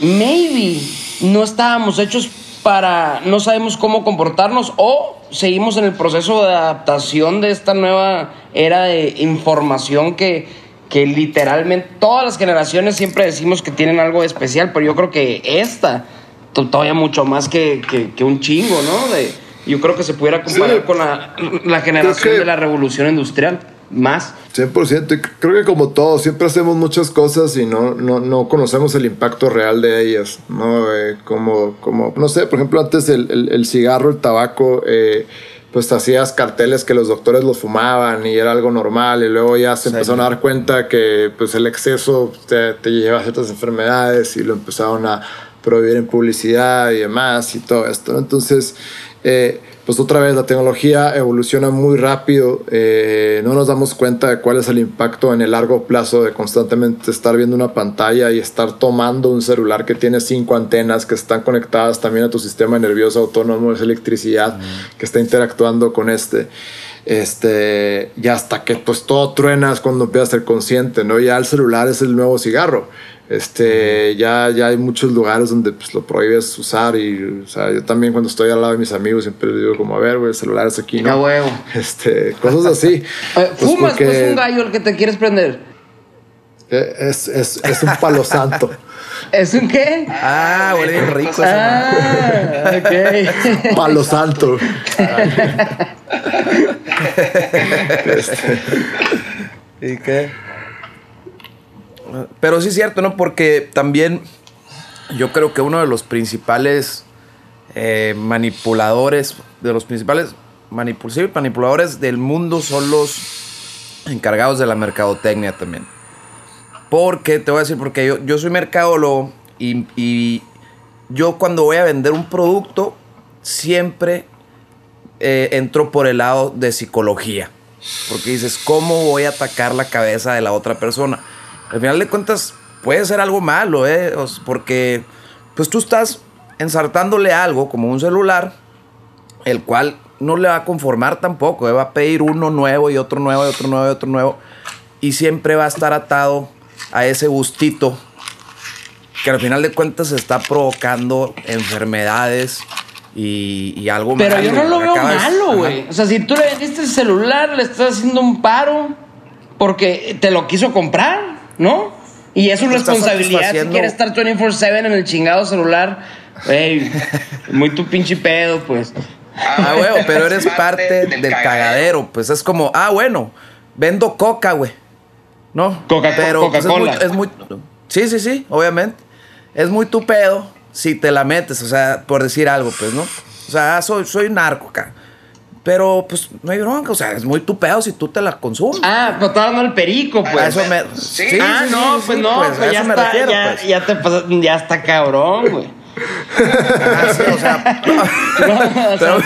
maybe no estábamos hechos para, no sabemos cómo comportarnos o seguimos en el proceso de adaptación de esta nueva era de información que, que literalmente todas las generaciones siempre decimos que tienen algo especial, pero yo creo que esta todavía mucho más que, que, un chingo, ¿no? De, yo creo que se pudiera comparar con la, la generación de la revolución industrial más. 100%. creo que como todos, siempre hacemos muchas cosas y no, no, no conocemos el impacto real de ellas. ¿no? Eh, como, como, no sé, por ejemplo, antes el, el, cigarro, el tabaco, eh, pues hacías carteles que los doctores los fumaban y era algo normal y luego ya se empezaron a dar cuenta que pues el exceso te, te lleva a ciertas enfermedades y lo empezaron a prohibir en publicidad y demás y todo esto. Entonces, eh, pues otra vez la tecnología evoluciona muy rápido, eh, no nos damos cuenta de cuál es el impacto en el largo plazo de constantemente estar viendo una pantalla y estar tomando un celular que tiene cinco antenas que están conectadas también a tu sistema nervioso autónomo, es electricidad que está interactuando con este. Este, y hasta que pues todo truenas cuando empiezas a ser consciente, ¿no? Ya el celular es el nuevo cigarro. Este, ya, ya hay muchos lugares donde pues, lo prohíbes usar y, o sea, yo también cuando estoy al lado de mis amigos siempre les digo como, a ver, güey, el celular es aquí, ¿no? huevo. Este, cosas así. pues ¿Fumas pues un gallo el que te quieres prender? Eh, es, es, es un palo santo. ¿Es un qué? Ah, huele bien rico ah, ok. Palo santo. este. ¿Y qué? Pero sí es cierto, ¿no? Porque también yo creo que uno de los principales eh, manipuladores, de los principales manipuladores del mundo son los encargados de la mercadotecnia también. Porque, te voy a decir, porque yo, yo soy mercadólogo y, y, yo cuando voy a vender un producto siempre eh, entro por el lado de psicología. Porque dices, ¿cómo voy a atacar la cabeza de la otra persona? Al final de cuentas puede ser algo malo, ¿eh? porque pues tú estás ensartándole algo como un celular, el cual no le va a conformar tampoco, ¿eh? va a pedir uno nuevo y otro nuevo y otro nuevo y otro nuevo, y siempre va a estar atado a ese gustito que al final de cuentas está provocando enfermedades y, y algo Pero yo no lo veo malo, güey. O sea, si tú le vendiste el celular, le estás haciendo un paro porque te lo quiso comprar. ¿No? Y es su responsabilidad si quieres estar 24-7 en el chingado celular. Ey, muy tu pinche pedo, pues. Ah, güey, pero eres parte del, cagadero. Pues es como, ah, bueno, vendo coca, güey. ¿No? Coca, pero pues, Coca-Cola. es, muy, Sí, sí, sí, obviamente. Es muy tu pedo si te la metes, o sea, por decir algo, pues, ¿no? O sea, soy, soy narco, acá. Pero, pues, no hay bronca. O sea, es muy tu pedo si tú te la consumes. Ah, pero estaba dando el perico, pues. A eso me... Sí, ah, no, pues no. Pues, pues ya, está, refiero, ya, pues. ya, te pasó, ya está cabrón, güey. Ah, sí, o sea, pero,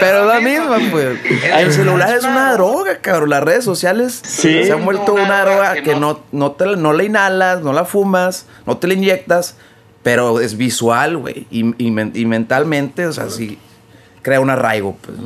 pero la misma, pues. El celular es una droga, cabrón. Las redes sociales se han vuelto una droga que no, no, te, no la inhalas, no la fumas, no te la inyectas, pero es visual, güey. Y, y, y, mentalmente, o sea, sí crea un arraigo, pues.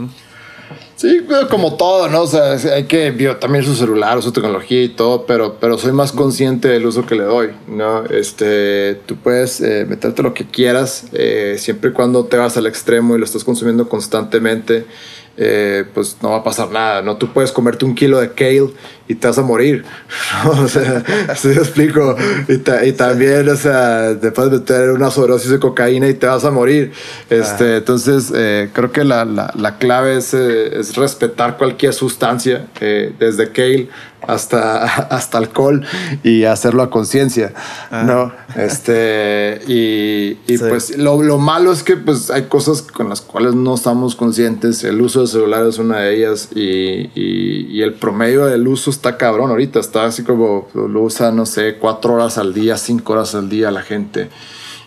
Sí, como todo, ¿no? O sea, hay que también su celular, su tecnología y todo, pero, pero soy más consciente del uso que le doy, ¿no? Este, tú puedes eh, meterte lo que quieras, eh, siempre y cuando te vas al extremo y lo estás consumiendo constantemente. Eh, pues no va a pasar nada, ¿no? Tú puedes comerte un kilo de kale y te vas a morir, O sea, si te explico, y, también, o sea, te puedes meter una sobredosis de cocaína y te vas a morir. Este, Entonces, eh, creo que la, la, la clave es, eh, es, respetar cualquier sustancia, desde kale hasta, hasta alcohol y hacerlo a conciencia, ah. ¿no? Este, y, y pues lo, lo, malo es que pues hay cosas con las cuales no estamos conscientes, el uso de celular es una de ellas y, y, y el promedio del uso está cabrón ahorita, está así como lo usa, no sé, cuatro horas al día, cinco horas al día la gente.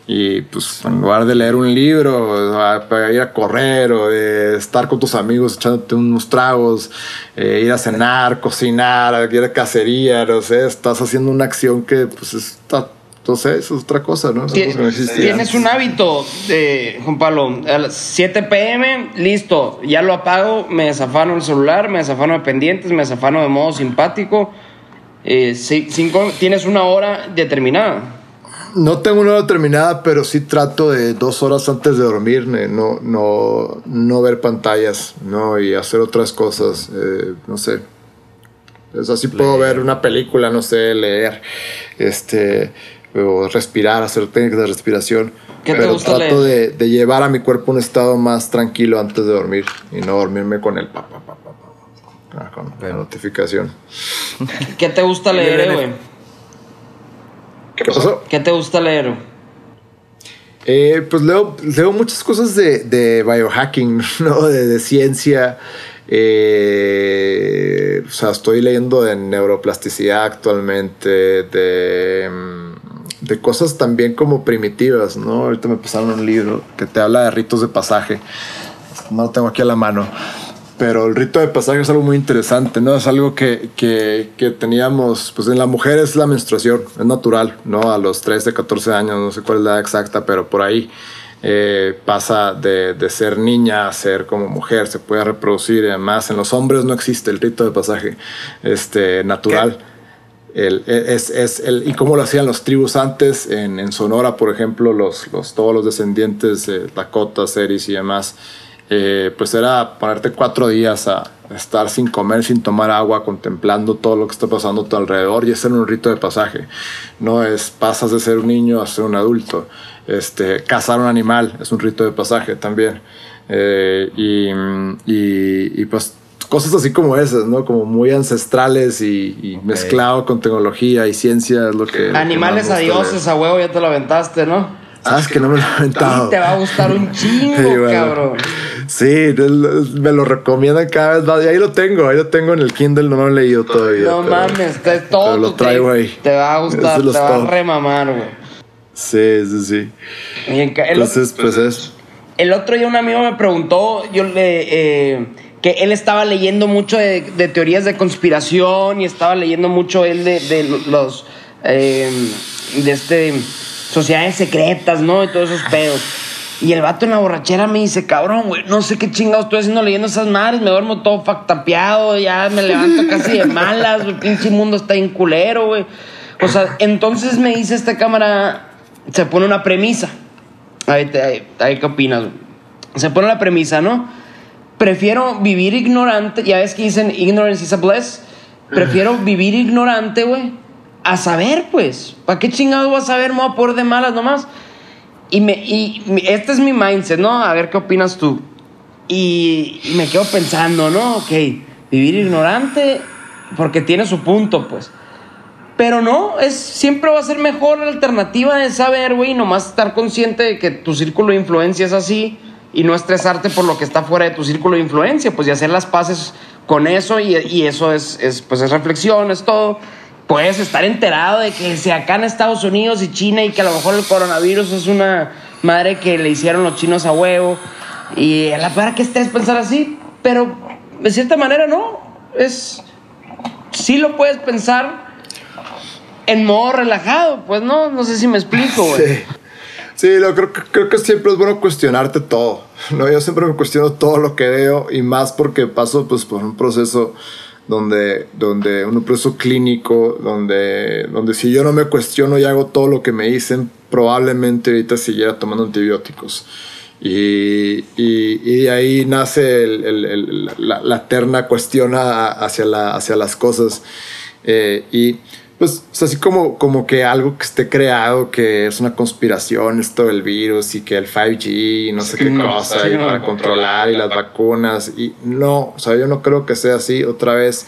Y pues en lugar de leer un libro, ir a correr o de estar con tus amigos echándote unos tragos, eh, ir a cenar, cocinar, ir a cacería, no sé, estás haciendo una acción que pues está entonces, eso es otra cosa, ¿no? Tienes un hábito, de, Juan Pablo, a las 7 pm, listo, ya lo apago, me desafano el celular, me desafano de pendientes, me desafano de modo simpático. Eh, cinco, ¿Tienes una hora determinada? No tengo una hora determinada, pero sí trato de dos horas antes de dormir, no, no, no ver pantallas, ¿no? Y hacer otras cosas, eh, no sé. Es así puedo ver una película, no sé, leer. Este o respirar, hacer técnicas de respiración. ¿Qué te pero gusta trato de, de, llevar a mi cuerpo un estado más tranquilo antes de dormir y no dormirme con el pa, pa, pa, pa, con la notificación. ¿Qué te gusta leer, güey? ¿Qué pasó? ¿Qué te gusta leer? Eh, pues leo, leo muchas cosas de, de biohacking, ¿no? De, de ciencia. Eh, o sea, estoy leyendo de neuroplasticidad actualmente, de mm, de cosas también como primitivas, ¿no? Ahorita me pasaron un libro que te habla de ritos de pasaje. No lo tengo aquí a la mano. Pero el rito de pasaje es algo muy interesante, ¿no? Es algo que, que, que teníamos, pues en la mujer es la menstruación, es natural, ¿no? A los 13, 14 años, no sé cuál es la edad exacta, pero por ahí eh, pasa de, de, ser niña a ser como mujer, se puede reproducir y además en los hombres no existe el rito de pasaje este, natural. El, es, es el, y cómo lo hacían los tribus antes en, en Sonora, por ejemplo, los, los, todos los descendientes de Dakota, Seris y demás, eh, pues era ponerte cuatro días a estar sin comer, sin tomar agua, contemplando todo lo que está pasando a tu alrededor y era un rito de pasaje. No es pasas de ser un niño a ser un adulto. Este, cazar un animal es un rito de pasaje también. Eh, y, y, y pues cosas así como esas, ¿no? Como muy ancestrales y, mezclado con tecnología y ciencia es lo que... Animales a dioses, a huevo, ya te lo aventaste, ¿no? Sabes que no me lo he aventado. te va a gustar un chingo, cabrón. Sí, me lo recomiendan cada vez Y ahí lo tengo, ahí lo tengo en el Kindle, no lo he leído todavía. No mames, es todo. lo traigo ahí. Te va a gustar, te va a remamar, güey. Sí, sí, sí. Entonces, pues es. El otro día un amigo me preguntó, yo le... Eh, que él estaba leyendo mucho de, teorías de conspiración y estaba leyendo mucho él de, los eh, de este sociedades secretas, ¿no? Y todos esos pedos. Y el vato en la borrachera me dice, cabrón, güey, no sé qué chingados estoy haciendo leyendo esas madres, me duermo todo factapeado, ya me levanto casi de malas, el pinche mundo está en culero, güey. O sea, entonces me dice esta cámara, se pone una premisa. Ahí, ahí, ¿qué opinas? Se pone la premisa, ¿no? Prefiero vivir ignorante, ya ves que dicen ignorance is a bless. Prefiero vivir ignorante, güey, a saber, pues. ¿Para qué chingado vas a saber? Me voy a poner de malas nomás. Y, me, y este es mi mindset, ¿no? A ver qué opinas tú. Y, y, me quedo pensando, ¿no? Ok, vivir ignorante porque tiene su punto, pues. Pero no, es, siempre va a ser mejor la alternativa de saber, güey, nomás estar consciente de que tu círculo de influencia es así y no estresarte por lo que está fuera de tu círculo de influencia, pues y hacer las paces con eso y, eso es, es, pues es reflexión, es todo. Puedes estar enterado de que si acá en Estados Unidos y China y que a lo mejor el coronavirus es una madre que le hicieron los chinos a huevo y a la para que estés pensar así, pero de cierta manera no, es sí lo puedes pensar en modo relajado, pues no, no sé si me explico, güey. Sí, creo, creo que siempre es bueno cuestionarte todo. ¿no? Yo siempre me cuestiono todo lo que veo y más porque paso pues, por un proceso donde, donde un proceso clínico, donde, donde si yo no me cuestiono y hago todo lo que me dicen, probablemente ahorita siguiera tomando antibióticos. Y, y, de ahí nace la, la, eterna cuestión hacia, la, hacia las cosas. Eh, y pues así como, como que algo que esté creado, que es una conspiración, esto del virus y que el 5G y no sé qué cosa, y para controlar y las vacunas. Y no, o sea, yo no creo que sea así. Otra vez,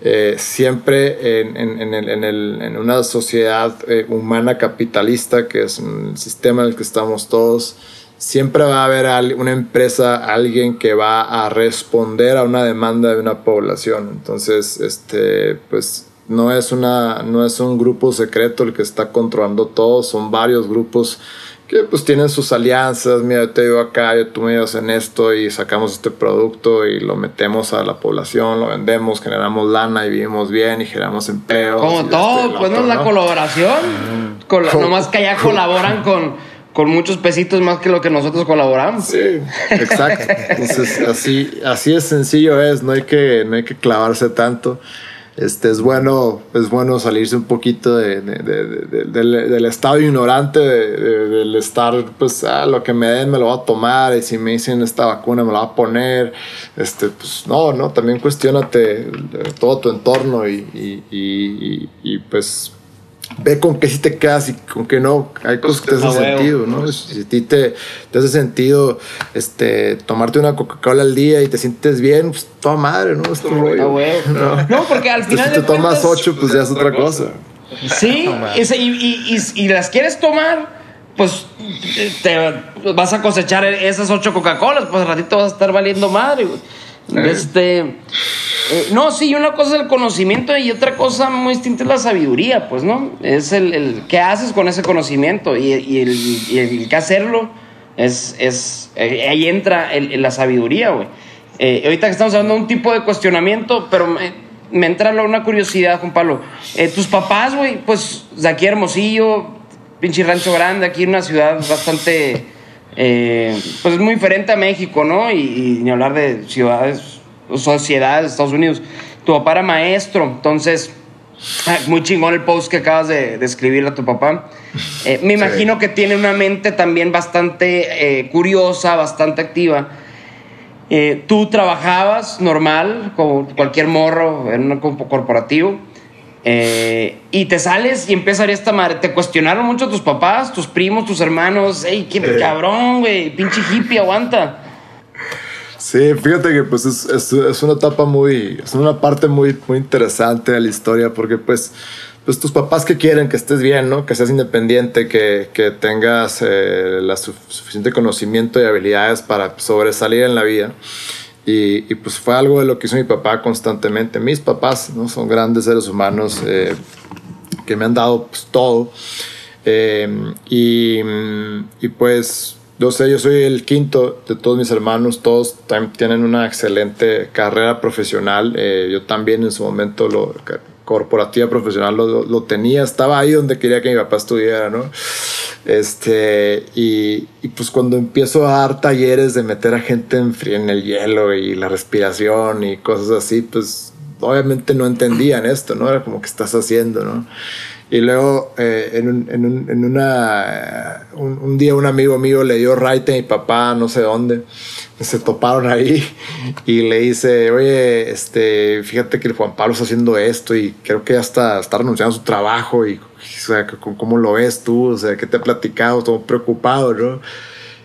eh, siempre en, en, en, el, en, una sociedad eh, humana capitalista, que es un sistema en el que estamos todos, siempre va a haber una empresa, alguien que va a responder a una demanda de una población. Entonces, este, pues no es, una, no es un grupo secreto el que está controlando todo, son varios grupos que pues tienen sus alianzas, mira, yo te digo acá, yo tú me digas en esto y sacamos este producto y lo metemos a la población, lo vendemos, generamos lana y vivimos bien y generamos empleo. Como todo, pues no es la colaboración, no nomás que allá colaboran con, con muchos pesitos más que lo que nosotros colaboramos. Sí, exacto. Entonces así, así es sencillo es, no hay que, no hay que clavarse tanto este, es, bueno, es bueno salirse un poquito de, del, estado ignorante, del estar, pues, ah, lo que me den me lo voy a tomar y si me dicen esta vacuna me la voy a poner. Este, pues no, no, también cuestionate todo tu entorno y, y, y, y pues ve con qué sí te quedas y con qué no. Hay cosas que te hacen sentido, ¿no? Si a ti te, te, hace sentido este, tomarte una Coca-Cola al día y te sientes bien, pues toda madre, ¿no? No. porque al final. si te tomas ocho, pues ya es otra cosa. Sí, y, y, y, las quieres tomar, pues te vas a cosechar esas ocho Coca-Colas, pues al ratito vas a estar valiendo madre, Este. Eh, no, sí, una cosa es el conocimiento y otra cosa muy distinta es la sabiduría, pues, ¿no? Es el, el qué haces con ese conocimiento y, y, el, y el, qué hacerlo. Es, es, eh, ahí entra el, la sabiduría, güey. Eh, ahorita que estamos hablando de un tipo de cuestionamiento, pero me, me entra una curiosidad, Juan Pablo. tus papás, güey, pues de aquí Hermosillo, pinche rancho grande, aquí en una ciudad bastante, pues muy diferente a México, ¿no? Y, y ni hablar de ciudades sociedad de Estados Unidos. Tu papá era maestro, entonces, ah, muy chingón el post que acabas de, de escribirle a tu papá. Eh, me imagino que tiene una mente también bastante eh, curiosa, bastante activa. Eh, tú trabajabas normal, como cualquier morro en un corporativo, y te sales y empieza a esta madre. Te cuestionaron mucho tus papás, tus primos, tus hermanos. ¡Ey, qué cabrón, güey! Pinche hippie, aguanta. Sí, fíjate que pues es, es, es, una etapa muy, es una parte muy, muy interesante de la historia porque pues, pues tus papás que quieren que estés bien, ¿no? Que seas independiente, que, que tengas eh, la suficiente conocimiento y habilidades para sobresalir en la vida. Y, y, pues fue algo de lo que hizo mi papá constantemente. Mis papás, ¿no? Son grandes seres humanos eh, que me han dado pues, todo. Eh, y, y pues yo sé, yo soy el quinto de todos mis hermanos, todos tienen una excelente carrera profesional. Eh, yo también en su momento lo corporativa profesional lo, lo, tenía, estaba ahí donde quería que mi papá estudiara, ¿no? Este, y, pues cuando empiezo a dar talleres de meter a gente en, en el hielo y la respiración y cosas así, pues obviamente no entendían esto, ¿no? Era como que estás haciendo, ¿no? Y luego eh, en, un, en, un, en, una, un, día un amigo mío le dio right a mi papá, no sé dónde, se toparon ahí y le dice, oye, este, fíjate que el Juan Pablo está haciendo esto y creo que ya está, renunciando a su trabajo y, o sea, ¿cómo lo ves tú? O sea, ¿qué te ha platicado? Todo preocupado, ¿no?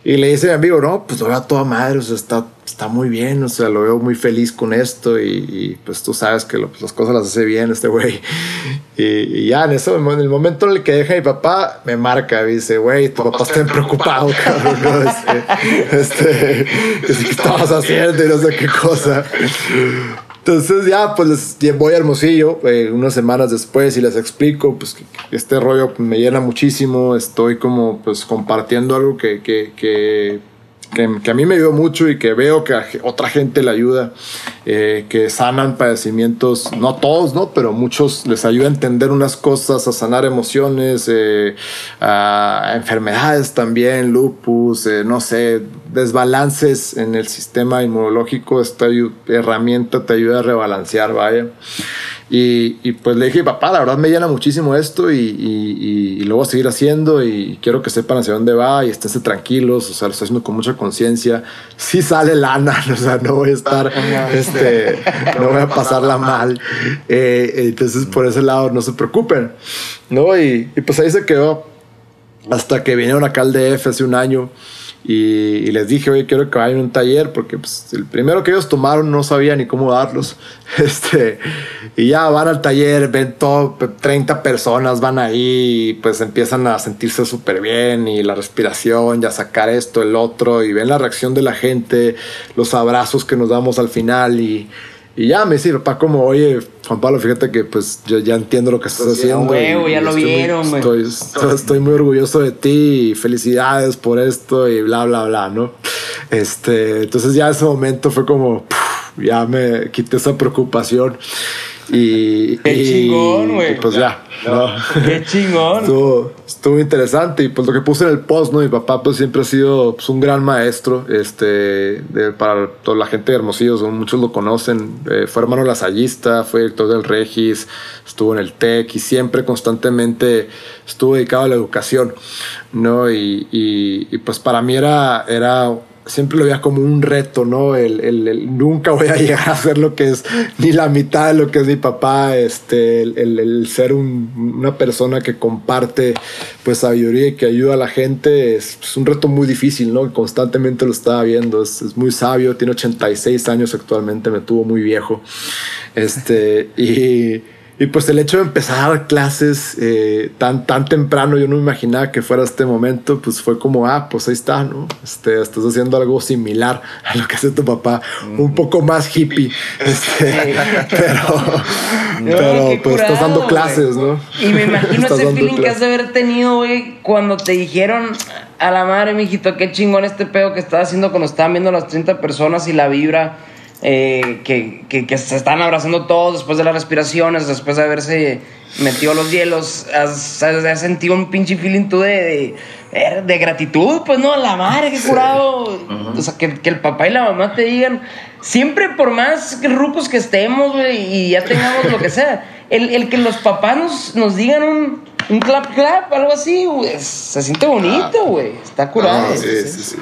Y le dice a mi amigo, no, pues lo toda madre, o sea, está, está muy bien, o sea, lo veo muy feliz con esto y, pues tú sabes que pues, las cosas las hace bien este güey. Y, ya en, eso, en el momento en el que deja a mi papá, me marca, dice, güey, tu papá está preocupado, cabrón, ¿no? Este, este, ¿qué estabas haciendo y no sé qué cosa? Entonces ya, pues les voy a Hermosillo eh, unas semanas después y les explico, pues que, este rollo me llena muchísimo, estoy como pues compartiendo algo que, que, que que, a mí me ayudó mucho y que veo que a otra gente le ayuda, eh, que sanan padecimientos, no todos, ¿no? Pero muchos les ayuda a entender unas cosas, a sanar emociones, eh, a enfermedades también, lupus, no sé, desbalances en el sistema inmunológico, esta herramienta te ayuda a rebalancear, vaya. Y, pues le dije, papá, la verdad me llena muchísimo esto y, y, lo voy a seguir haciendo y quiero que sepan hacia dónde va y esténse tranquilos, o sea, lo estoy haciendo con mucha conciencia. Sí sale lana, o sea, no voy a estar, este, no voy a pasarla mal. Eh, entonces, por ese lado, no se preocupen, ¿no? Y, pues ahí se quedó hasta que vinieron acá al DF hace un año. Y, les dije, oye, quiero que vayan a un taller, porque pues, el primero que ellos tomaron no sabía ni cómo darlos. Este, y ya van al taller, ven todo, 30 personas van ahí, y pues empiezan a sentirse súper bien y la respiración, ya sacar esto, el otro, y ven la reacción de la gente, los abrazos que nos damos al final y y ya me dice papá como, oye, Juan Pablo, fíjate que pues yo ya entiendo lo que estás haciendo. ya lo vieron, estoy, estoy, muy orgulloso de ti y felicidades por esto y bla, bla, bla, ¿no? Este, entonces ya ese momento fue como, ya me quité esa preocupación. Y, Qué chingón, güey. Pues ya, ¿no? Qué chingón. estuvo, estuvo, interesante. Y pues lo que puse en el post, ¿no? Mi papá pues siempre ha sido pues, un gran maestro este, para toda la gente de Hermosillo, muchos lo conocen. Eh, fue hermano lasallista, fue director del Regis, estuvo en el TEC y siempre constantemente estuvo dedicado a la educación, ¿no? Y, y, y pues para mí era, era siempre lo veía como un reto, ¿no? El, el, nunca voy a llegar a ser lo que es ni la mitad de lo que es mi papá, este, el, ser una persona que comparte pues sabiduría y que ayuda a la gente es, un reto muy difícil, ¿no? Constantemente lo estaba viendo, es, es, muy sabio, tiene 86 años actualmente, me tuvo muy viejo, este, y y pues el hecho de empezar clases eh, tan, tan temprano, yo no me imaginaba que fuera este momento, pues fue como, ah, pues ahí está, ¿no? Este, estás haciendo algo similar a lo que hace tu papá, un poco más hippie, este, pero, pero pues estás dando clases, ¿no? Y me imagino ese feeling que has de haber tenido, güey, cuando te dijeron a la madre, mijito, qué chingón este pedo que estás haciendo cuando estaban viendo las 30 personas y la vibra eh, que, que, se están abrazando todos después de las respiraciones, después de haberse metido los hielos, has, has sentido un pinche feeling tú de, de, gratitud, pues no, la madre, qué curado. O sea, que, que, el papá y la mamá te digan, siempre por más rucos que estemos, y ya tengamos lo que sea, el, el que los papás nos, nos digan un, un clap clap, algo así, se siente bonito, ah. güey, está curado. sí, sí, sí,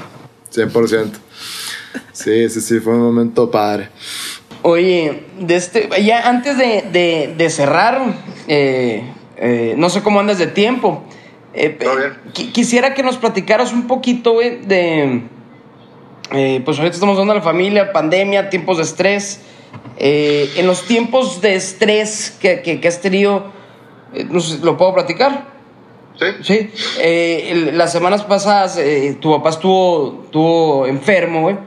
100%. Sí, sí, sí, fue un momento padre. Oye, de este, ya antes de, cerrar, eh, eh, no sé cómo andas de tiempo. Eh, quisiera que nos platicaras un poquito, güey, de. pues ahorita estamos hablando de la familia, pandemia, tiempos de estrés. en los tiempos de estrés que, que, has tenido, no sé, ¿lo puedo platicar? Sí. Sí. las semanas pasadas, tu papá estuvo, estuvo enfermo, güey.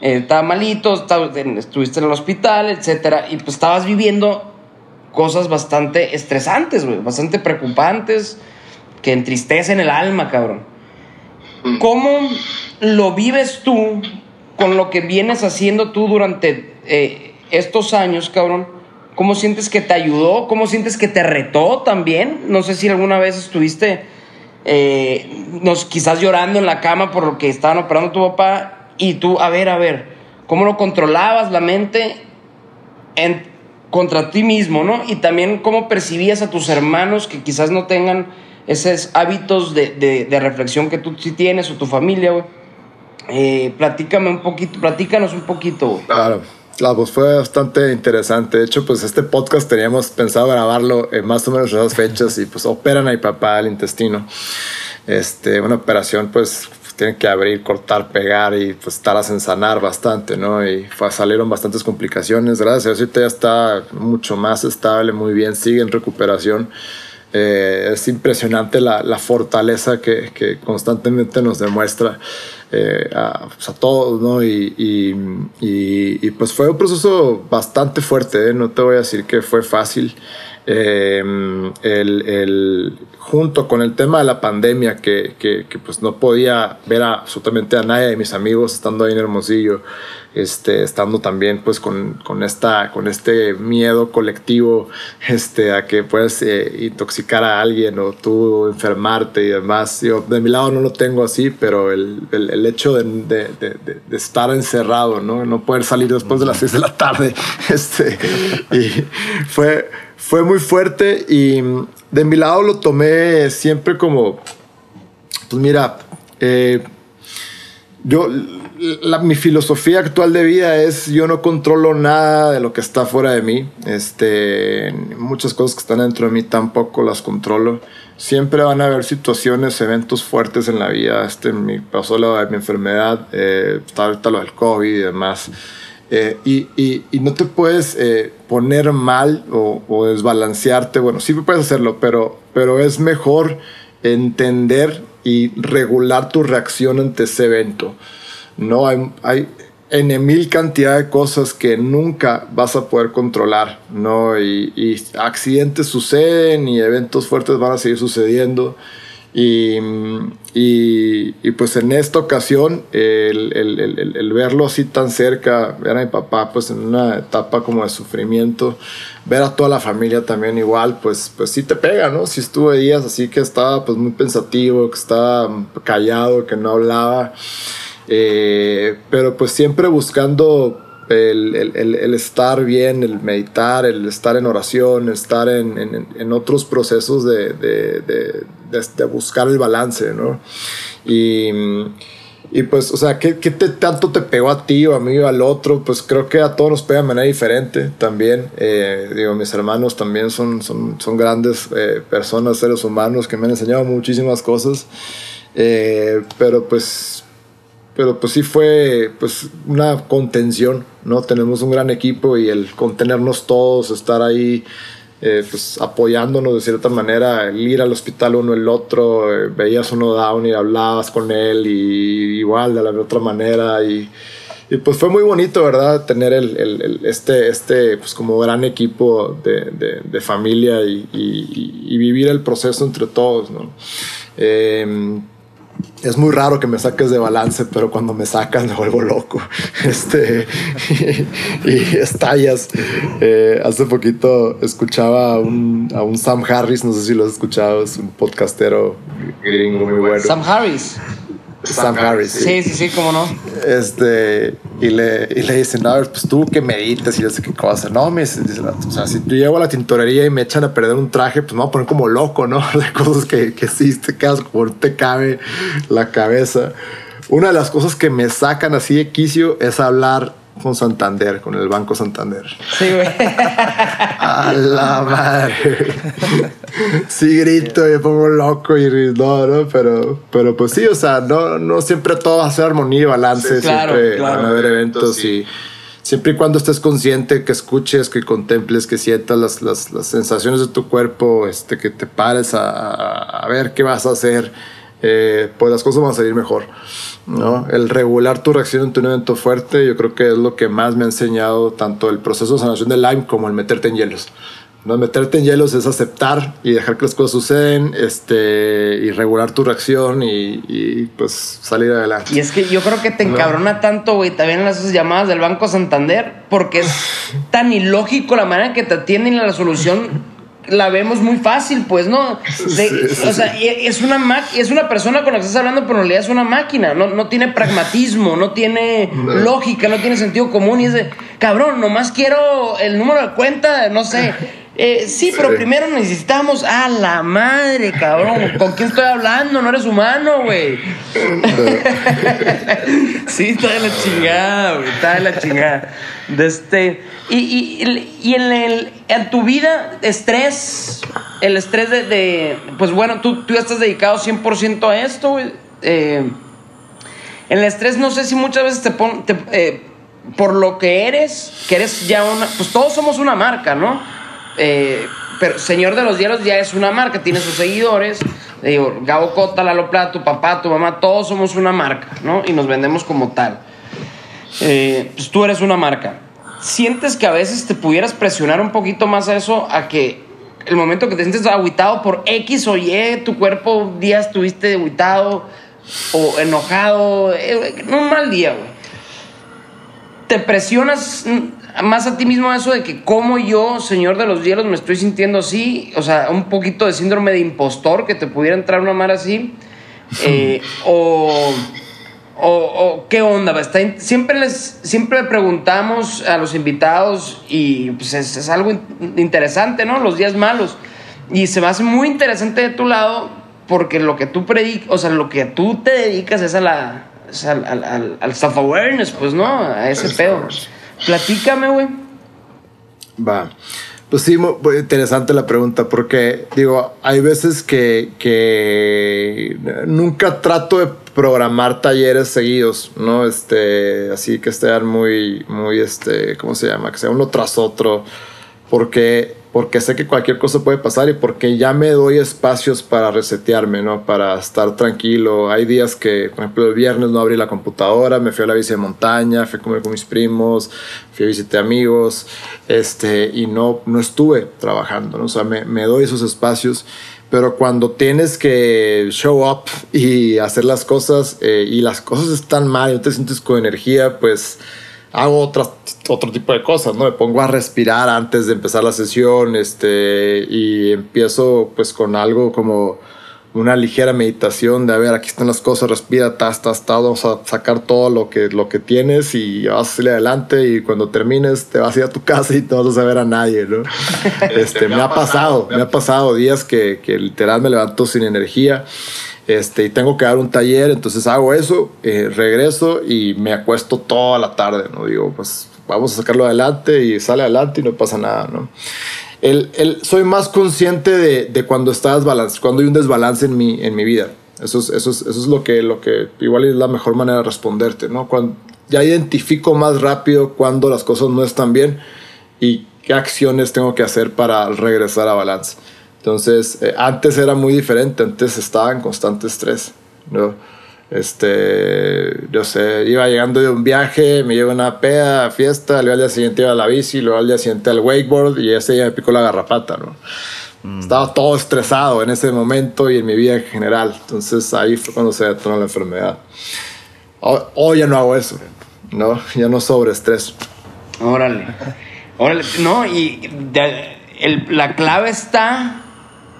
Estaba malito, estuviste en el hospital, etcétera, y pues estabas viviendo cosas bastante estresantes, güey, bastante preocupantes, que entristecen el alma, cabrón. Mm. ¿Cómo lo vives tú con lo que vienes haciendo tú durante eh, estos años, cabrón? ¿Cómo sientes que te ayudó? ¿Cómo sientes que te retó también? No sé si alguna vez estuviste eh, nos, quizás llorando en la cama por lo que estaban operando tu papá y tú, a ver, a ver, ¿cómo lo controlabas la mente en, contra ti mismo, ¿no? Y también cómo percibías a tus hermanos que quizás no tengan esos hábitos de, de, reflexión que tú sí tienes o tu familia, güey. Eh, platícame un poquito, platícanos un poquito, güey. Claro. La voz fue bastante interesante. De hecho, pues este podcast teníamos pensado grabarlo en más o menos esas fechas y pues operan a mi papá el intestino. Este, una operación pues tienen que abrir, cortar, pegar y pues estar a ensanar bastante, ¿no? Y salieron bastantes complicaciones. Gracias ahorita ya está mucho más estable, muy bien, sigue en recuperación. Eh, es impresionante la, la fortaleza que, que, constantemente nos demuestra eh, a, pues, a, todos, ¿no? Y, y, y, pues fue un proceso bastante fuerte, ¿eh? no te voy a decir que fue fácil. El, el, junto con el tema de la pandemia, que, que, pues no podía ver absolutamente a nadie de mis amigos estando ahí en Hermosillo, este, estando también pues con, con, esta, con este miedo colectivo este, a que puedes eh, intoxicar a alguien o tú enfermarte y demás. Yo de mi lado no lo tengo así, pero el, el, el, hecho de, de, de, estar encerrado, ¿no? No poder salir después de las 6 de la tarde. Este, y fue, fue muy fuerte y de mi lado lo tomé siempre como, pues mira, eh, yo, mi filosofía actual de vida es yo no controlo nada de lo que está fuera de mí. Este, muchas cosas que están dentro de mí tampoco las controlo. Siempre van a haber situaciones, eventos fuertes en la vida. Este, mi, pasó de mi enfermedad, eh, está ahorita lo del COVID y demás. Eh, y, y, y, no te puedes eh, poner mal o, o, desbalancearte. Bueno, sí puedes hacerlo, pero, pero es mejor entender y regular tu reacción ante ese evento. No hay, hay en mil cantidad de cosas que nunca vas a poder controlar, ¿no? Y, y, accidentes suceden y eventos fuertes van a seguir sucediendo. Y, y, pues en esta ocasión, el, el, el, verlo así tan cerca, ver a mi papá pues en una etapa como de sufrimiento, ver a toda la familia también igual, pues, pues sí te pega, ¿no? Sí estuve días así que estaba pues muy pensativo, que estaba callado, que no hablaba, eh, pero pues siempre buscando el, el, el, estar bien, el meditar, el estar en oración, estar en, en, en otros procesos de, de, de, de, buscar el balance, ¿no? Y, y pues, o sea, ¿qué, qué te, tanto te pegó a ti o a mí o al otro? Pues creo que a todos nos pega de manera diferente también. Eh, digo, mis hermanos también son, son, son grandes eh, personas, seres humanos que me han enseñado muchísimas cosas. Eh, pero pues pero pues sí fue pues una contención, ¿no? Tenemos un gran equipo y el contenernos todos, estar ahí eh, pues apoyándonos de cierta manera, el ir al hospital uno el otro, eh, veías uno down y hablabas con él y igual de la otra manera y, y pues fue muy bonito, ¿verdad? Tener el, el, este, este pues como gran equipo de, de, de familia y, y, y, vivir el proceso entre todos, ¿no? Eh, es muy raro que me saques de balance, pero cuando me sacan me vuelvo loco. Este, y, y estallas. Eh, hace poquito escuchaba a un, a un Sam Harris, no sé si lo has escuchado, es un podcastero gringo muy bueno. Sam Harris. Sam Harris. Sí, sí, sí, cómo no. Este, y le, y le dicen, a ver, pues tú que meditas y yo sé qué cosa. No, me dice, o sea, si yo llego a la tintorería y me echan a perder un traje, pues me voy a poner como loco, ¿no? De cosas que, que sí te quedas como te cabe la cabeza. Una de las cosas que me sacan así de quicio es hablar con Santander, con el Banco Santander. Sí, güey. A la madre. Sí grito y me pongo loco y no, no, pero, pero pues sí, o sea, no, no siempre todo va a ser armonía y balance, Sí, claro, siempre claro. van a haber eventos y siempre y cuando estés consciente, que escuches, que contemples, que sientas las, las, las sensaciones de tu cuerpo, este, que te pares a, a- a ver qué vas a hacer, eh, pues las cosas van a salir mejor. ¿no? El regular tu reacción ante un evento fuerte, yo creo que es lo que más me ha enseñado tanto el proceso de sanación del Lyme como el meterte en hielos. ¿no? Meterte en hielos es aceptar y dejar que las cosas suceden este, y regular tu reacción y, y, pues salir adelante. Y es que yo creo que te encabrona tanto, güey, también en esas llamadas del Banco Santander, porque es tan ilógico la manera en que te atienden y la solución la vemos muy fácil, pues, ¿no? De- Sí, sí, o sea, es una ma- es una persona con la que estás hablando, pero en realidad es una máquina, no, no tiene pragmatismo, no tiene lógica, no tiene sentido común, y es de, cabrón, nomás quiero el número de cuenta, no sé. Eh, sí, pero primero necesitamos a la madre, cabrón. ¿Con quién estoy hablando? No eres humano, güey. Sí, está de la chingada, güey. Está de la chingada. De este, y, y, y en, el, en tu vida, estrés, el estrés de, de- pues bueno, tú, tú ya estás dedicado 100% a esto, güey. Eh, el estrés, no sé si muchas veces te pon, te- eh, por lo que eres, que eres ya una, pues todos somos una marca, ¿no? Eh, pero Señor de los Hielos ya es una marca, tiene sus seguidores. Digo, Gabo Cota, Lalo Plata, tu papá, tu mamá, todos somos una marca, ¿no? Y nos vendemos como tal. Eh, pues tú eres una marca. ¿Sientes que a veces te pudieras presionar un poquito más a eso, a que el momento que te sientes aguitado por X o Y, tu cuerpo un día estuviste aguitado o enojado, eh, un mal día, güey? ¿Te presionas más a ti mismo eso de que como yo, señor de los hielos, me estoy sintiendo así? O sea, un poquito de síndrome de impostor que te pudiera entrar una mar así. Eh, o, o, qué onda? Está siempre, les, siempre preguntamos a los invitados y pues es, algo interesante, ¿no? Los días malos. Y se me hace muy interesante de tu lado porque lo que tú predicas, o sea, lo que tú te dedicas es a la, al, al, self-awareness, pues, ¿no? A ese pedo. Platícame, güey. Va. Pues sí, muy interesante la pregunta, porque digo, hay veces que, que nunca trato de programar talleres seguidos, ¿no? Este, así que estén muy, muy, este, ¿cómo se llama? Que sea uno tras otro, porque porque sé que cualquier cosa puede pasar y porque ya me doy espacios para resetearme, ¿no? Para estar tranquilo. Hay días que, por ejemplo, el viernes no abrí la computadora, me fui a la bici de montaña, fui a comer con mis primos, fui a visitar amigos, este, y no, no estuve trabajando, ¿no? O sea, me, doy esos espacios. Pero cuando tienes que show up y hacer las cosas eh, y las cosas están mal y no te sientes con energía, pues hago otras, otro tipo de cosas, ¿no? Me pongo a respirar antes de empezar la sesión, este, y empiezo pues con algo como una ligera meditación de, a ver, aquí están las cosas, respira, tas, tas, tas, vamos a sacar todo lo que, lo que tienes y vas a salir adelante y cuando termines te vas a ir a tu casa y no vas a ver a nadie, ¿no? este, me, ha pasado, me ha pasado días que, que literal me levanto sin energía este, y tengo que dar un taller, entonces hago eso, eh, regreso y me acuesto toda la tarde, ¿no? Digo, pues vamos a sacarlo adelante y sale adelante y no pasa nada, ¿no? El, el, soy más consciente de, de cuando estás balance, cuando hay un desbalance en mi, en mi vida. Eso es, eso, es, eso es lo que, lo que igual es la mejor manera de responderte, ¿no? Cuando ya identifico más rápido cuando las cosas no están bien y qué acciones tengo que hacer para regresar a balance. Entonces, eh, antes era muy diferente, antes estaba en constante estrés, ¿no? Este, yo sé, iba llegando de un viaje, me llevo una peda, fiesta, luego al día siguiente iba a la bici, luego al día siguiente al wakeboard y ese día me picó la garrapata, ¿no? Mm. Estaba todo estresado en ese momento y en mi vida en general. Entonces ahí fue cuando se detonó la enfermedad. Hoy, ya no hago eso, ¿no? Ya no sobreestreso. Órale. Órale. No, y la clave está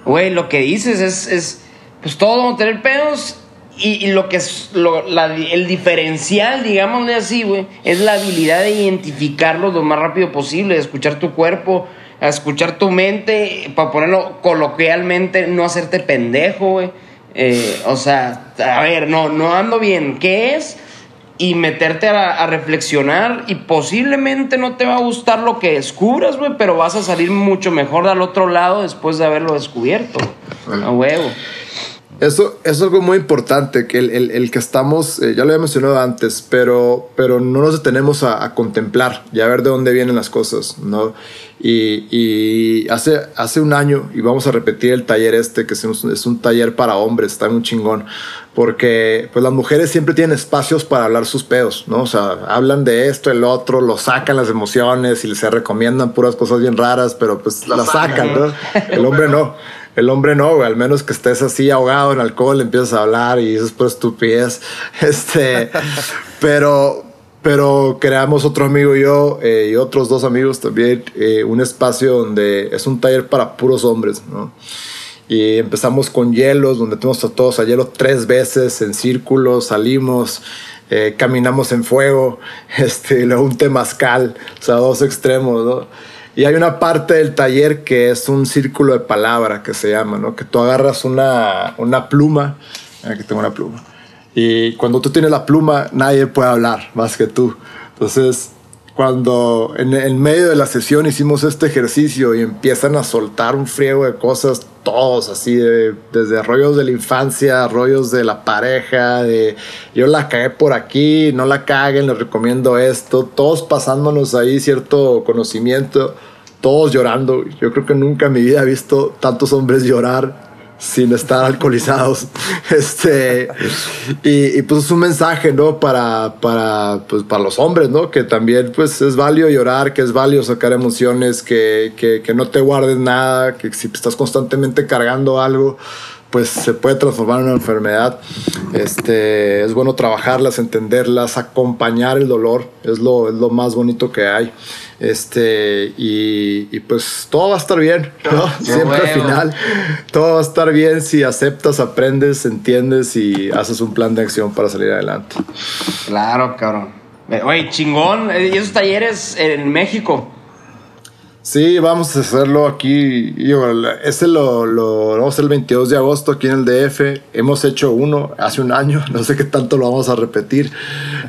güey, lo que dices es, es pues todo, tener pedos y, lo que es lo, el diferencial, digámosle así, güey, es la habilidad de identificarlo lo más rápido posible, de escuchar tu cuerpo, escuchar tu mente, para ponerlo coloquialmente, no hacerte pendejo, güey. Eh, o sea, a ver, no, no ando bien. ¿Qué es? Y meterte a, reflexionar y posiblemente no te va a gustar lo que descubras, güey, pero vas a salir mucho mejor al otro lado después de haberlo descubierto. A huevo. Eso, es algo muy importante, que el, que estamos, eh, ya lo había mencionado antes, pero, pero no nos detenemos a, contemplar y a ver de dónde vienen las cosas, ¿no? Y, hace, hace un año, y vamos a repetir el taller este, que es un, es un taller para hombres, está muy chingón, porque pues las mujeres siempre tienen espacios para hablar sus pedos, ¿no? O sea, hablan de esto, el otro, lo sacan las emociones y se recomiendan puras cosas bien raras, pero pues las sacan, ¿no? El hombre no. El hombre no, güey, al menos que estés así ahogado en alcohol, empiezas a hablar y eso es por estupidez. Este, pero, pero creamos otro amigo y yo eh, y otros dos amigos también eh, un espacio donde es un taller para puros hombres, ¿no? Y empezamos con hielos, donde tenemos a todos a hielo tres veces en círculo, salimos, eh, caminamos en fuego, este, luego un temazcal, o sea, dos extremos, ¿no? Y hay una parte del taller que es un círculo de palabra que se llama, ¿no? Que tú agarras una, una pluma, aquí tengo una pluma, y cuando tú tienes la pluma nadie puede hablar más que tú. Entonces, cuando en, el medio de la sesión hicimos este ejercicio y empiezan a soltar un friego de cosas, todos así, de, desde rollos de la infancia, rollos de la pareja, de yo la cagué por aquí, no la caguen, les recomiendo esto, todos pasándonos ahí cierto conocimiento todos llorando. Yo creo que nunca en mi vida he visto tantos hombres llorar sin estar alcoholizados. Este, y, pues es un mensaje, ¿no? Para, para, pues, para los hombres, ¿no? Que también pues es válido llorar, que es válido sacar emociones, que, que, que no te guardes nada, que si estás constantemente cargando algo, pues se puede transformar en una enfermedad. Este, es bueno trabajarlas, entenderlas, acompañar el dolor, es lo, es lo más bonito que hay. Este, y, pues todo va a estar bien, ¿no? Siempre al final, todo va a estar bien si aceptas, aprendes, entiendes y haces un plan de acción para salir adelante. Claro, cabrón. Oye, chingón, ¿y esos talleres en México? Sí, vamos a hacerlo aquí. Este lo, lo vamos a hacer el 22 de agosto aquí en el DF. Hemos hecho uno hace un año. No sé qué tanto lo vamos a repetir.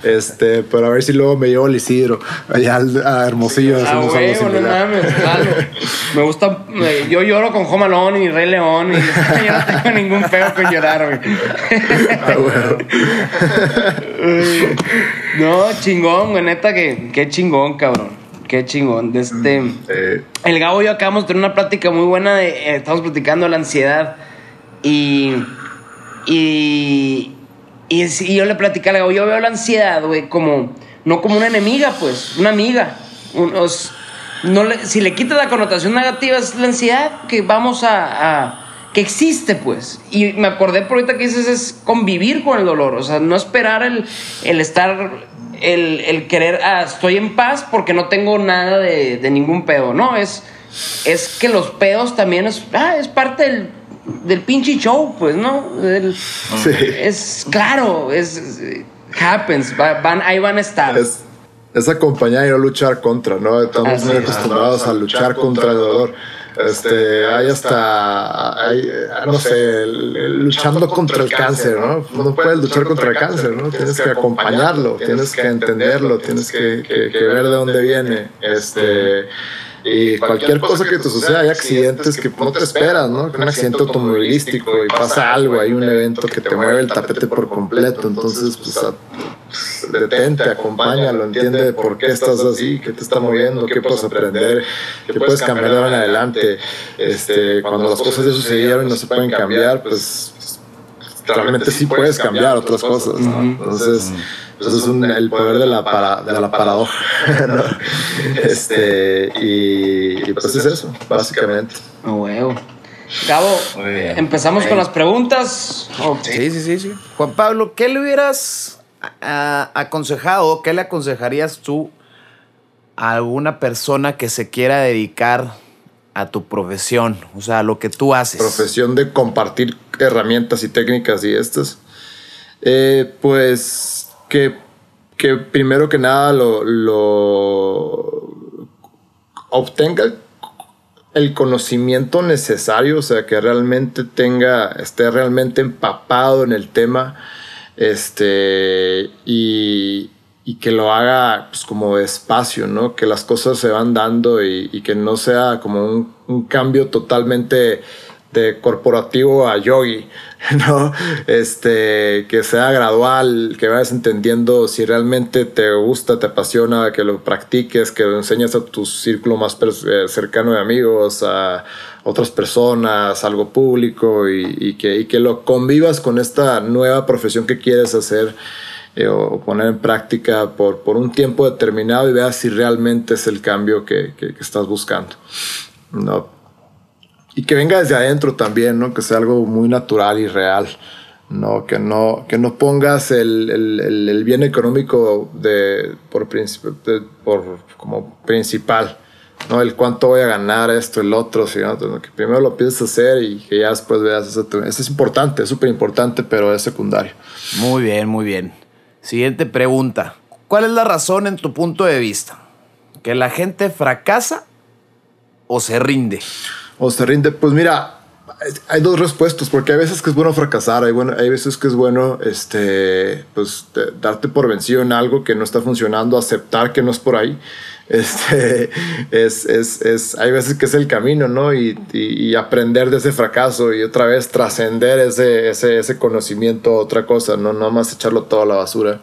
Este, pero a ver si luego me llevo al Isidro, allá a Hermosillo. Güey, no mames, Me gusta. yo lloro con Jomalón y Rey León. Y yo no tengo ningún feo con llorar, güey. Ah, no, chingón, güey. Neta, que qué chingón, cabrón. Qué chingón. Este, El Gabo y yo acabamos de tener una plática muy buena. De, eh, estamos platicando la ansiedad. Y, y, y, yo le platicé al Gabo, yo veo la ansiedad, güey, como, no como una enemiga, pues, una amiga. no le, si le quitas la connotación negativa, es la ansiedad que vamos a, a que existe, pues. Y me acordé por ahorita que dices es convivir con el dolor, o sea, no esperar el, el estar el, querer, ah, estoy en paz porque no tengo nada de, ningún pedo, ¿no? Es, es que los pedos también es, ah, es parte del, del pinche show, pues, ¿no? sí. Es claro, es, happens, van, ahí van a estar. Es, es acompañar y no luchar contra, ¿no? Estamos muy acostumbrados a luchar contra el dolor. Este, hay hasta, hay, no sé, luchando contra el cáncer, ¿no? No puedes luchar contra el cáncer, ¿no? Tienes que acompañarlo, tienes que entenderlo, tienes que, que, que ver de dónde viene. Este y cualquier cosa que te suceda, hay accidentes que no te esperas, ¿no? Un accidente automovilístico y pasa algo, hay un evento que te mueve el tapete por completo, entonces pues detente, acompáñalo, entiende por qué estás así, qué te está moviendo, qué puedes aprender, qué puedes cambiar de ahora en adelante. Este, cuando las cosas ya sucedieron y no se pueden cambiar, pues realmente sí puedes cambiar otras cosas, Entonces eso es el poder de la, para, de la paradoja. este, y, pues es eso, básicamente. Oh, huevo. Gabo, empezamos con las preguntas. Sí, sí, sí, sí. Juan Pablo, ¿qué le hubieras aconsejado, qué le aconsejarías tú a alguna persona que se quiera dedicar a tu profesión? O sea, a lo que tú haces. Profesión de compartir herramientas y técnicas y estas. Eh, pues que, que primero que nada lo, lo obtenga el conocimiento necesario, o sea, que realmente tenga, esté realmente empapado en el tema, este, y, y que lo haga pues, como despacio, ¿no? Que las cosas se van dando y, y que no sea como un, cambio totalmente de corporativo a yogi, ¿no? Este, que sea gradual, que vayas entendiendo si realmente te gusta, te apasiona, que lo practiques, que lo enseñes a tu círculo más eh, cercano de amigos, a otras personas, algo público y, que, que, lo convivas con esta nueva profesión que quieres hacer eh, o poner en práctica por, por un tiempo determinado y veas si realmente es el cambio que, que, estás buscando. ¿no? y que venga desde adentro también, ¿no? Que sea algo muy natural y real. No, que no, que no pongas el, el, el bien económico de, por, por, como principal, ¿no? El cuánto voy a ganar, esto, el otro, sino que primero lo a hacer y que ya después veas eso. Eso es importante, es súper importante, pero es secundario. Muy bien, muy bien. Siguiente pregunta. ¿Cuál es la razón en tu punto de vista? ¿Que la gente fracasa o se rinde? o se rinde. Pues mira, hay dos respuestas, porque hay veces que es bueno fracasar, hay, bueno, hay veces que es bueno este, pues, darte por vencido en algo que no está funcionando, aceptar que no es por ahí. Este, es, es, es, hay veces que es el camino, ¿no? Y, y, aprender de ese fracaso y otra vez trascender ese, ese, ese, conocimiento a otra cosa, no, no más echarlo todo a la basura.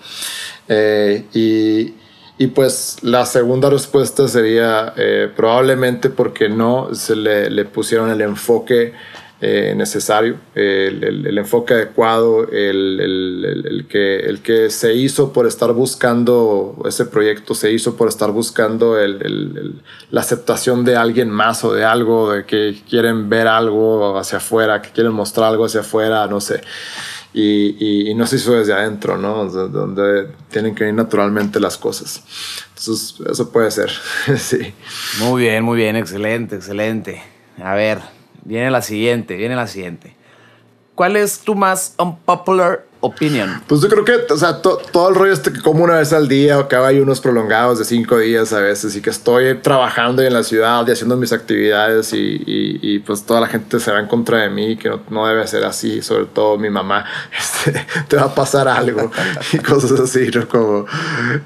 Eh, y y pues la segunda respuesta sería eh, probablemente porque no se le, pusieron el enfoque eh, necesario, el, enfoque adecuado, el, que, el que se hizo por estar buscando, ese proyecto se hizo por estar buscando la aceptación de alguien más o de algo, de que quieren ver algo hacia afuera, que quieren mostrar algo hacia afuera, no sé. Y, no se hizo desde adentro, ¿no? Donde tienen que ir naturalmente las cosas. Entonces, eso puede ser, sí. Muy bien, muy bien, excelente, excelente. A ver, Viene la siguiente, viene la siguiente. ¿Cuál es tu más unpopular opinion? Pues yo creo que, o sea, todo el rollo este que como una vez al día o que hay unos prolongados de cinco días a veces y que estoy trabajando en la ciudad y haciendo mis actividades y, y, pues toda la gente se va en contra de mí, que no, no debe ser así, sobre todo mi mamá, este, te va a pasar algo y cosas así, ¿no? Como,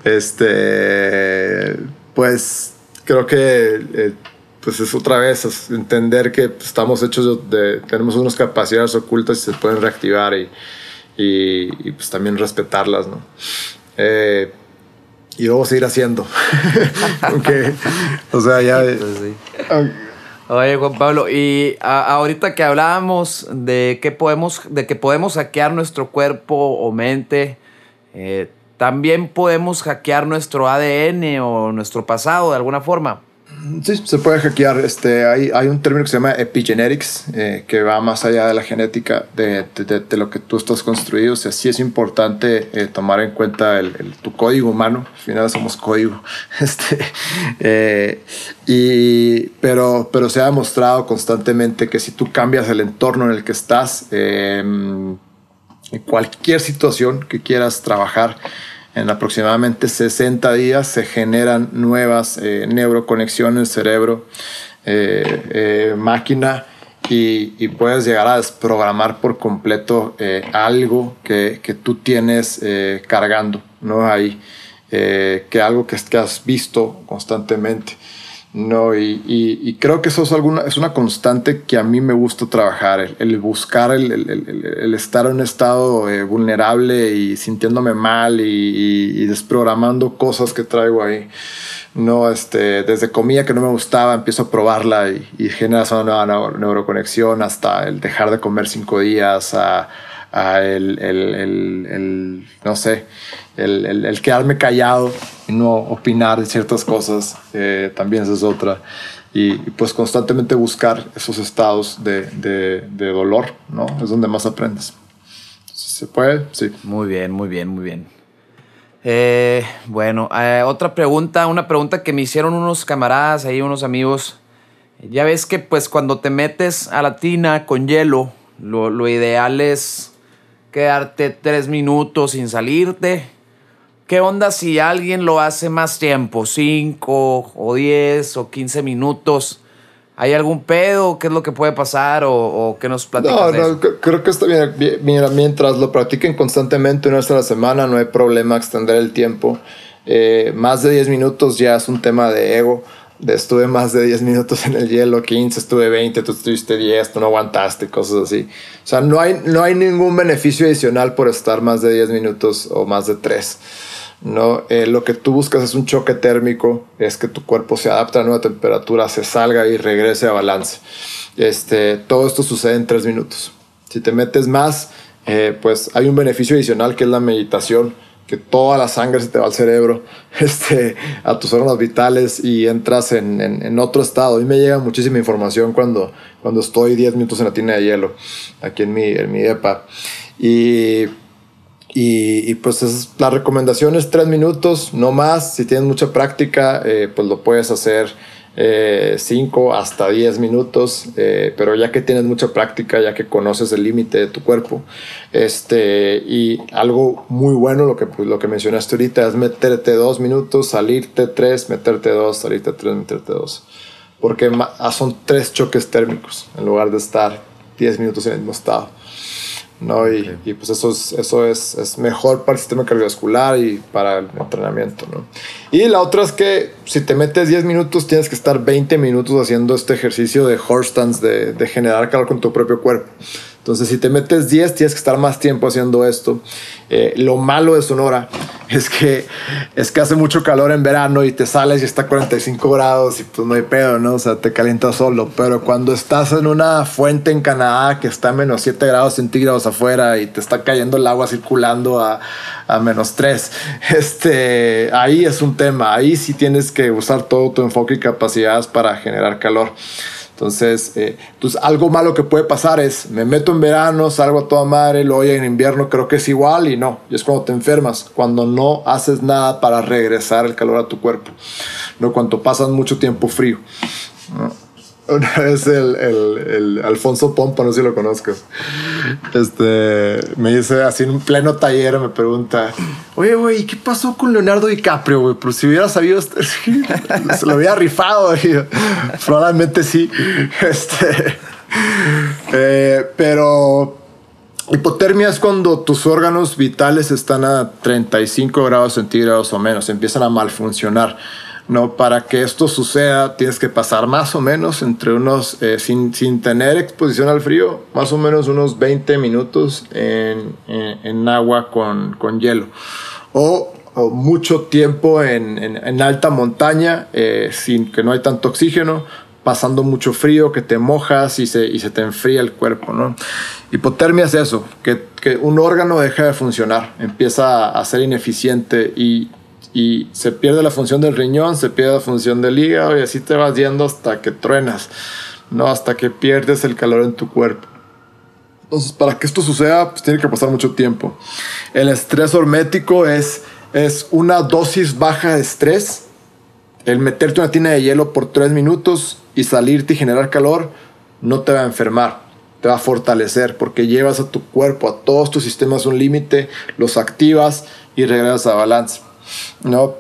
este, pues creo que... Eh, pues es otra vez entender que estamos hechos de, tenemos unas capacidades ocultas y se pueden reactivar y, y, pues también respetarlas, ¿no? Eh, y luego seguir haciendo. Aunque, o sea, ya... Pues Oye, Juan Pablo, y ahorita que hablábamos de que podemos, de que podemos hackear nuestro cuerpo o mente, eh, también podemos hackear nuestro ADN o nuestro pasado de alguna forma. Sí, se puede hackear. Este, hay, hay un término que se llama epigenetics, eh, que va más allá de la genética, de, de, de, lo que tú estás construido. O sea, sí es importante eh, tomar en cuenta el, tu código humano. Al final somos código. Este, eh, y, pero, pero se ha demostrado constantemente que si tú cambias el entorno en el que estás, en cualquier situación que quieras trabajar, en aproximadamente 60 días se generan nuevas eh, neuroconexiones cerebro, eh, eh, máquina y, puedes llegar a desprogramar por completo algo que, que, tú tienes cargando, ¿no? Ahí, que algo que has visto constantemente. No, y, y, creo que eso es, alguna, es una constante que a mí me gusta trabajar, el, buscar, el, el, estar en un estado eh, vulnerable y sintiéndome mal y, desprogramando cosas que traigo ahí. No, este, desde comida que no me gustaba, empiezo a probarla y, generas una nueva neuroconexión hasta el dejar de comer cinco días, a el, el, no sé, el, quedarme callado y no opinar de ciertas cosas, eh, también esa es otra. Y, pues constantemente buscar esos estados de, de, dolor, ¿no? Es donde más aprendes. ¿Se puede? Sí. Muy bien, muy bien, muy bien. Eh, bueno, eh, otra pregunta, una pregunta que me hicieron unos camaradas ahí, unos amigos. Ya ves que pues cuando te metes a la tina con hielo, lo, lo ideal es quedarte tres minutos sin salirte. ¿Qué onda si alguien lo hace más tiempo? ¿Cinco o diez o quince minutos? ¿Hay algún pedo? ¿Qué es lo que puede pasar? ¿O, qué nos platicas? No, no, creo que está bien. Mira, mientras lo practiquen constantemente una vez a la semana, no hay problema extender el tiempo. Eh, más de diez minutos ya es un tema de ego estuve más de 10 minutos en el hielo, 15, estuve 20, tú estuviste 10, tú no aguantaste, cosas así. O sea, no hay, no hay ningún beneficio adicional por estar más de 10 minutos o más de 3. No, eh, lo que tú buscas es un choque térmico, es que tu cuerpo se adapte a la nueva temperatura, se salga y regrese a balance. Este, todo esto sucede en 3 minutos. Si te metes más, eh, pues hay un beneficio adicional que es la meditación que toda la sangre se te va al cerebro, este, a tus órganos vitales y entras en, en, otro estado. A mí me llega muchísima información cuando, cuando estoy 10 minutos en la tina de hielo, aquí en mi, en mi EPA. Y, y, y pues es, la recomendación es 3 minutos, no más. Si tienes mucha práctica, eh, pues lo puedes hacer 5 eh, hasta 10 minutos, eh, pero ya que tienes mucha práctica, ya que conoces el límite de tu cuerpo, este, y algo muy bueno, lo que, pues, lo que mencionaste ahorita, es meterte 2 minutos, salirte 3, meterte 2, salirte 3, meterte 2, porque son 3 choques térmicos en lugar de estar 10 minutos en el mismo estado. ¿No? Y, y, pues eso, es, eso es, es, mejor para el sistema cardiovascular y para el entrenamiento, ¿no? Y la otra es que si te metes 10 minutos, tienes que estar 20 minutos haciendo este ejercicio de horse stance, de, de generar calor con tu propio cuerpo. Entonces, si te metes 10, tienes que estar más tiempo haciendo esto. Eh, lo malo de Sonora es que, es que hace mucho calor en verano y te sales y está a 45 grados y pues no hay pedo, ¿no? O sea, te calientas solo. Pero cuando estás en una fuente en Canadá que está a menos 7 grados centígrados afuera y te está cayendo el agua circulando a, a menos 3, este, ahí es un tema. Ahí sí tienes que usar todo tu enfoque y capacidades para generar calor. Entonces, eh, pues algo malo que puede pasar es, me meto en verano, salgo a toda madre, luego en invierno creo que es igual y no. Y es cuando te enfermas, cuando no haces nada para regresar el calor a tu cuerpo, no cuando pasas mucho tiempo frío. Una vez el, el, Alfonso Pompa, no sé si lo conozcas, este, me dice así en un pleno taller, me pregunta, oye, güey, ¿qué pasó con Leonardo DiCaprio, güey? Pero si hubiera sabido, se lo había rifado, probablemente sí. Este, eh, pero hipotermia es cuando tus órganos vitales están a 35 grados centígrados o menos, empiezan a malfuncionar. ¿No? Para que esto suceda tienes que pasar más o menos entre unos, eh, sin, sin, tener exposición al frío, más o menos unos 20 minutos en, en, agua con, con, hielo. O, mucho tiempo en, en alta montaña, eh, sin que no hay tanto oxígeno, pasando mucho frío, que te mojas y se, y se te enfría el cuerpo, ¿no? Hipotermia es eso, que, que un órgano deja de funcionar, empieza a ser ineficiente y y se pierde la función del riñón, se pierde la función del hígado y así te vas yendo hasta que truenas, ¿no? Hasta que pierdes el calor en tu cuerpo. Entonces, para que esto suceda, pues tiene que pasar mucho tiempo. El estrés hormético es, es una dosis baja de estrés. El meterte una tina de hielo por tres minutos y salirte y generar calor no te va a enfermar, te va a fortalecer porque llevas a tu cuerpo, a todos tus sistemas un límite, los activas y regresas a balance. ¿No?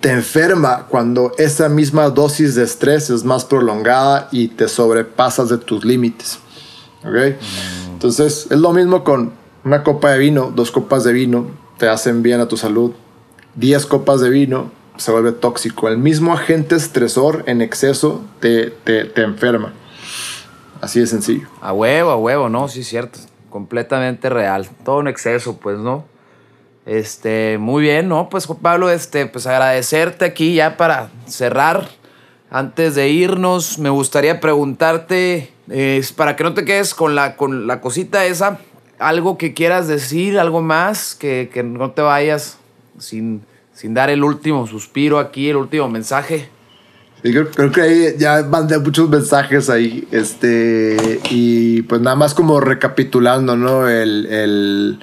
Te enferma cuando esa misma dosis de estrés es más prolongada y te sobrepasas de tus límites. ¿okay? Entonces, es lo mismo con una copa de vino, dos copas de vino, te hacen bien a tu salud. Diez copas de vino se vuelve tóxico. El mismo agente estresor en exceso te, te, te enferma. Así de sencillo. A huevo, a huevo, no, sí es cierto. Completamente real. Todo en exceso, pues, ¿no? Este, muy bien, ¿no? Pues Pablo, este, pues agradecerte aquí ya para cerrar. Antes de irnos, me gustaría preguntarte, para que no te quedes con la, con la cosita esa, algo que quieras decir, algo más, que, no te vayas sin, sin dar el último suspiro aquí, el último mensaje. creo, que ahí ya mandé muchos mensajes ahí, este, y pues nada más como recapitulando, ¿no? el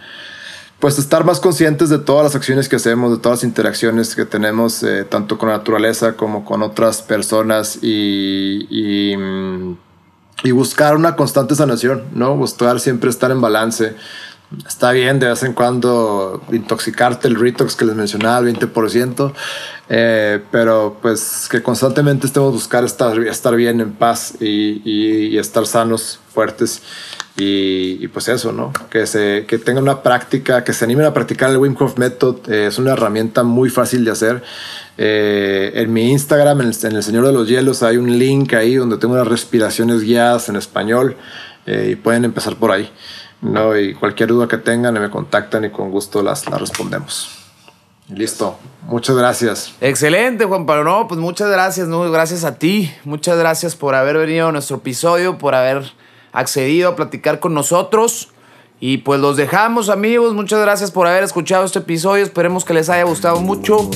pues estar más conscientes de todas las acciones que hacemos, de todas las interacciones que tenemos, eh, tanto con la naturaleza como con otras personas mm, y, buscar una constante sanación, ¿no? Buscar siempre estar en balance. Está bien de vez en cuando intoxicarte el retox que les mencionaba, el 20%, eh, pero pues que constantemente estemos buscar estar, bien en paz y estar sanos, fuertes. Y, pues eso, ¿no? Que, se, que tengan una práctica, que se animen a practicar el Wim Hof Method. Eh, es una herramienta muy fácil de hacer. Eh, en mi Instagram, en el, Señor de los Hielos, hay un link ahí donde tengo unas respiraciones guiadas en español eh, y pueden empezar por ahí. ¿no? Y cualquier duda que tengan, me contactan y con gusto las, las respondemos. Listo. Muchas gracias. Excelente, Juan Pablo. No, pues muchas gracias, ¿no? Gracias a ti. Muchas gracias por haber venido a nuestro episodio, por haber accedido a platicar con nosotros. Y pues los dejamos amigos, muchas gracias por haber escuchado este episodio, esperemos que les haya gustado mucho.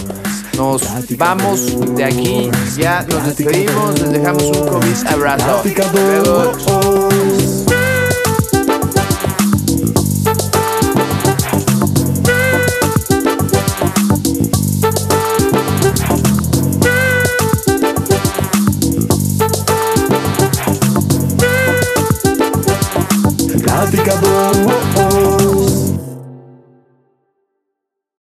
Nos vamos de aquí, ya nos despedimos, les dejamos un COVID abrazo. liquidificador.